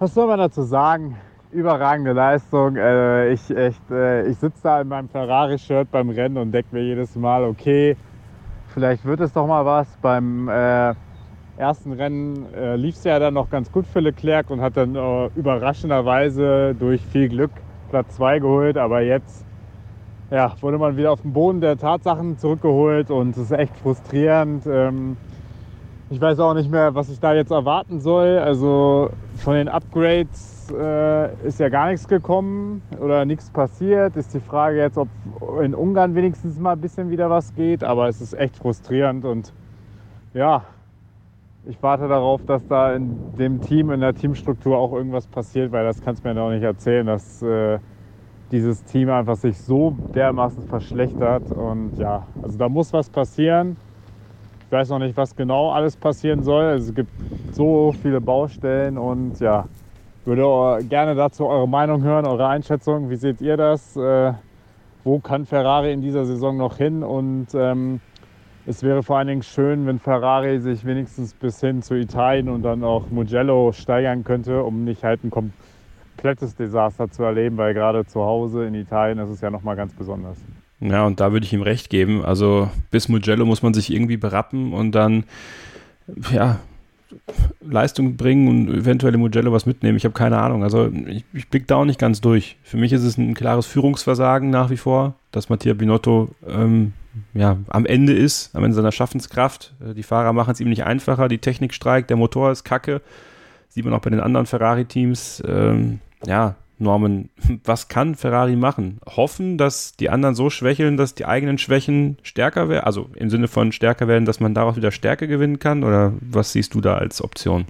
Speaker 13: Was soll man dazu sagen? Überragende Leistung. Äh, ich echt, äh, ich sitze da in meinem Ferrari-Shirt beim Rennen und denke mir jedes Mal, okay, vielleicht wird es doch mal was. Beim äh, ersten Rennen lief es ja dann noch ganz gut für Leclerc und hat dann überraschenderweise durch viel Glück Platz 2 geholt. Aber jetzt ja, wurde man wieder auf den Boden der Tatsachen zurückgeholt und es ist echt frustrierend. Ähm, ich weiß auch nicht mehr, was ich da jetzt erwarten soll. Also von den Upgrades äh, ist ja gar nichts gekommen oder nichts passiert. Ist die Frage jetzt, ob in Ungarn wenigstens mal ein bisschen wieder was geht. Aber es ist echt frustrierend und ja, ich warte darauf, dass da in dem Team, in der Teamstruktur auch irgendwas passiert, weil das kannst du mir noch nicht erzählen, dass äh, dieses Team einfach sich so dermaßen verschlechtert. Und ja, also da muss was passieren. Ich weiß noch nicht, was genau alles passieren soll. Also es gibt so viele Baustellen und ja, würde gerne dazu eure Meinung hören, eure Einschätzung. Wie seht ihr das? Äh, wo kann Ferrari in dieser Saison noch hin? Und ähm, es wäre vor allen Dingen schön, wenn Ferrari sich wenigstens bis hin zu Italien und dann auch Mugello steigern könnte, um nicht halt ein komplettes Desaster zu erleben, weil gerade zu Hause in Italien ist es ja nochmal ganz besonders.
Speaker 4: Ja, und da würde ich ihm recht geben. Also bis Mugello muss man sich irgendwie berappen und dann, ja, Leistung bringen und eventuell im Mugello was mitnehmen. Ich habe keine Ahnung. Also ich, ich blicke da auch nicht ganz durch. Für mich ist es ein klares Führungsversagen nach wie vor, dass Mattia Binotto ähm, ja, am Ende ist, am Ende seiner Schaffenskraft. Äh, die Fahrer machen es ihm nicht einfacher, die Technik streikt, der Motor ist kacke. Sieht man auch bei den anderen Ferrari-Teams. Ähm, ja, Norman, was kann Ferrari machen? Hoffen, dass die anderen so schwächeln, dass die eigenen Schwächen stärker werden? Also im Sinne von stärker werden, dass man daraus wieder Stärke gewinnen kann? Oder was siehst du da als Option?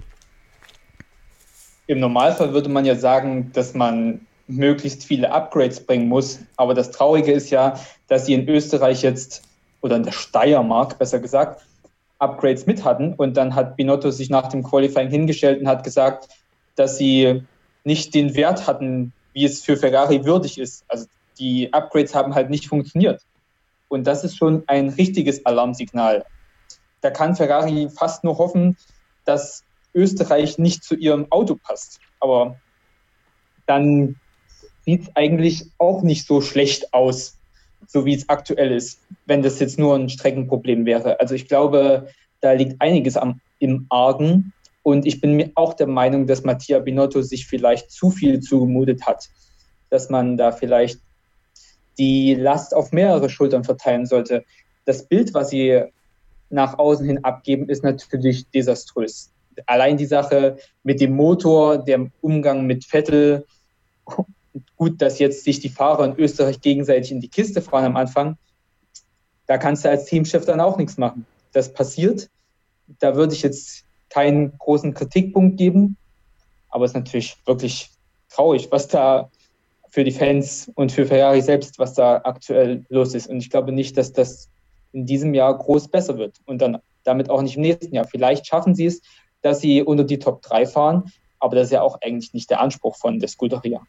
Speaker 9: Im Normalfall würde man ja sagen, dass man möglichst viele Upgrades bringen muss. Aber das Traurige ist ja, dass sie in Österreich jetzt, oder in der Steiermark besser gesagt, Upgrades mit hatten. Und dann hat Binotto sich nach dem Qualifying hingestellt und hat gesagt, dass sie nicht den Wert hatten, wie es für Ferrari würdig ist. Also die Upgrades haben halt nicht funktioniert. Und das ist schon ein richtiges Alarmsignal. Da kann Ferrari fast nur hoffen, dass Österreich nicht zu ihrem Auto passt. Aber dann sieht es eigentlich auch nicht so schlecht aus, so wie es aktuell ist, wenn das jetzt nur ein Streckenproblem wäre. Also ich glaube, da liegt einiges am, im Argen. Und ich bin mir auch der Meinung, dass Mattia Binotto sich vielleicht zu viel zugemutet hat, dass man da vielleicht die Last auf mehrere Schultern verteilen sollte. Das Bild, was sie nach außen hin abgeben, ist natürlich desaströs. Allein die Sache mit dem Motor, der Umgang mit Vettel, gut, dass jetzt sich die Fahrer in Österreich gegenseitig in die Kiste fahren am Anfang, da kannst du als Teamchef dann auch nichts machen. Das passiert. Da würde ich jetzt keinen großen Kritikpunkt geben. Aber es ist natürlich wirklich traurig, was da für die Fans und für Ferrari selbst, was da aktuell los ist. Und ich glaube nicht, dass das in diesem Jahr groß besser wird und dann damit auch nicht im nächsten Jahr. Vielleicht schaffen sie es, dass sie unter die Top 3 fahren, aber das ist ja auch eigentlich nicht der Anspruch von der Scuderia.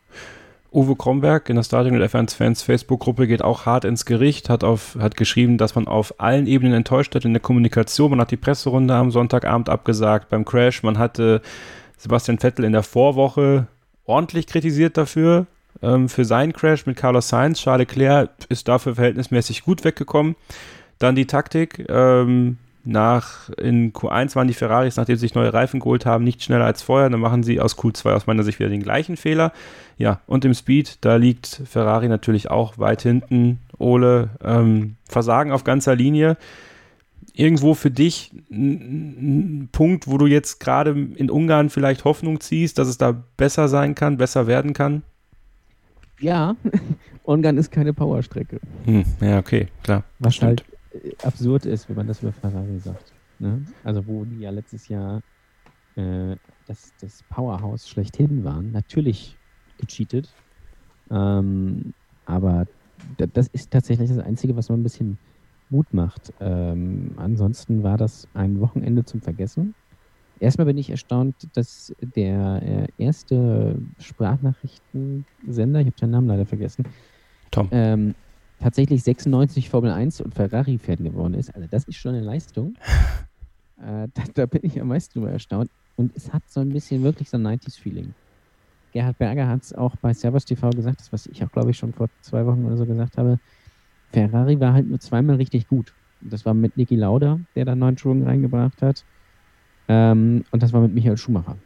Speaker 4: Uwe Kromberg in der Starting und F1 Fans Facebook-Gruppe geht auch hart ins Gericht, hat, auf, hat geschrieben, dass man auf allen Ebenen enttäuscht hat in der Kommunikation. Man hat die Presserunde am Sonntagabend abgesagt beim Crash. Man hatte Sebastian Vettel in der Vorwoche ordentlich kritisiert dafür, ähm, für seinen Crash mit Carlos Sainz. Charles Leclerc ist dafür verhältnismäßig gut weggekommen. Dann die Taktik. Ähm, nach in Q1 waren die Ferraris, nachdem sie sich neue Reifen geholt haben, nicht schneller als vorher. Dann machen sie aus Q2 aus meiner Sicht wieder den gleichen Fehler. Ja, und im Speed, da liegt Ferrari natürlich auch weit hinten. Ole, ähm, Versagen auf ganzer Linie. Irgendwo für dich ein Punkt, wo du jetzt gerade in Ungarn vielleicht Hoffnung ziehst, dass es da besser sein kann, besser werden kann?
Speaker 6: Ja, Ungarn ist keine Powerstrecke.
Speaker 4: Hm, ja, okay, klar.
Speaker 6: Was stimmt. halt absurd ist, wenn man das über Ferrari sagt. Ne? Also wo die ja letztes Jahr äh, das, das Powerhouse schlechthin waren. Natürlich gecheatet. Ähm, aber das ist tatsächlich das Einzige, was mir ein bisschen Mut macht. Ähm, ansonsten war das ein Wochenende zum Vergessen. Erstmal bin ich erstaunt, dass der äh, erste Sprachnachrichtensender, ich habe seinen Namen leider vergessen,
Speaker 4: Tom.
Speaker 6: Ähm, tatsächlich 96 Formel 1 und Ferrari-Fan geworden ist. Also das ist schon eine Leistung. äh, da, da, bin ich am meisten drüber erstaunt. Und es hat so ein bisschen wirklich so ein 90s-Feeling. Gerhard Berger hat es auch bei Servus TV gesagt, das was ich auch, glaube ich, schon vor zwei Wochen oder so gesagt habe. Ferrari war halt nur zweimal richtig gut. Das war mit Niki Lauda, der da neuen Schuhen reingebracht hat. Ähm, und das war mit Michael Schumacher.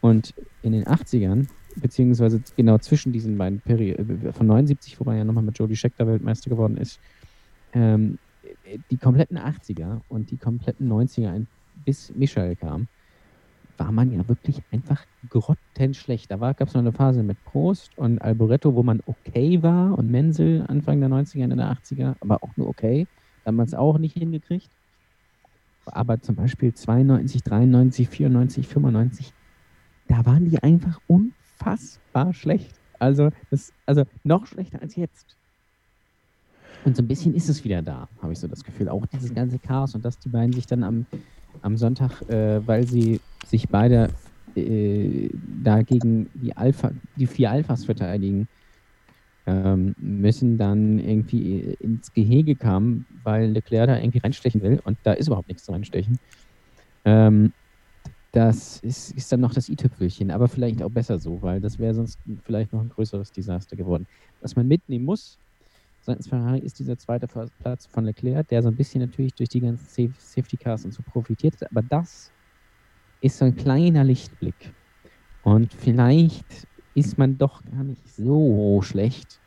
Speaker 6: Und in den 80ern beziehungsweise genau zwischen diesen beiden Perioden, äh, von 79, wobei er ja nochmal mit Jody Scheckter Weltmeister geworden ist, ähm, die kompletten 80er und die kompletten 90er, bis Michael kam, war man ja wirklich einfach grottenschlecht. Da gab es noch eine Phase mit Prost und Alboretto, wo man okay war und Menzel Anfang der 90er, Ende der 80er, aber auch nur okay. Damals auch nicht hingekriegt. Aber zum Beispiel 92, 93, 94, 95, da waren die einfach un unfassbar schlecht. Also, das, also noch schlechter als jetzt. Und so ein bisschen ist es wieder da, habe ich so das Gefühl. Auch dieses ganze Chaos und dass die beiden sich dann am, am Sonntag, äh, weil sie sich beide äh, dagegen die Alpha, die vier Alphas verteidigen, ähm, müssen dann irgendwie ins Gehege kamen, weil Leclerc da irgendwie reinstechen will und da ist überhaupt nichts zu reinstechen. Ähm, das ist, ist dann noch das i-Tüpfelchen, aber vielleicht auch besser so, weil das wäre sonst vielleicht noch ein größeres Desaster geworden. Was man mitnehmen muss, seitens Ferrari ist dieser zweite Platz von Leclerc, der so ein bisschen natürlich durch die ganzen Safety Cars und so profitiert hat, aber das ist so ein kleiner Lichtblick. Und vielleicht ist man doch gar nicht so schlecht,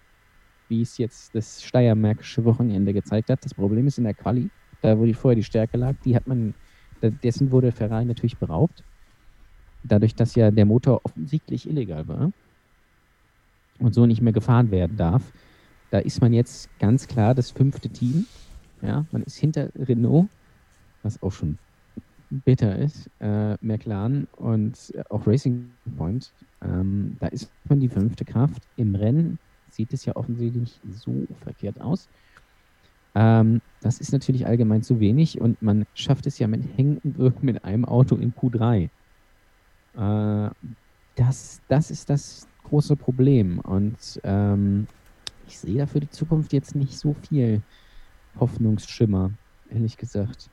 Speaker 6: wie es jetzt das steiermärkische Wochenende gezeigt hat. Das Problem ist in der Quali, da wo die vorher die Stärke lag, die hat man, dessen wurde Ferrari natürlich beraubt. Dadurch, dass ja der Motor offensichtlich illegal war und so nicht mehr gefahren werden darf, da ist man jetzt ganz klar das fünfte Team. Ja, man ist hinter Renault, was auch schon bitter ist, äh, McLaren und auch Racing Point. Ähm, da ist man die fünfte Kraft. Im Rennen sieht es ja offensichtlich so verkehrt aus. Ähm, das ist natürlich allgemein zu wenig und man schafft es ja mit Hängenwirken mit einem Auto in Q3. Äh, das, das ist das große Problem und ähm, ich sehe da für die Zukunft jetzt nicht so viel Hoffnungsschimmer, ehrlich gesagt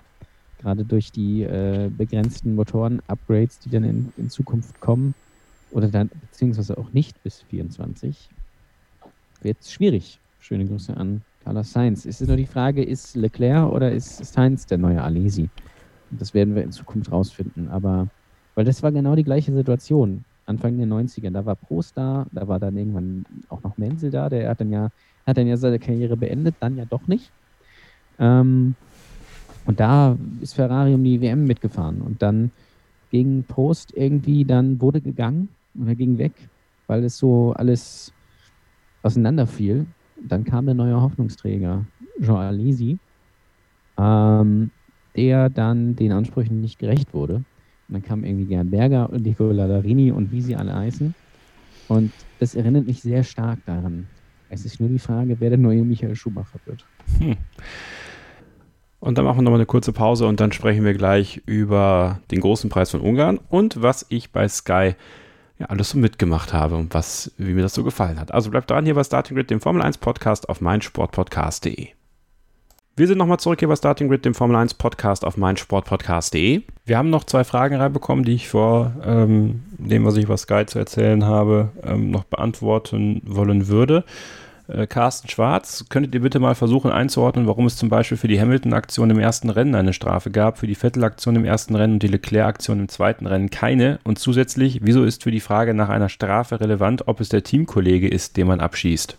Speaker 6: gerade durch die äh, begrenzten Motoren-Upgrades, die dann in, in, Zukunft kommen, oder dann beziehungsweise auch nicht bis 24, wird es schwierig. Schöne Grüße an Carlos Sainz. Ist es nur die Frage, ist Leclerc oder ist Sainz der neue Alesi? Das werden wir in Zukunft rausfinden. Aber, weil das war genau die gleiche Situation. Anfang der 90er, da war Prost da, da war dann irgendwann auch noch Menzel da, der hat dann ja, hat dann ja seine Karriere beendet, dann ja doch nicht. Ähm, und da ist Ferrari um die WM mitgefahren. Und dann gegen Post irgendwie, dann wurde gegangen oder ging weg, weil es so alles auseinanderfiel. Dann kam der neue Hoffnungsträger, Jean Alesi, ähm, der dann den Ansprüchen nicht gerecht wurde. Und dann kam irgendwie Gerd Berger und Nicola Larini und wie sie alle heißen. Und das erinnert mich sehr stark daran. Es ist nur die Frage, wer der neue Michael Schumacher wird. Hm.
Speaker 4: Und dann machen wir nochmal eine kurze Pause und dann sprechen wir gleich über den großen Preis von Ungarn und was ich bei Sky ja alles so mitgemacht habe und was, wie mir das so gefallen hat. Also bleibt dran hier bei Starting Grid, dem Formel 1 Podcast auf meinsportpodcast.de. Wir sind nochmal zurück hier bei Starting Grid, dem Formel 1 Podcast auf meinsportpodcast.de. Wir haben noch zwei Fragen reinbekommen, die ich vor ähm, dem, was ich über Sky zu erzählen habe, ähm, noch beantworten wollen würde. Äh, Carsten Schwarz, könntet ihr bitte mal versuchen einzuordnen, warum es zum Beispiel für die Hamilton-Aktion im ersten Rennen eine Strafe gab, für die Vettel-Aktion im ersten Rennen und die Leclerc-Aktion im zweiten Rennen keine? Und zusätzlich, wieso ist für die Frage nach einer Strafe relevant, ob es der Teamkollege ist, den man abschießt?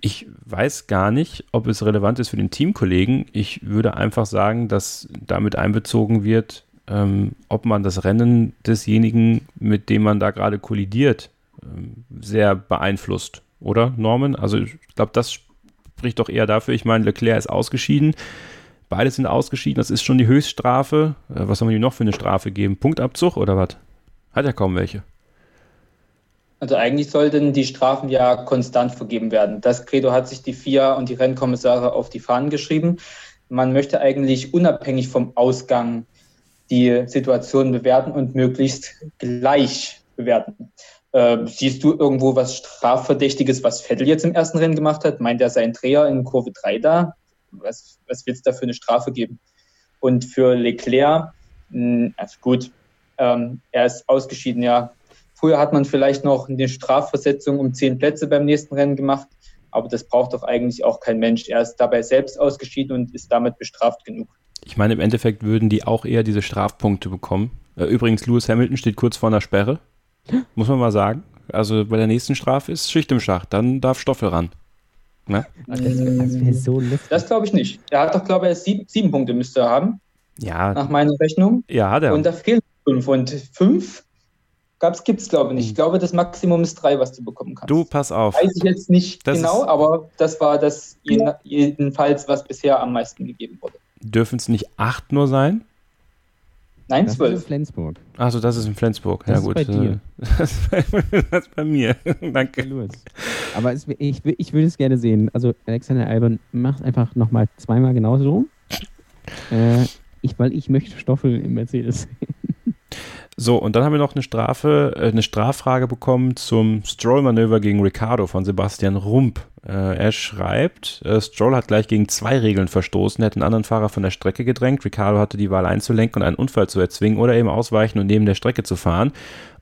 Speaker 4: Ich weiß gar nicht, ob es relevant ist für den Teamkollegen. Ich würde einfach sagen, dass damit einbezogen wird, ähm, ob man das Rennen desjenigen, mit dem man da gerade kollidiert, ähm, sehr beeinflusst oder Norman? Also ich glaube, das spricht doch eher dafür. Ich meine, Leclerc ist ausgeschieden. Beide sind ausgeschieden. Das ist schon die Höchststrafe. Äh, was soll man ihm noch für eine Strafe geben? Punktabzug oder was? Hat er kaum welche.
Speaker 9: Also eigentlich sollten die Strafen ja konstant vergeben werden. Das Credo hat sich die FIA und die Rennkommissare auf die Fahnen geschrieben. Man möchte eigentlich unabhängig vom Ausgang die Situation bewerten und möglichst gleich bewerten. Äh, siehst du irgendwo was Strafverdächtiges, was Vettel jetzt im ersten Rennen gemacht hat? Meint er sein Dreher in Kurve 3 da? Was, was wird es da für eine Strafe geben? Und für Leclerc, mh, hm, also gut, ähm, er ist ausgeschieden, ja. Früher hat man vielleicht noch eine Strafversetzung um zehn Plätze beim nächsten Rennen gemacht, aber das braucht doch eigentlich auch kein Mensch. Er ist dabei selbst ausgeschieden und ist damit bestraft genug.
Speaker 4: Ich meine, im Endeffekt würden die auch eher diese Strafpunkte bekommen. Äh, übrigens, Lewis Hamilton steht kurz vor einer Sperre. Muss man mal sagen. Also bei der nächsten Strafe ist Schicht im Schacht. Dann darf Stoffel ran. Ne?
Speaker 9: Das, das so Das glaube ich nicht. Er hat doch, glaube ich, sieben, sieben Punkte müsste er haben.
Speaker 4: Ja.
Speaker 9: Nach meiner Rechnung.
Speaker 4: Ja, hat er.
Speaker 9: Und da fehlen fünf. Und fünf gibt es, glaube ich, nicht. Ich glaube, das Maximum ist drei, was du bekommen kannst.
Speaker 4: Du, pass auf.
Speaker 9: Weiß ich jetzt nicht das genau, aber das war das jedenfalls, was bisher am meisten gegeben wurde.
Speaker 4: Dürfen es nicht acht nur sein?
Speaker 9: Nein, das 12.
Speaker 6: ist in Flensburg.
Speaker 4: Achso, das ist in Flensburg.
Speaker 6: Das
Speaker 4: ja, gut.
Speaker 6: Bei dir.
Speaker 4: Das, ist bei, das ist bei mir. Danke. Louis.
Speaker 6: Aber es, ich, ich würde es gerne sehen. Also, Alexander Albon macht einfach nochmal zweimal genauso. äh, ich, weil ich möchte Stoffel im Mercedes sehen.
Speaker 4: So, und dann haben wir noch eine Strafe, äh, eine Straffrage bekommen zum Stroll-Manöver gegen Ricardo von Sebastian Rump. Äh, er schreibt, äh, Stroll hat gleich gegen zwei Regeln verstoßen, er hat einen anderen Fahrer von der Strecke gedrängt. Ricardo hatte die Wahl einzulenken und einen Unfall zu erzwingen oder eben ausweichen und neben der Strecke zu fahren.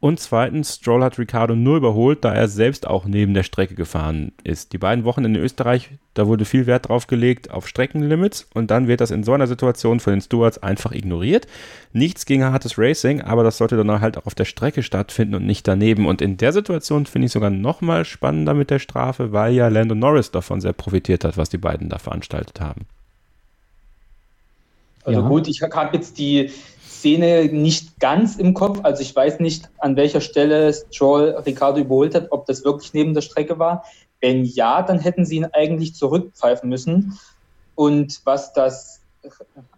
Speaker 4: Und zweitens, Stroll hat Ricardo nur überholt, da er selbst auch neben der Strecke gefahren ist. Die beiden Wochen in Österreich, da wurde viel Wert drauf gelegt auf Streckenlimits und dann wird das in so einer Situation von den Stewards einfach ignoriert. Nichts gegen hartes Racing, aber das sollte dann halt auch auf der Strecke stattfinden und nicht daneben. Und in der Situation finde ich sogar noch mal spannender mit der Strafe, weil ja Lando Norris davon sehr profitiert hat, was die beiden da veranstaltet haben.
Speaker 9: Also ja. gut, ich habe jetzt die Szene nicht ganz im Kopf. Also ich weiß nicht, an welcher Stelle Stroll Ricardo überholt hat, ob das wirklich neben der Strecke war. Wenn ja, dann hätten sie ihn eigentlich zurückpfeifen müssen. Und was das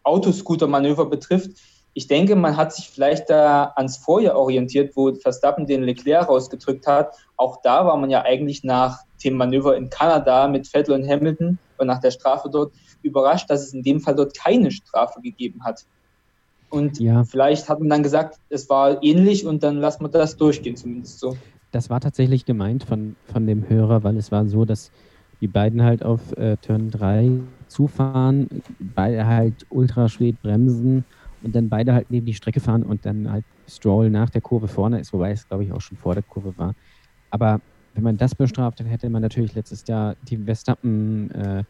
Speaker 9: Autoscooter-Manöver betrifft, ich denke, man hat sich vielleicht da ans Vorjahr orientiert, wo Verstappen den Leclerc rausgedrückt hat. Auch da war man ja eigentlich nach dem Manöver in Kanada mit Vettel und Hamilton und nach der Strafe dort überrascht, dass es in dem Fall dort keine Strafe gegeben hat. Und ja. vielleicht hat man dann gesagt, es war ähnlich und dann lassen wir das durchgehen, zumindest so.
Speaker 6: Das war tatsächlich gemeint von, von dem Hörer, weil es war so, dass die beiden halt auf äh, Turn 3 zufahren, beide halt ultra spät bremsen und dann beide halt neben die Strecke fahren und dann halt Stroll nach der Kurve vorne ist, wobei es glaube ich auch schon vor der Kurve war. Aber wenn man das bestraft, dann hätte man natürlich letztes Jahr die Verstappen äh,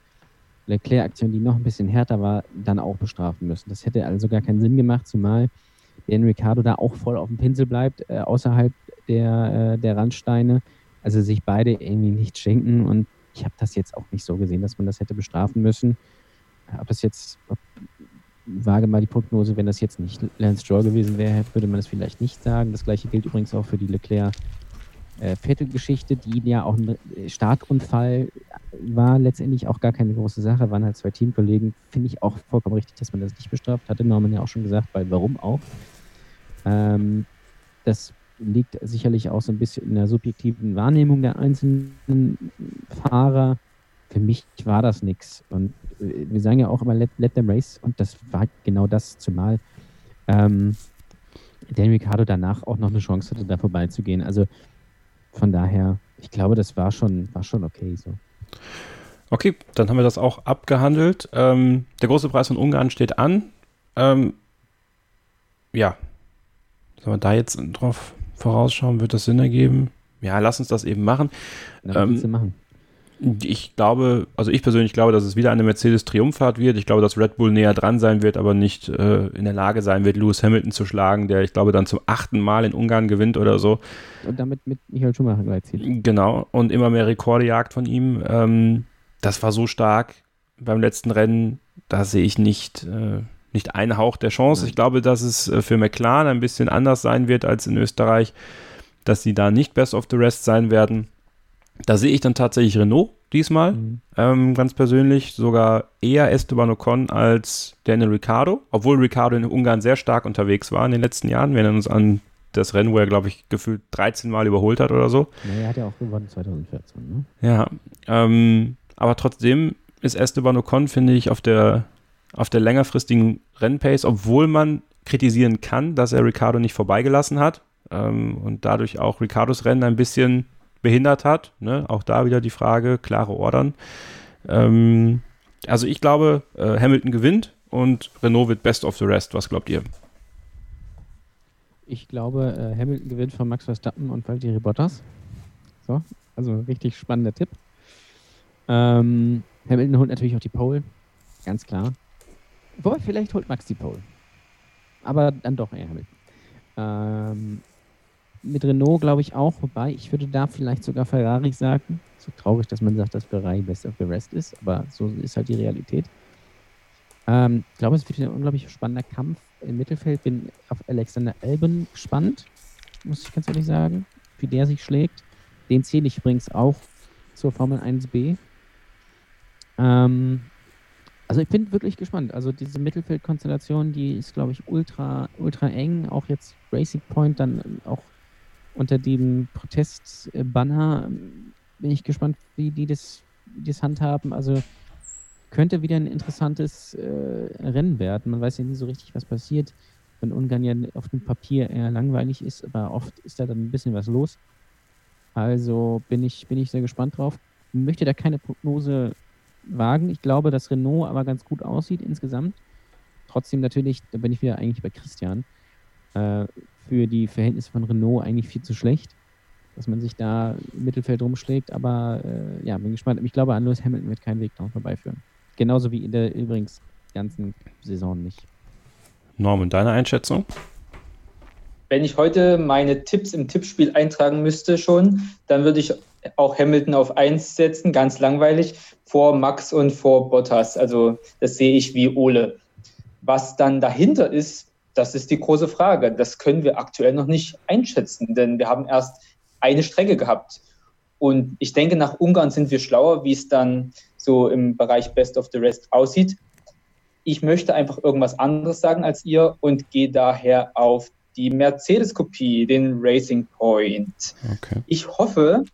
Speaker 6: Leclerc-Aktion, die noch ein bisschen härter war, dann auch bestrafen müssen. Das hätte also gar keinen Sinn gemacht, zumal Dan Ricciardo da auch voll auf dem Pinsel bleibt, äh, außerhalb der, äh, der Randsteine. Also sich beide irgendwie nicht schenken und ich habe das jetzt auch nicht so gesehen, dass man das hätte bestrafen müssen. Ob das jetzt, ob, wage mal die Prognose, wenn das jetzt nicht Lance Stroll gewesen wäre, würde man das vielleicht nicht sagen. Das gleiche gilt übrigens auch für die Leclerc äh, Vettel-Geschichte, die ja auch ein Startunfall war, letztendlich auch gar keine große Sache, waren halt zwei Teamkollegen. Finde ich auch vollkommen richtig, dass man das nicht bestraft. Hatte Norman ja auch schon gesagt, weil warum auch? Ähm, das liegt sicherlich auch so ein bisschen in der subjektiven Wahrnehmung der einzelnen Fahrer. Für mich war das nichts. Und äh, wir sagen ja auch immer, let, let them race. Und das war genau das, zumal ähm, Dan Ricciardo danach auch noch eine Chance hatte, da vorbeizugehen. Also von daher, ich glaube, das war schon, war schon okay so.
Speaker 4: Okay, dann haben wir das auch abgehandelt. Ähm, der große Preis von Ungarn steht an. Ähm, ja, sollen wir da jetzt drauf vorausschauen? Wird das Sinn ergeben? Ja, lass uns das eben machen.
Speaker 6: Ja, ähm, machen.
Speaker 4: Ich glaube, also ich persönlich glaube, dass es wieder eine Mercedes-Triumphfahrt wird. Ich glaube, dass Red Bull näher dran sein wird, aber nicht äh, in der Lage sein wird, Lewis Hamilton zu schlagen, der, ich glaube, dann zum achten Mal in Ungarn gewinnt oder so.
Speaker 6: Und damit mit Michael Schumacher gleichzieht.
Speaker 4: Genau, und immer mehr Rekorde jagt von ihm. Ähm, das war so stark beim letzten Rennen, da sehe ich nicht, äh, nicht einen Hauch der Chance. Ich glaube, dass es äh, für McLaren ein bisschen anders sein wird als in Österreich, dass sie da nicht best of the rest sein werden da sehe ich dann tatsächlich Renault diesmal, mhm. ähm, ganz persönlich, sogar eher Esteban Ocon als Daniel Ricciardo, obwohl Ricciardo in Ungarn sehr stark unterwegs war in den letzten Jahren. Wir erinnern uns an das Rennen, wo er, glaube ich, gefühlt 13 Mal überholt hat oder so.
Speaker 6: Ja, er hat ja auch gewonnen 2014. Ne?
Speaker 4: Ja, ähm, aber trotzdem ist Esteban Ocon, finde ich, auf der, auf der längerfristigen Rennpace, obwohl man kritisieren kann, dass er Ricciardo nicht vorbeigelassen hat ähm, und dadurch auch Ricciardos Rennen ein bisschen behindert hat. Ne? Auch da wieder die Frage, klare Ordern. Ähm, also ich glaube, äh, Hamilton gewinnt und Renault wird best of the rest. Was glaubt ihr?
Speaker 6: Ich glaube, äh, Hamilton gewinnt von Max Verstappen und Valtteri Bottas. So, also richtig spannender Tipp. Ähm, Hamilton holt natürlich auch die Pole, ganz klar. Wobei, vielleicht holt Max die Pole. Aber dann doch eher Hamilton. Ähm, mit Renault glaube ich auch, wobei ich würde da vielleicht sogar Ferrari sagen. So traurig, dass man sagt, dass Ferrari best of the rest ist, aber so ist halt die Realität. Ähm, ich glaube, es wird ein unglaublich spannender Kampf im Mittelfeld. Bin auf Alexander Albon gespannt, muss ich ganz ehrlich sagen, wie der sich schlägt. Den zähle ich übrigens auch zur Formel 1b. Ähm, also ich bin wirklich gespannt. Also diese Mittelfeldkonstellation, die ist, glaube ich, ultra, ultra eng. Auch jetzt Racing Point dann auch unter dem Protestbanner. Ähm, bin ich gespannt, wie die das, wie das handhaben. Also könnte wieder ein interessantes äh, Rennen werden. Man weiß ja nie so richtig, was passiert. wenn Ungarn ja auf dem Papier eher langweilig ist, aber oft ist da dann ein bisschen was los. Also bin ich, bin ich sehr gespannt drauf. Möchte da keine Prognose wagen. Ich glaube, dass Renault aber ganz gut aussieht insgesamt. Trotzdem natürlich, da bin ich wieder eigentlich bei Christian, äh, für die Verhältnisse von Renault eigentlich viel zu schlecht, dass man sich da im Mittelfeld rumschlägt. Aber äh, ja, bin gespannt. Ich glaube, an Lewis Hamilton wird kein Weg daran vorbeiführen. Genauso wie in der übrigens ganzen Saison nicht.
Speaker 4: Norman, deine Einschätzung?
Speaker 9: Wenn ich heute meine Tipps im Tippspiel eintragen müsste schon, dann würde ich auch Hamilton auf 1 setzen, ganz langweilig, vor Max und vor Bottas. Also das sehe ich wie Ole. Was dann dahinter ist, das ist die große Frage. Das können wir aktuell noch nicht einschätzen, denn wir haben erst eine Strecke gehabt. Und ich denke, nach Ungarn sind wir schlauer, wie es dann so im Bereich Best of the Rest aussieht. Ich möchte einfach irgendwas anderes sagen als ihr und gehe daher auf die Mercedes-Kopie, den Racing Point. Okay. Ich hoffe,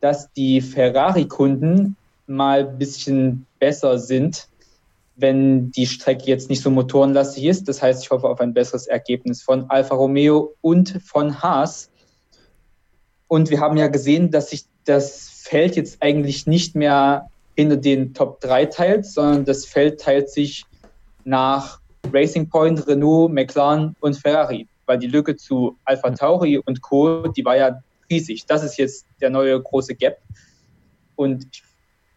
Speaker 9: dass die Ferrari-Kunden mal ein bisschen besser sind, wenn die Strecke jetzt nicht so motorenlastig ist. Das heißt, ich hoffe auf ein besseres Ergebnis von Alfa Romeo und von Haas. Und wir haben ja gesehen, dass sich das Feld jetzt eigentlich nicht mehr hinter den Top 3 teilt, sondern das Feld teilt sich nach Racing Point, Renault, McLaren und Ferrari, weil die Lücke zu Alpha Tauri und Co., die war ja riesig. Das ist jetzt der neue große Gap und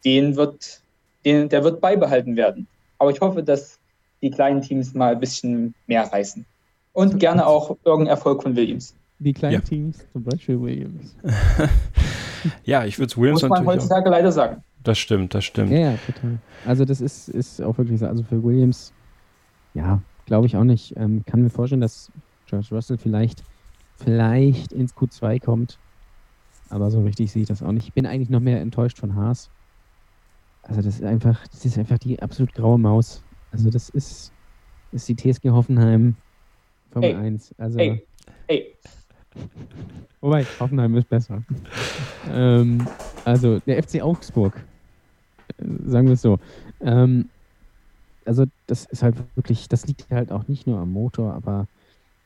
Speaker 9: den wird, den, der wird beibehalten werden. Aber ich hoffe, dass die kleinen Teams mal ein bisschen mehr reißen. Und gerne auch irgendeinen Erfolg von Williams.
Speaker 6: Die kleinen ja. Teams, zum Beispiel Williams.
Speaker 4: ja, ich würde es Williams
Speaker 9: Muss man heutzutage auch. leider sagen.
Speaker 4: Das stimmt, das stimmt.
Speaker 6: Ja, ja, total. Also das ist, ist auch wirklich so. Also für Williams ja, glaube ich auch nicht. Ähm, kann mir vorstellen, dass George Russell vielleicht, vielleicht ins Q2 kommt. Aber so richtig sehe ich das auch nicht. Ich bin eigentlich noch mehr enttäuscht von Haas. Also das ist einfach, das ist einfach die absolut graue Maus. Also das ist, ist die TSG Hoffenheim Formel hey. 1. Also, hey. Hey. Wobei, Hoffenheim ist besser. ähm, also der FC Augsburg, äh, sagen wir es so. Ähm, also das ist halt wirklich, das liegt halt auch nicht nur am Motor, aber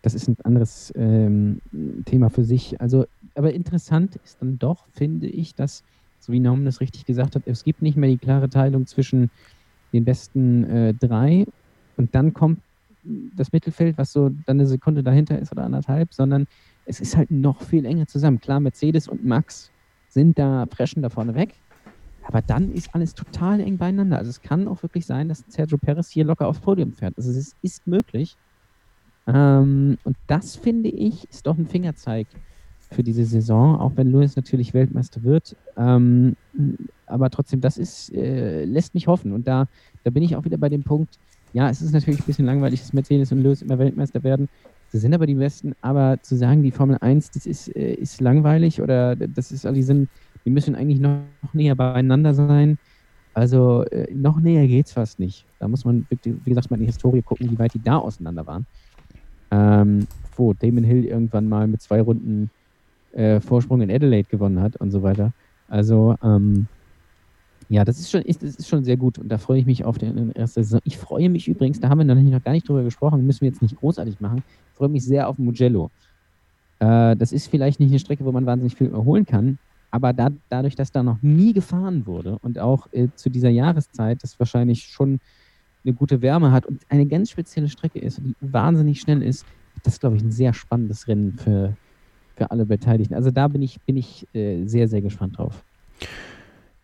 Speaker 6: das ist ein anderes ähm, Thema für sich. Also, aber interessant ist dann doch, finde ich, dass, so wie Norman das richtig gesagt hat, es gibt nicht mehr die klare Teilung zwischen den besten äh, drei und dann kommt das Mittelfeld, was so dann eine Sekunde dahinter ist oder anderthalb, sondern es ist halt noch viel enger zusammen. Klar, Mercedes und Max sind da preschen da vorne weg, aber dann ist alles total eng beieinander. Also es kann auch wirklich sein, dass Sergio Perez hier locker aufs Podium fährt. Also es ist möglich. Ähm, und das finde ich ist doch ein Fingerzeig für diese Saison, auch wenn Lewis natürlich Weltmeister wird. Ähm, aber trotzdem, das ist, äh, lässt mich hoffen. Und da, da bin ich auch wieder bei dem Punkt, ja, es ist natürlich ein bisschen langweilig, dass Mercedes und Lewis immer Weltmeister werden. Sie sind aber die Besten, aber zu sagen, die Formel 1, das ist, äh, ist langweilig oder das ist, also die sind die müssen eigentlich noch, näher beieinander sein. Also äh, noch näher geht es fast nicht. Da muss man, wie gesagt, mal in die Historie gucken, wie weit die da auseinander waren. Ähm, wo Damon Hill irgendwann mal mit zwei Runden äh, Vorsprung in Adelaide gewonnen hat und so weiter. Also, ähm, ja, das ist schon, ist, das ist schon sehr gut und da freue ich mich auf die erste Saison. Ich freue mich übrigens, da haben wir noch gar nicht drüber gesprochen, müssen wir jetzt nicht großartig machen. Ich freue mich sehr auf Mugello. Äh, das ist vielleicht nicht eine Strecke, wo man wahnsinnig viel überholen kann, aber da, dadurch, dass da noch nie gefahren wurde und auch äh, zu dieser Jahreszeit das wahrscheinlich schon eine gute Wärme hat und eine ganz spezielle Strecke ist, die wahnsinnig schnell ist, das ist, glaube ich, ein sehr spannendes Rennen für, für alle Beteiligten. Also da bin ich, bin ich äh, sehr, sehr gespannt drauf.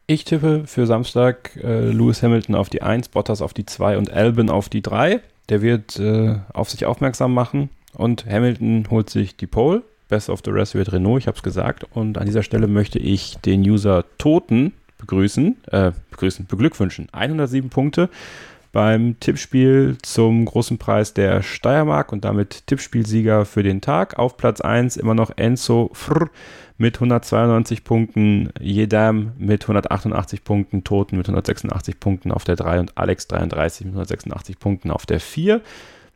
Speaker 4: Ich tippe für Samstag äh, Lewis Hamilton auf die 1, Bottas auf die 2 und Albin auf die 3. Der wird äh, auf sich aufmerksam machen und Hamilton holt sich die Pole Best of the Rest wird Renault, ich habe es gesagt. Und an dieser Stelle möchte ich den User Toten begrüßen, äh, begrüßen, beglückwünschen. 107 Punkte beim Tippspiel zum großen Preis der Steiermark und damit Tippspielsieger für den Tag. Auf Platz 1 immer noch Enzo Frr mit 192 Punkten, Jedam mit 188 Punkten, Toten mit 186 Punkten auf der 3 und Alex 33 mit 186 Punkten auf der 4.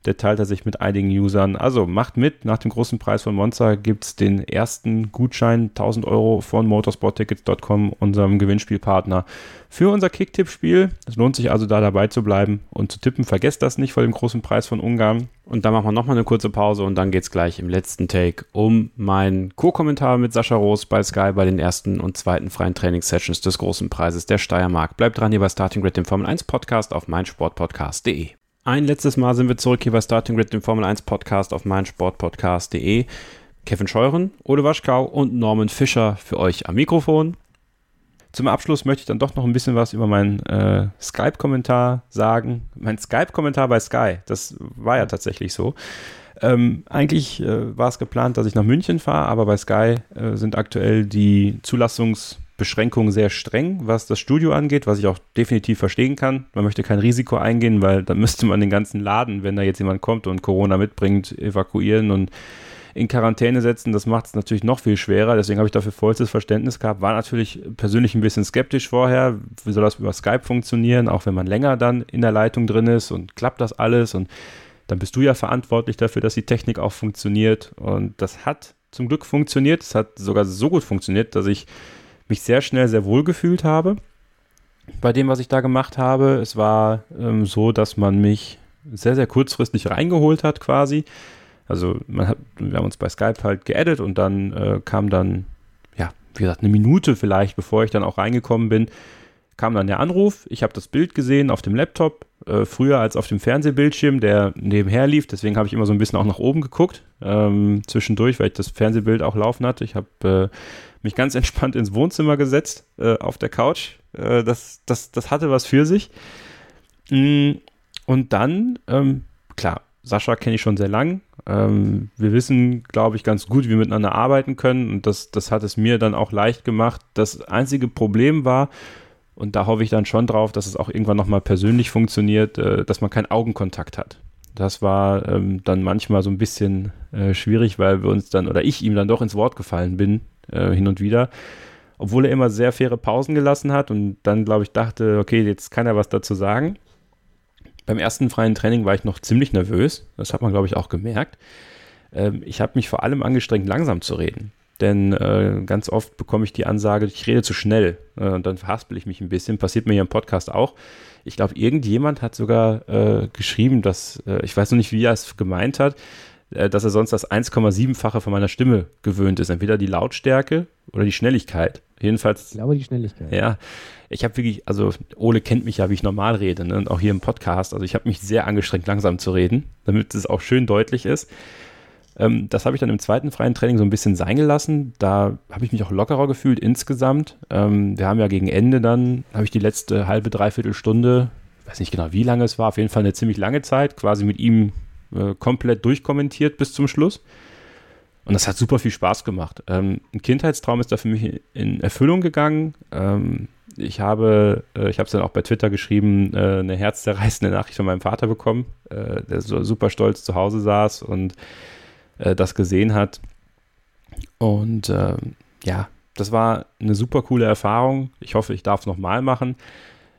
Speaker 4: Der teilt er sich mit einigen Usern. Also macht mit. Nach dem großen Preis von Monza gibt es den ersten Gutschein, 1000 Euro von motorsporttickets.com, unserem Gewinnspielpartner, für unser Kicktipp-Spiel. Es lohnt sich also da dabei zu bleiben und zu tippen. Vergesst das nicht vor dem großen Preis von Ungarn. Und dann machen wir nochmal eine kurze Pause und dann geht es gleich im letzten Take um meinen Co-Kommentar mit Sascha Roos bei Sky bei den ersten und zweiten freien Trainingssessions des großen Preises der Steiermark. Bleibt dran hier bei Starting Grid, dem Formel 1 Podcast auf meinsportpodcast.de. Ein letztes Mal sind wir zurück hier bei Starting Grid, dem Formel 1 Podcast auf meinsportpodcast.de. Kevin Scheuren, Ole Waschkau und Norman Fischer für euch am Mikrofon. Zum Abschluss möchte ich dann doch noch ein bisschen was über meinen äh, Skype-Kommentar sagen. Mein Skype-Kommentar bei Sky, das war ja tatsächlich so. Ähm, eigentlich äh, war es geplant, dass ich nach München fahre, aber bei Sky äh, sind aktuell die Zulassungs- Beschränkungen sehr streng, was das Studio angeht, was ich auch definitiv verstehen kann. Man möchte kein Risiko eingehen, weil dann müsste man den ganzen Laden, wenn da jetzt jemand kommt und Corona mitbringt, evakuieren und in Quarantäne setzen. Das macht es natürlich noch viel schwerer. Deswegen habe ich dafür vollstes Verständnis gehabt. War natürlich persönlich ein bisschen skeptisch vorher. Wie soll das über Skype funktionieren, auch wenn man länger dann in der Leitung drin ist und klappt das alles und dann bist du ja verantwortlich dafür, dass die Technik auch funktioniert. Und das hat zum Glück funktioniert. Es hat sogar so gut funktioniert, dass ich mich sehr schnell sehr wohl gefühlt habe bei dem, was ich da gemacht habe. Es war ähm, so, dass man mich sehr, sehr kurzfristig reingeholt hat quasi. Also hat, wir haben uns bei Skype halt geaddet und dann äh, kam dann, ja, wie gesagt, eine Minute vielleicht, bevor ich dann auch reingekommen bin, kam dann der Anruf. Ich habe das Bild gesehen auf dem Laptop, äh, früher als auf dem Fernsehbildschirm, der nebenher lief. Deswegen habe ich immer so ein bisschen auch nach oben geguckt, ähm, zwischendurch, weil ich das Fernsehbild auch laufen hatte. Ich habe äh, mich ganz entspannt ins Wohnzimmer gesetzt, äh, auf der Couch. Äh, das, das, das hatte was für sich. Mm, und dann, ähm, klar, Sascha kenne ich schon sehr lang. Ähm, wir wissen, glaube ich, ganz gut, wie wir miteinander arbeiten können. Und das, das hat es mir dann auch leicht gemacht. Das einzige Problem war, und da hoffe ich dann schon drauf, dass es auch irgendwann nochmal persönlich funktioniert, äh, dass man keinen Augenkontakt hat. Das war ähm, dann manchmal so ein bisschen äh, schwierig, weil wir uns dann, oder ich ihm dann doch ins Wort gefallen bin, äh, hin und wieder. Obwohl er immer sehr faire Pausen gelassen hat und dann, glaube ich, dachte, okay, jetzt kann er was dazu sagen. Beim ersten freien Training war ich noch ziemlich nervös. Das hat man, glaube ich, auch gemerkt. Ähm, ich habe mich vor allem angestrengt, langsam zu reden. Denn äh, ganz oft bekomme ich die Ansage, ich rede zu schnell. Äh, und dann verhaspel ich mich ein bisschen. Passiert mir hier im Podcast auch. Ich glaube, irgendjemand hat sogar äh, geschrieben, dass, äh, ich weiß noch nicht, wie er es gemeint hat, dass er sonst das 1,7-fache von meiner Stimme gewöhnt ist. Entweder die Lautstärke oder die Schnelligkeit. Jedenfalls.
Speaker 6: Ich glaube, die Schnelligkeit.
Speaker 4: Ja. Ich habe wirklich, also Ole kennt mich ja, wie ich normal rede, ne? und auch hier im Podcast. Also ich habe mich sehr angestrengt, langsam zu reden, damit es auch schön deutlich ist. Ähm, das habe ich dann im zweiten freien Training so ein bisschen sein gelassen. Da habe ich mich auch lockerer gefühlt insgesamt. Ähm, wir haben ja gegen Ende dann, habe ich die letzte halbe, dreiviertel Stunde, weiß nicht genau, wie lange es war, auf jeden Fall eine ziemlich lange Zeit, quasi mit ihm äh, komplett durchkommentiert bis zum Schluss. Und das hat super viel Spaß gemacht. Ähm, ein Kindheitstraum ist da für mich in Erfüllung gegangen. Ähm, ich habe, äh, ich habe es dann auch bei Twitter geschrieben, äh, eine herzzerreißende Nachricht von meinem Vater bekommen, äh, der so super stolz zu Hause saß und äh, das gesehen hat. Und ähm, ja, das war eine super coole Erfahrung. Ich hoffe, ich darf es nochmal machen.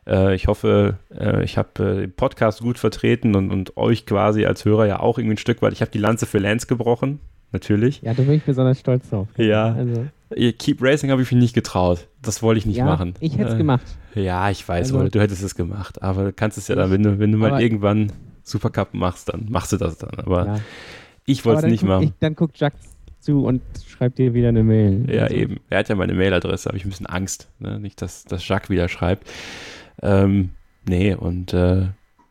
Speaker 4: Äh, ich hoffe, äh, ich habe äh, den Podcast gut vertreten und, und euch quasi als Hörer ja auch irgendwie ein Stück weit. Ich habe die Lanze für Lance gebrochen, natürlich.
Speaker 6: Ja, da bin ich besonders stolz drauf.
Speaker 4: Ja. Also. Keep Racing habe ich mich nicht getraut. Das wollte ich nicht
Speaker 6: ja,
Speaker 4: machen.
Speaker 6: Ich hätte es gemacht.
Speaker 4: Ja, ich weiß, also, du hättest es gemacht. Aber du kannst es ja dann, wenn du, wenn du mal irgendwann Supercup machst, dann machst du das dann. Aber ja. ich wollte es nicht machen. Ich,
Speaker 6: dann guckt Jack zu und schreibt dir wieder eine Mail.
Speaker 4: Ja, also. eben. Er hat ja meine Mailadresse, habe ich ein bisschen Angst. Ne? Nicht, dass, dass Jacques wieder schreibt. Ähm, nee, und äh,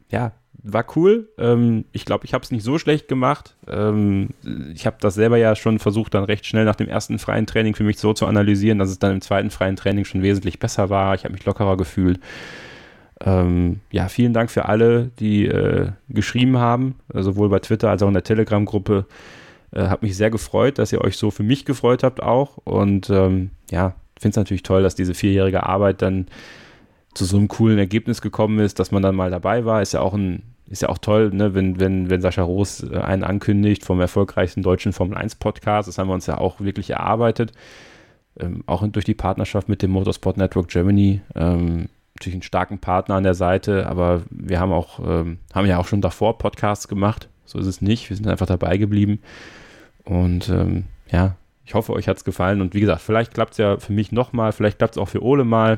Speaker 4: ja, war cool. Ähm, ich glaube, ich habe es nicht so schlecht gemacht. Ähm, ich habe das selber ja schon versucht, dann recht schnell nach dem ersten freien Training für mich so zu analysieren, dass es dann im zweiten freien Training schon wesentlich besser war. Ich habe mich lockerer gefühlt. Ähm, ja, vielen Dank für alle, die äh, geschrieben haben, sowohl bei Twitter als auch in der Telegram-Gruppe. Äh, hat mich sehr gefreut, dass ihr euch so für mich gefreut habt auch. Und ähm, ja, finde es natürlich toll, dass diese vierjährige Arbeit dann zu so einem coolen Ergebnis gekommen ist, dass man dann mal dabei war, ist ja auch ein, ist ja auch toll, ne, wenn, wenn, wenn Sascha Roos äh, einen ankündigt vom erfolgreichsten deutschen Formel 1 Podcast. Das haben wir uns ja auch wirklich erarbeitet. Ähm, auch durch die Partnerschaft mit dem Motorsport Network Germany. Ähm, natürlich einen starken Partner an der Seite, aber wir haben auch, ähm, haben ja auch schon davor Podcasts gemacht So ist es nicht. Wir sind einfach dabei geblieben. Und ähm, ja, ich hoffe, euch hat es gefallen. Und wie gesagt, vielleicht klappt es ja für mich nochmal, vielleicht klappt es auch für Ole mal.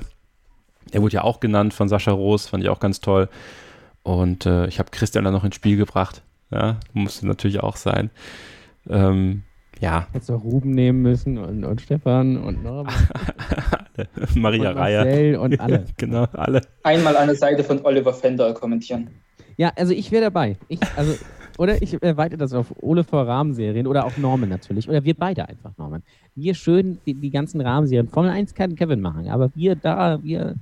Speaker 4: Er wurde ja auch genannt von Sascha Roos, fand ich auch ganz toll. Und äh, ich habe Christian dann noch ins Spiel gebracht. Ja, musste natürlich auch sein. Ähm, ja.
Speaker 6: Hättest du Ruben nehmen müssen und, und Stefan und Norbert.
Speaker 4: Maria und Reier.
Speaker 6: und alle.
Speaker 4: genau, alle.
Speaker 9: Einmal an der Seite von Oliver Fender kommentieren.
Speaker 6: Ja, also ich wäre dabei. Ich, also, oder ich erweitere das auf Ole vor Rahmenserien oder auch Norman natürlich. Oder wir beide einfach, Norman. Wir schön die, die ganzen Rahmenserien. Formel 1 kann Kevin machen, aber wir da, wir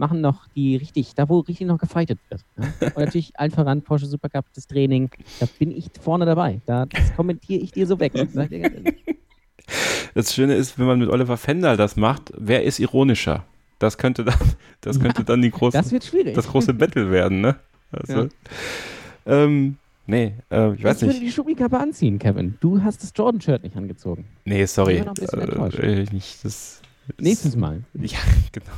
Speaker 6: machen noch die richtig, da wo richtig noch gefightet wird. Ne? Und natürlich allen voran Porsche Supercup, das Training, da bin ich vorne dabei. Da, das kommentiere ich dir so weg.
Speaker 4: Das Schöne ist, wenn man mit Oliver Fendal das macht, wer ist ironischer? Das könnte dann, das könnte dann die große,
Speaker 6: das,
Speaker 4: das große Battle werden, ne? Also, ja. ähm, nee, äh, ich weiß nicht. Ich würde
Speaker 6: die Schubikappe anziehen, Kevin. Du hast das Jordan-Shirt nicht angezogen.
Speaker 4: Nee, sorry. Äh, nicht, das,
Speaker 6: Nächstes Mal.
Speaker 4: Ja, genau.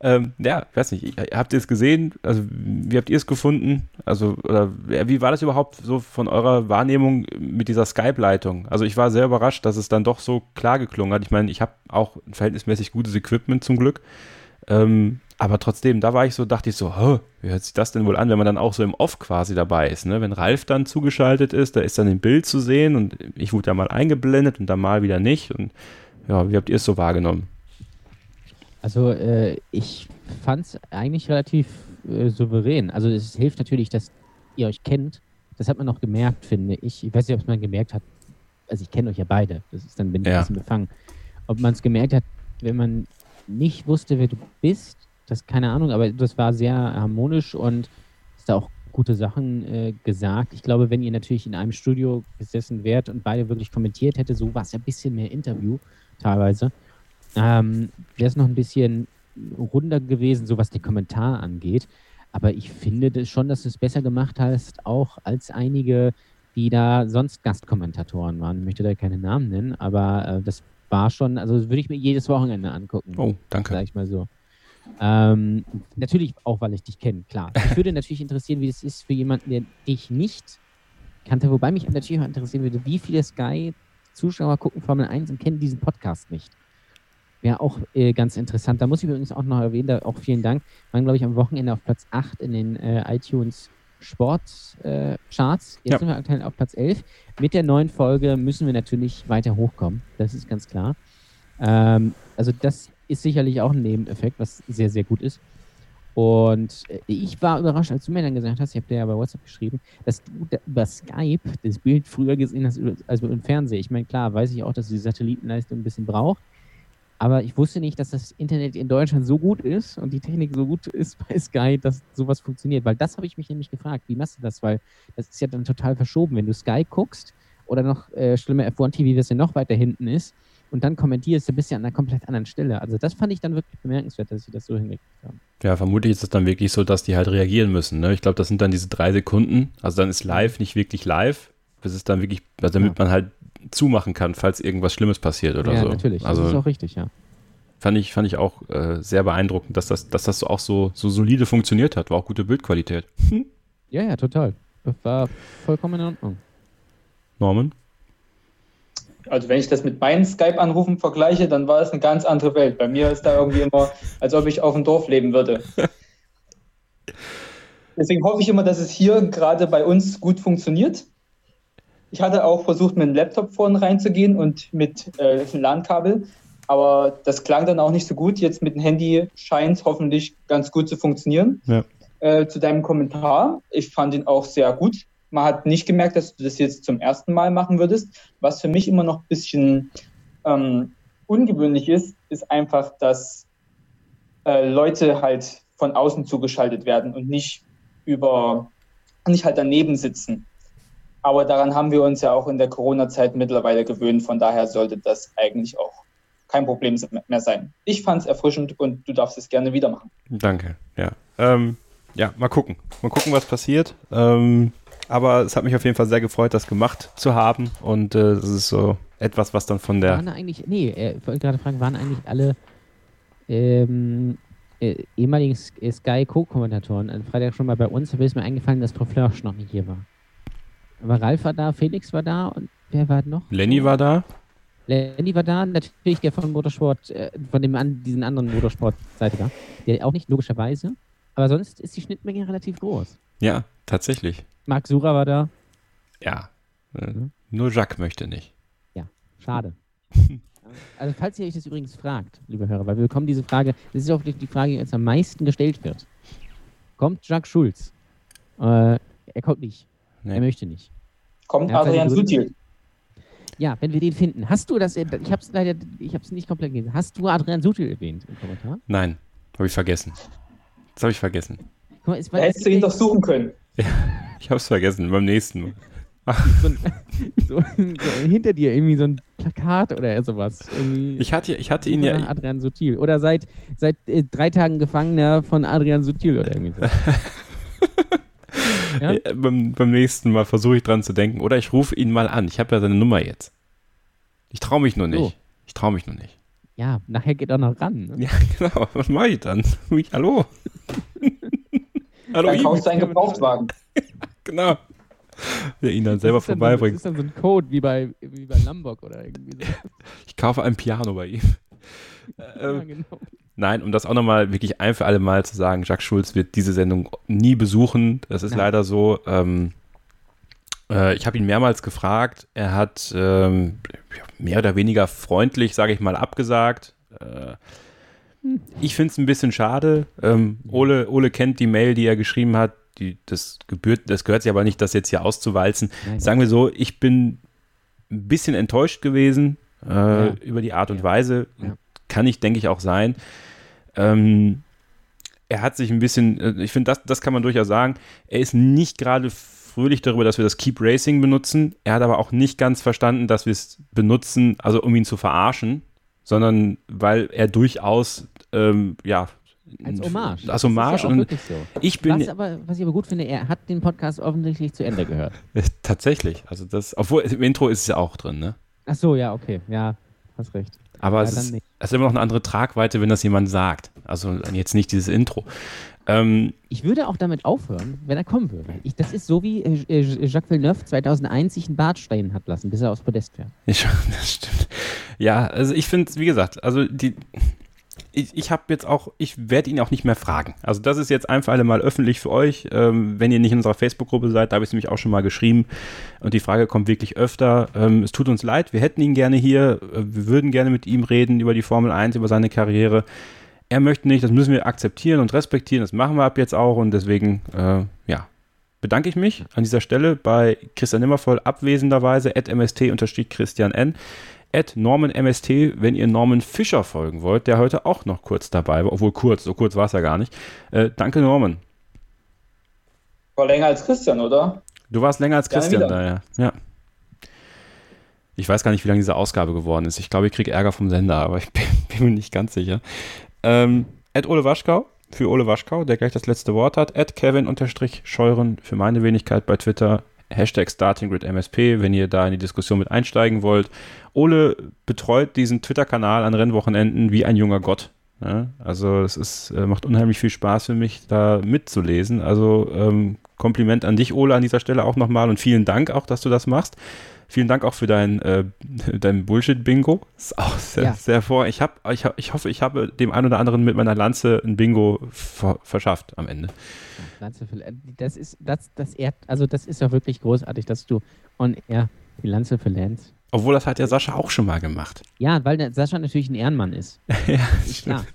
Speaker 4: Ähm, ja, weiß nicht, habt ihr es gesehen? Also, wie habt ihr es gefunden? Also, oder wie war das überhaupt so von eurer Wahrnehmung mit dieser Skype-Leitung? Also, ich war sehr überrascht, dass es dann doch so klar geklungen hat. Ich meine, ich habe auch ein verhältnismäßig gutes Equipment zum Glück. Ähm, aber trotzdem, da war ich so, dachte ich so, wie hört sich das denn wohl an, wenn man dann auch so im Off quasi dabei ist, ne? Wenn Ralf dann zugeschaltet ist, da ist dann ein Bild zu sehen und ich wurde da mal eingeblendet und dann mal wieder nicht. Und ja, wie habt ihr es so wahrgenommen?
Speaker 6: Also äh, ich fand es eigentlich relativ äh, souverän. Also es hilft natürlich, dass ihr euch kennt. Das hat man auch gemerkt, finde ich. Ich weiß nicht, ob es man gemerkt hat. Also ich kenne euch ja beide. Das ist dann bin ich ja. ein bisschen befangen. Ob man es gemerkt hat, wenn man nicht wusste, wer du bist, das keine Ahnung, aber das war sehr harmonisch und ist da auch gute Sachen äh, gesagt. Ich glaube, wenn ihr natürlich in einem Studio gesessen wärt und beide wirklich kommentiert hätte, so war es ja ein bisschen mehr Interview teilweise ähm, wäre es noch ein bisschen runder gewesen, so was den Kommentar angeht. Aber ich finde das schon, dass du es besser gemacht hast, auch als einige, die da sonst Gastkommentatoren waren. Ich möchte da keine Namen nennen, aber äh, das war schon, also würde ich mir jedes Wochenende angucken.
Speaker 4: Oh, danke.
Speaker 6: Sag ich mal so. Ähm, natürlich auch, weil ich dich kenne, klar. Ich würde natürlich interessieren, wie es ist für jemanden, der dich nicht kannte, wobei mich natürlich auch interessieren würde, wie viele Sky-Zuschauer gucken Formel 1 und kennen diesen Podcast nicht. Wäre auch äh, ganz interessant. Da muss ich übrigens auch noch erwähnen, da auch vielen Dank. Wir waren, glaube ich, am Wochenende auf Platz 8 in den äh, iTunes Sportcharts. Äh, Jetzt ja. sind wir aktuell auf Platz 11. Mit der neuen Folge müssen wir natürlich weiter hochkommen. Das ist ganz klar. Ähm, also, das ist sicherlich auch ein Nebeneffekt, was sehr, sehr gut ist. Und äh, ich war überrascht, als du mir dann gesagt hast, ich habe dir ja bei WhatsApp geschrieben, dass du über Skype das Bild früher gesehen hast als über den Fernseher. Ich meine, klar, weiß ich auch, dass die Satellitenleistung ein bisschen braucht. Aber ich wusste nicht, dass das Internet in Deutschland so gut ist und die Technik so gut ist bei Sky, dass sowas funktioniert. Weil das habe ich mich nämlich gefragt. Wie machst du das? Weil das ist ja dann total verschoben. Wenn du Sky guckst oder noch äh, schlimmer F1 TV, das ja noch weiter hinten ist, und dann kommentierst, du bist ja an einer komplett anderen Stelle. Also das fand ich dann wirklich bemerkenswert, dass sie das so hingekriegt haben.
Speaker 4: Ja, vermutlich ist es dann wirklich so, dass die halt reagieren müssen. Ne? Ich glaube, das sind dann diese drei Sekunden. Also dann ist live nicht wirklich live, bis es dann wirklich, also damit ja. man halt zumachen kann, falls irgendwas Schlimmes passiert oder
Speaker 6: ja,
Speaker 4: so.
Speaker 6: Ja, natürlich. Also, das ist auch richtig, ja.
Speaker 4: Fand ich, fand ich auch äh, sehr beeindruckend, dass das, dass das auch so, so solide funktioniert hat. War auch gute Bildqualität.
Speaker 6: Ja, ja, total. Das war vollkommen in Ordnung.
Speaker 4: Norman?
Speaker 9: Also wenn ich das mit meinen Skype-Anrufen vergleiche, dann war es eine ganz andere Welt. Bei mir ist da irgendwie immer, als ob ich auf dem Dorf leben würde. Deswegen hoffe ich immer, dass es hier gerade bei uns gut funktioniert. Ich hatte auch versucht, mit dem Laptop vorne reinzugehen und mit äh, einem LAN-Kabel, aber das klang dann auch nicht so gut. Jetzt mit dem Handy scheint es hoffentlich ganz gut zu funktionieren. Ja. Äh, zu deinem Kommentar, ich fand ihn auch sehr gut. Man hat nicht gemerkt, dass du das jetzt zum ersten Mal machen würdest. Was für mich immer noch ein bisschen ähm, ungewöhnlich ist, ist einfach, dass äh, Leute halt von außen zugeschaltet werden und nicht über, nicht halt daneben sitzen. Aber daran haben wir uns ja auch in der Corona-Zeit mittlerweile gewöhnt. Von daher sollte das eigentlich auch kein Problem mehr sein. Ich fand es erfrischend und du darfst es gerne wieder machen.
Speaker 4: Danke, ja. Ähm, ja, mal gucken. Mal gucken, was passiert. Ähm, aber es hat mich auf jeden Fall sehr gefreut, das gemacht zu haben. Und äh, das ist so etwas, was dann von der.
Speaker 6: Waren eigentlich, nee, äh, ich wollte gerade fragen, waren eigentlich alle ähm, äh, ehemaligen Sky Co-Kommentatoren am Freitag schon mal bei uns? Da ist mir eingefallen, dass Frau Flörsch noch nicht hier war. Aber Ralf war da, Felix war da und wer war noch?
Speaker 4: Lenny war da.
Speaker 6: Lenny war da, natürlich der von Motorsport, äh, von dem an, diesen anderen Motorsport-Seite da. Der auch nicht, logischerweise. Aber sonst ist die Schnittmenge relativ groß.
Speaker 4: Ja, tatsächlich.
Speaker 6: Marc Sura war da.
Speaker 4: Ja. Äh, Nur Jacques möchte nicht.
Speaker 6: Ja, schade. also, falls ihr euch das übrigens fragt, liebe Hörer, weil wir bekommen diese Frage, das ist auch die Frage, die uns am meisten gestellt wird. Kommt Jacques Schulz? Äh, er kommt nicht.
Speaker 4: Nee.
Speaker 6: Er möchte nicht.
Speaker 9: Kommt Adrian. Sutil.
Speaker 6: Ja, wenn wir den finden. Hast du das, ich habe es leider, ich habe es nicht komplett gelesen. Hast du Adrian Sutil erwähnt im Kommentar?
Speaker 4: Nein, habe ich vergessen. Das habe ich vergessen.
Speaker 6: Guck mal, es,
Speaker 9: Da hättest du ihn doch suchen können.
Speaker 4: Ich habe es vergessen beim nächsten Mal.
Speaker 6: so, ein, so, so hinter dir irgendwie so ein Plakat oder sowas. Irgendwie
Speaker 4: Ich hatte, ich hatte ihn ja.
Speaker 6: Adrian Sutil. Oder seit, seit äh, drei Tagen Gefangener von Adrian Sutil oder irgendwie so. Ja?
Speaker 4: Äh, Beim, beim nächsten Mal versuche ich dran zu denken. Oder ich rufe ihn mal an. Ich habe ja seine Nummer jetzt. Ich traue mich nur nicht.
Speaker 6: So.
Speaker 4: Ich traue mich nur nicht.
Speaker 6: Ja, nachher geht er noch ran. Ne?
Speaker 4: Ja, genau. Was mache ich dann? Ich, hallo? hallo,
Speaker 9: Dann kaufst du einen Gebrauchtwagen.
Speaker 4: Genau. Der ihn dann selber vorbeibringt.
Speaker 6: Das ist dann so ein Code wie bei, wie bei Lombok oder irgendwie so.
Speaker 4: Ich kaufe ein Piano bei ihm.
Speaker 6: Ja,
Speaker 4: Ähm,
Speaker 6: genau.
Speaker 4: Nein, um das auch nochmal wirklich ein für alle Mal zu sagen, Jacques Schulz wird diese Sendung nie besuchen. Das ist
Speaker 6: Nein.
Speaker 4: leider so. Ähm, äh, ich habe ihn mehrmals gefragt. Er hat ähm, ja, mehr oder weniger freundlich, sage ich mal, abgesagt. Äh, ich finde es ein bisschen schade. Ähm, Ole, Ole kennt die Mail, die er geschrieben hat. Die, das, gebührt, das gehört sich aber nicht, das jetzt hier auszuwalzen.
Speaker 6: Nein.
Speaker 4: Sagen wir so, ich bin ein bisschen enttäuscht gewesen äh,
Speaker 6: Ja.
Speaker 4: über die Art und Weise.
Speaker 6: Ja.
Speaker 4: Kann ich, denke ich, auch sein. Ähm, er hat sich ein bisschen, äh, ich finde, das, das kann man durchaus sagen, er ist nicht gerade fröhlich darüber, dass wir das Keep Racing benutzen. Er hat aber auch nicht ganz verstanden, dass wir es benutzen, also um ihn zu verarschen, sondern weil er durchaus, ähm, ja,
Speaker 6: Als Hommage.
Speaker 4: Als Hommage.
Speaker 6: Das ist ja
Speaker 4: und
Speaker 6: wirklich so.
Speaker 4: ich bin
Speaker 6: was, aber, was ich aber gut finde, er hat den Podcast offensichtlich zu Ende gehört.
Speaker 4: äh, tatsächlich, also das, obwohl im Intro ist es ja auch drin, ne?
Speaker 6: Ach so, ja, okay. Ja, hast recht.
Speaker 4: Aber
Speaker 6: Ja,
Speaker 4: es, ist,
Speaker 6: nicht.
Speaker 4: es ist immer noch eine andere Tragweite, wenn das jemand sagt. Also jetzt nicht dieses Intro. Ähm,
Speaker 6: Ich würde auch damit aufhören, wenn er kommen würde. Ich, das ist so wie äh, äh, Jacques Villeneuve 2001 sich einen Bart stehen hat lassen, bis er aufs Podest fährt.
Speaker 4: Ich, das stimmt. Ja, also ich finde, wie gesagt, also die, ich, ich habe jetzt auch, ich werde ihn auch nicht mehr fragen. Also das ist jetzt ein für alle Mal öffentlich für euch. Ähm, wenn ihr nicht in unserer Facebook-Gruppe seid, da habe ich es nämlich auch schon mal geschrieben. Und die Frage kommt wirklich öfter. Ähm, es tut uns leid, wir hätten ihn gerne hier. Äh, Wir würden gerne mit ihm reden über die Formel 1, über seine Karriere. Er möchte nicht, das müssen wir akzeptieren und respektieren. Das machen wir ab jetzt auch. Und deswegen, äh, ja, bedanke ich mich an dieser Stelle bei Christian Nimmervoll abwesenderweise, at mst-christian n, at Norman MST, wenn ihr Norman Fischer folgen wollt, der heute auch noch kurz dabei war, obwohl kurz, so kurz war es ja gar nicht. Äh, danke Norman.
Speaker 9: War länger als Christian, oder?
Speaker 4: Du warst länger als Christian
Speaker 9: wieder.
Speaker 4: da, ja. ja. Ich weiß gar nicht, wie lange diese Ausgabe geworden ist. Ich glaube, ich kriege Ärger vom Sender, aber ich bin, bin mir nicht ganz sicher. Ähm, at Ole Waschkau, für Ole Waschkau, der gleich das letzte Wort hat. At Kevin-Scheuren für meine Wenigkeit bei Twitter. Hashtag StartingGridMSP, wenn ihr da in die Diskussion mit einsteigen wollt. Ole betreut diesen Twitter-Kanal an Rennwochenenden wie ein junger Gott. Ja, also es ist, äh, macht unheimlich viel Spaß für mich, da mitzulesen. Also ähm, Kompliment an dich, Ole, an dieser Stelle auch nochmal und vielen Dank auch, dass du das machst. Vielen Dank auch für dein, äh, dein Bullshit-Bingo. Ist auch sehr,
Speaker 6: Ja.
Speaker 4: sehr vor. Ich, hab, ich, ich hoffe, ich habe dem einen oder anderen mit meiner Lanze ein Bingo ver verschafft am Ende.
Speaker 6: Lanze für, das ist, das, das ehrt, also das ist ja wirklich großartig, dass du on air die Lanze für Lance.
Speaker 4: Obwohl das hat ja Sascha auch schon mal gemacht.
Speaker 6: Ja, weil der Sascha natürlich ein Ehrenmann ist.
Speaker 4: ja,
Speaker 6: ist klar.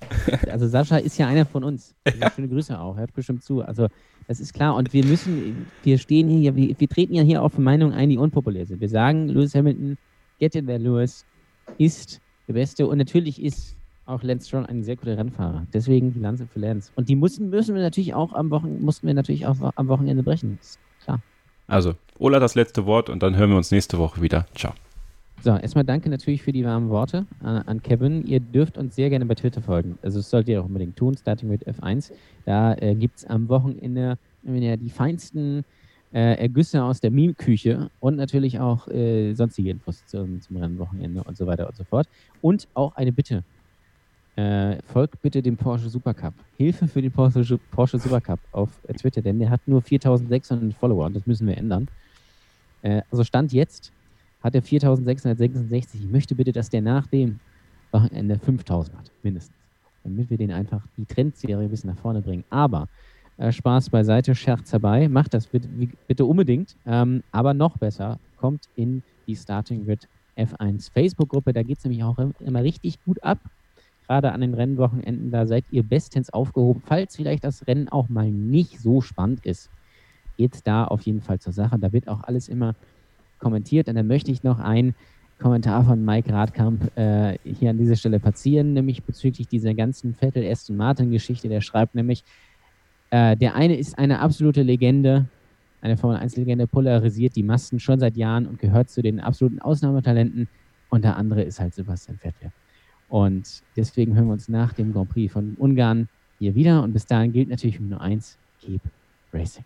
Speaker 6: Also Sascha ist ja einer von uns. Also Schöne Grüße auch, hört bestimmt zu. Also das ist klar. Und wir müssen, wir stehen hier, wir, wir treten ja hier auf Meinungen ein, die unpopulär sind. Wir sagen, Lewis Hamilton, get in there, Lewis, ist der Beste. Und natürlich ist auch Lance Stroll ein sehr guter Rennfahrer. Deswegen die Lanze für Lance. Und die müssen, müssen wir natürlich auch am Wochen, mussten wir natürlich auch am Wochenende brechen. Ist klar.
Speaker 4: Also, Ola das letzte Wort und dann hören wir uns nächste Woche wieder. Ciao.
Speaker 6: So, erstmal danke natürlich für die warmen Worte an, an Kevin. Ihr dürft uns sehr gerne bei Twitter folgen. Also das solltet ihr auch unbedingt tun, starting mit F1. Da äh, gibt es am Wochenende ihr die feinsten äh, Ergüsse aus der Meme-Küche und natürlich auch äh, sonstige Infos zum, zum Rennwochenende und so weiter und so fort. Und auch eine Bitte. Äh, folgt bitte dem Porsche Supercup. Hilfe für den Porsche, Porsche Supercup auf äh, Twitter, denn der hat nur 4600 Follower und das müssen wir ändern. Äh, also Stand jetzt hat er 4666. Ich möchte bitte, dass der nach dem Wochenende 5000 hat, mindestens. Damit wir den einfach die Trendserie ein bisschen nach vorne bringen. Aber äh, Spaß beiseite, Scherz dabei. Macht das bitte, bitte unbedingt. Ähm, aber noch besser, kommt in die Starting Grid F1 Facebook-Gruppe. Da geht es nämlich auch immer richtig gut ab. Gerade an den Rennwochenenden, da seid ihr bestens aufgehoben. Falls vielleicht das Rennen auch mal nicht so spannend ist, geht da auf jeden Fall zur Sache. Da wird auch alles immer kommentiert. Und dann möchte ich noch einen Kommentar von Mike Radkamp äh, hier an dieser Stelle platzieren, nämlich bezüglich dieser ganzen Vettel-Aston Martin-Geschichte. Der schreibt nämlich, äh, der eine ist eine absolute Legende, eine Formel-1-Legende, polarisiert die Massen schon seit Jahren und gehört zu den absoluten Ausnahmetalenten. Und der andere ist halt Sebastian Vettel. Und deswegen hören wir uns nach dem Grand Prix von Ungarn hier wieder. Und bis dahin gilt natürlich nur eins: Keep Racing.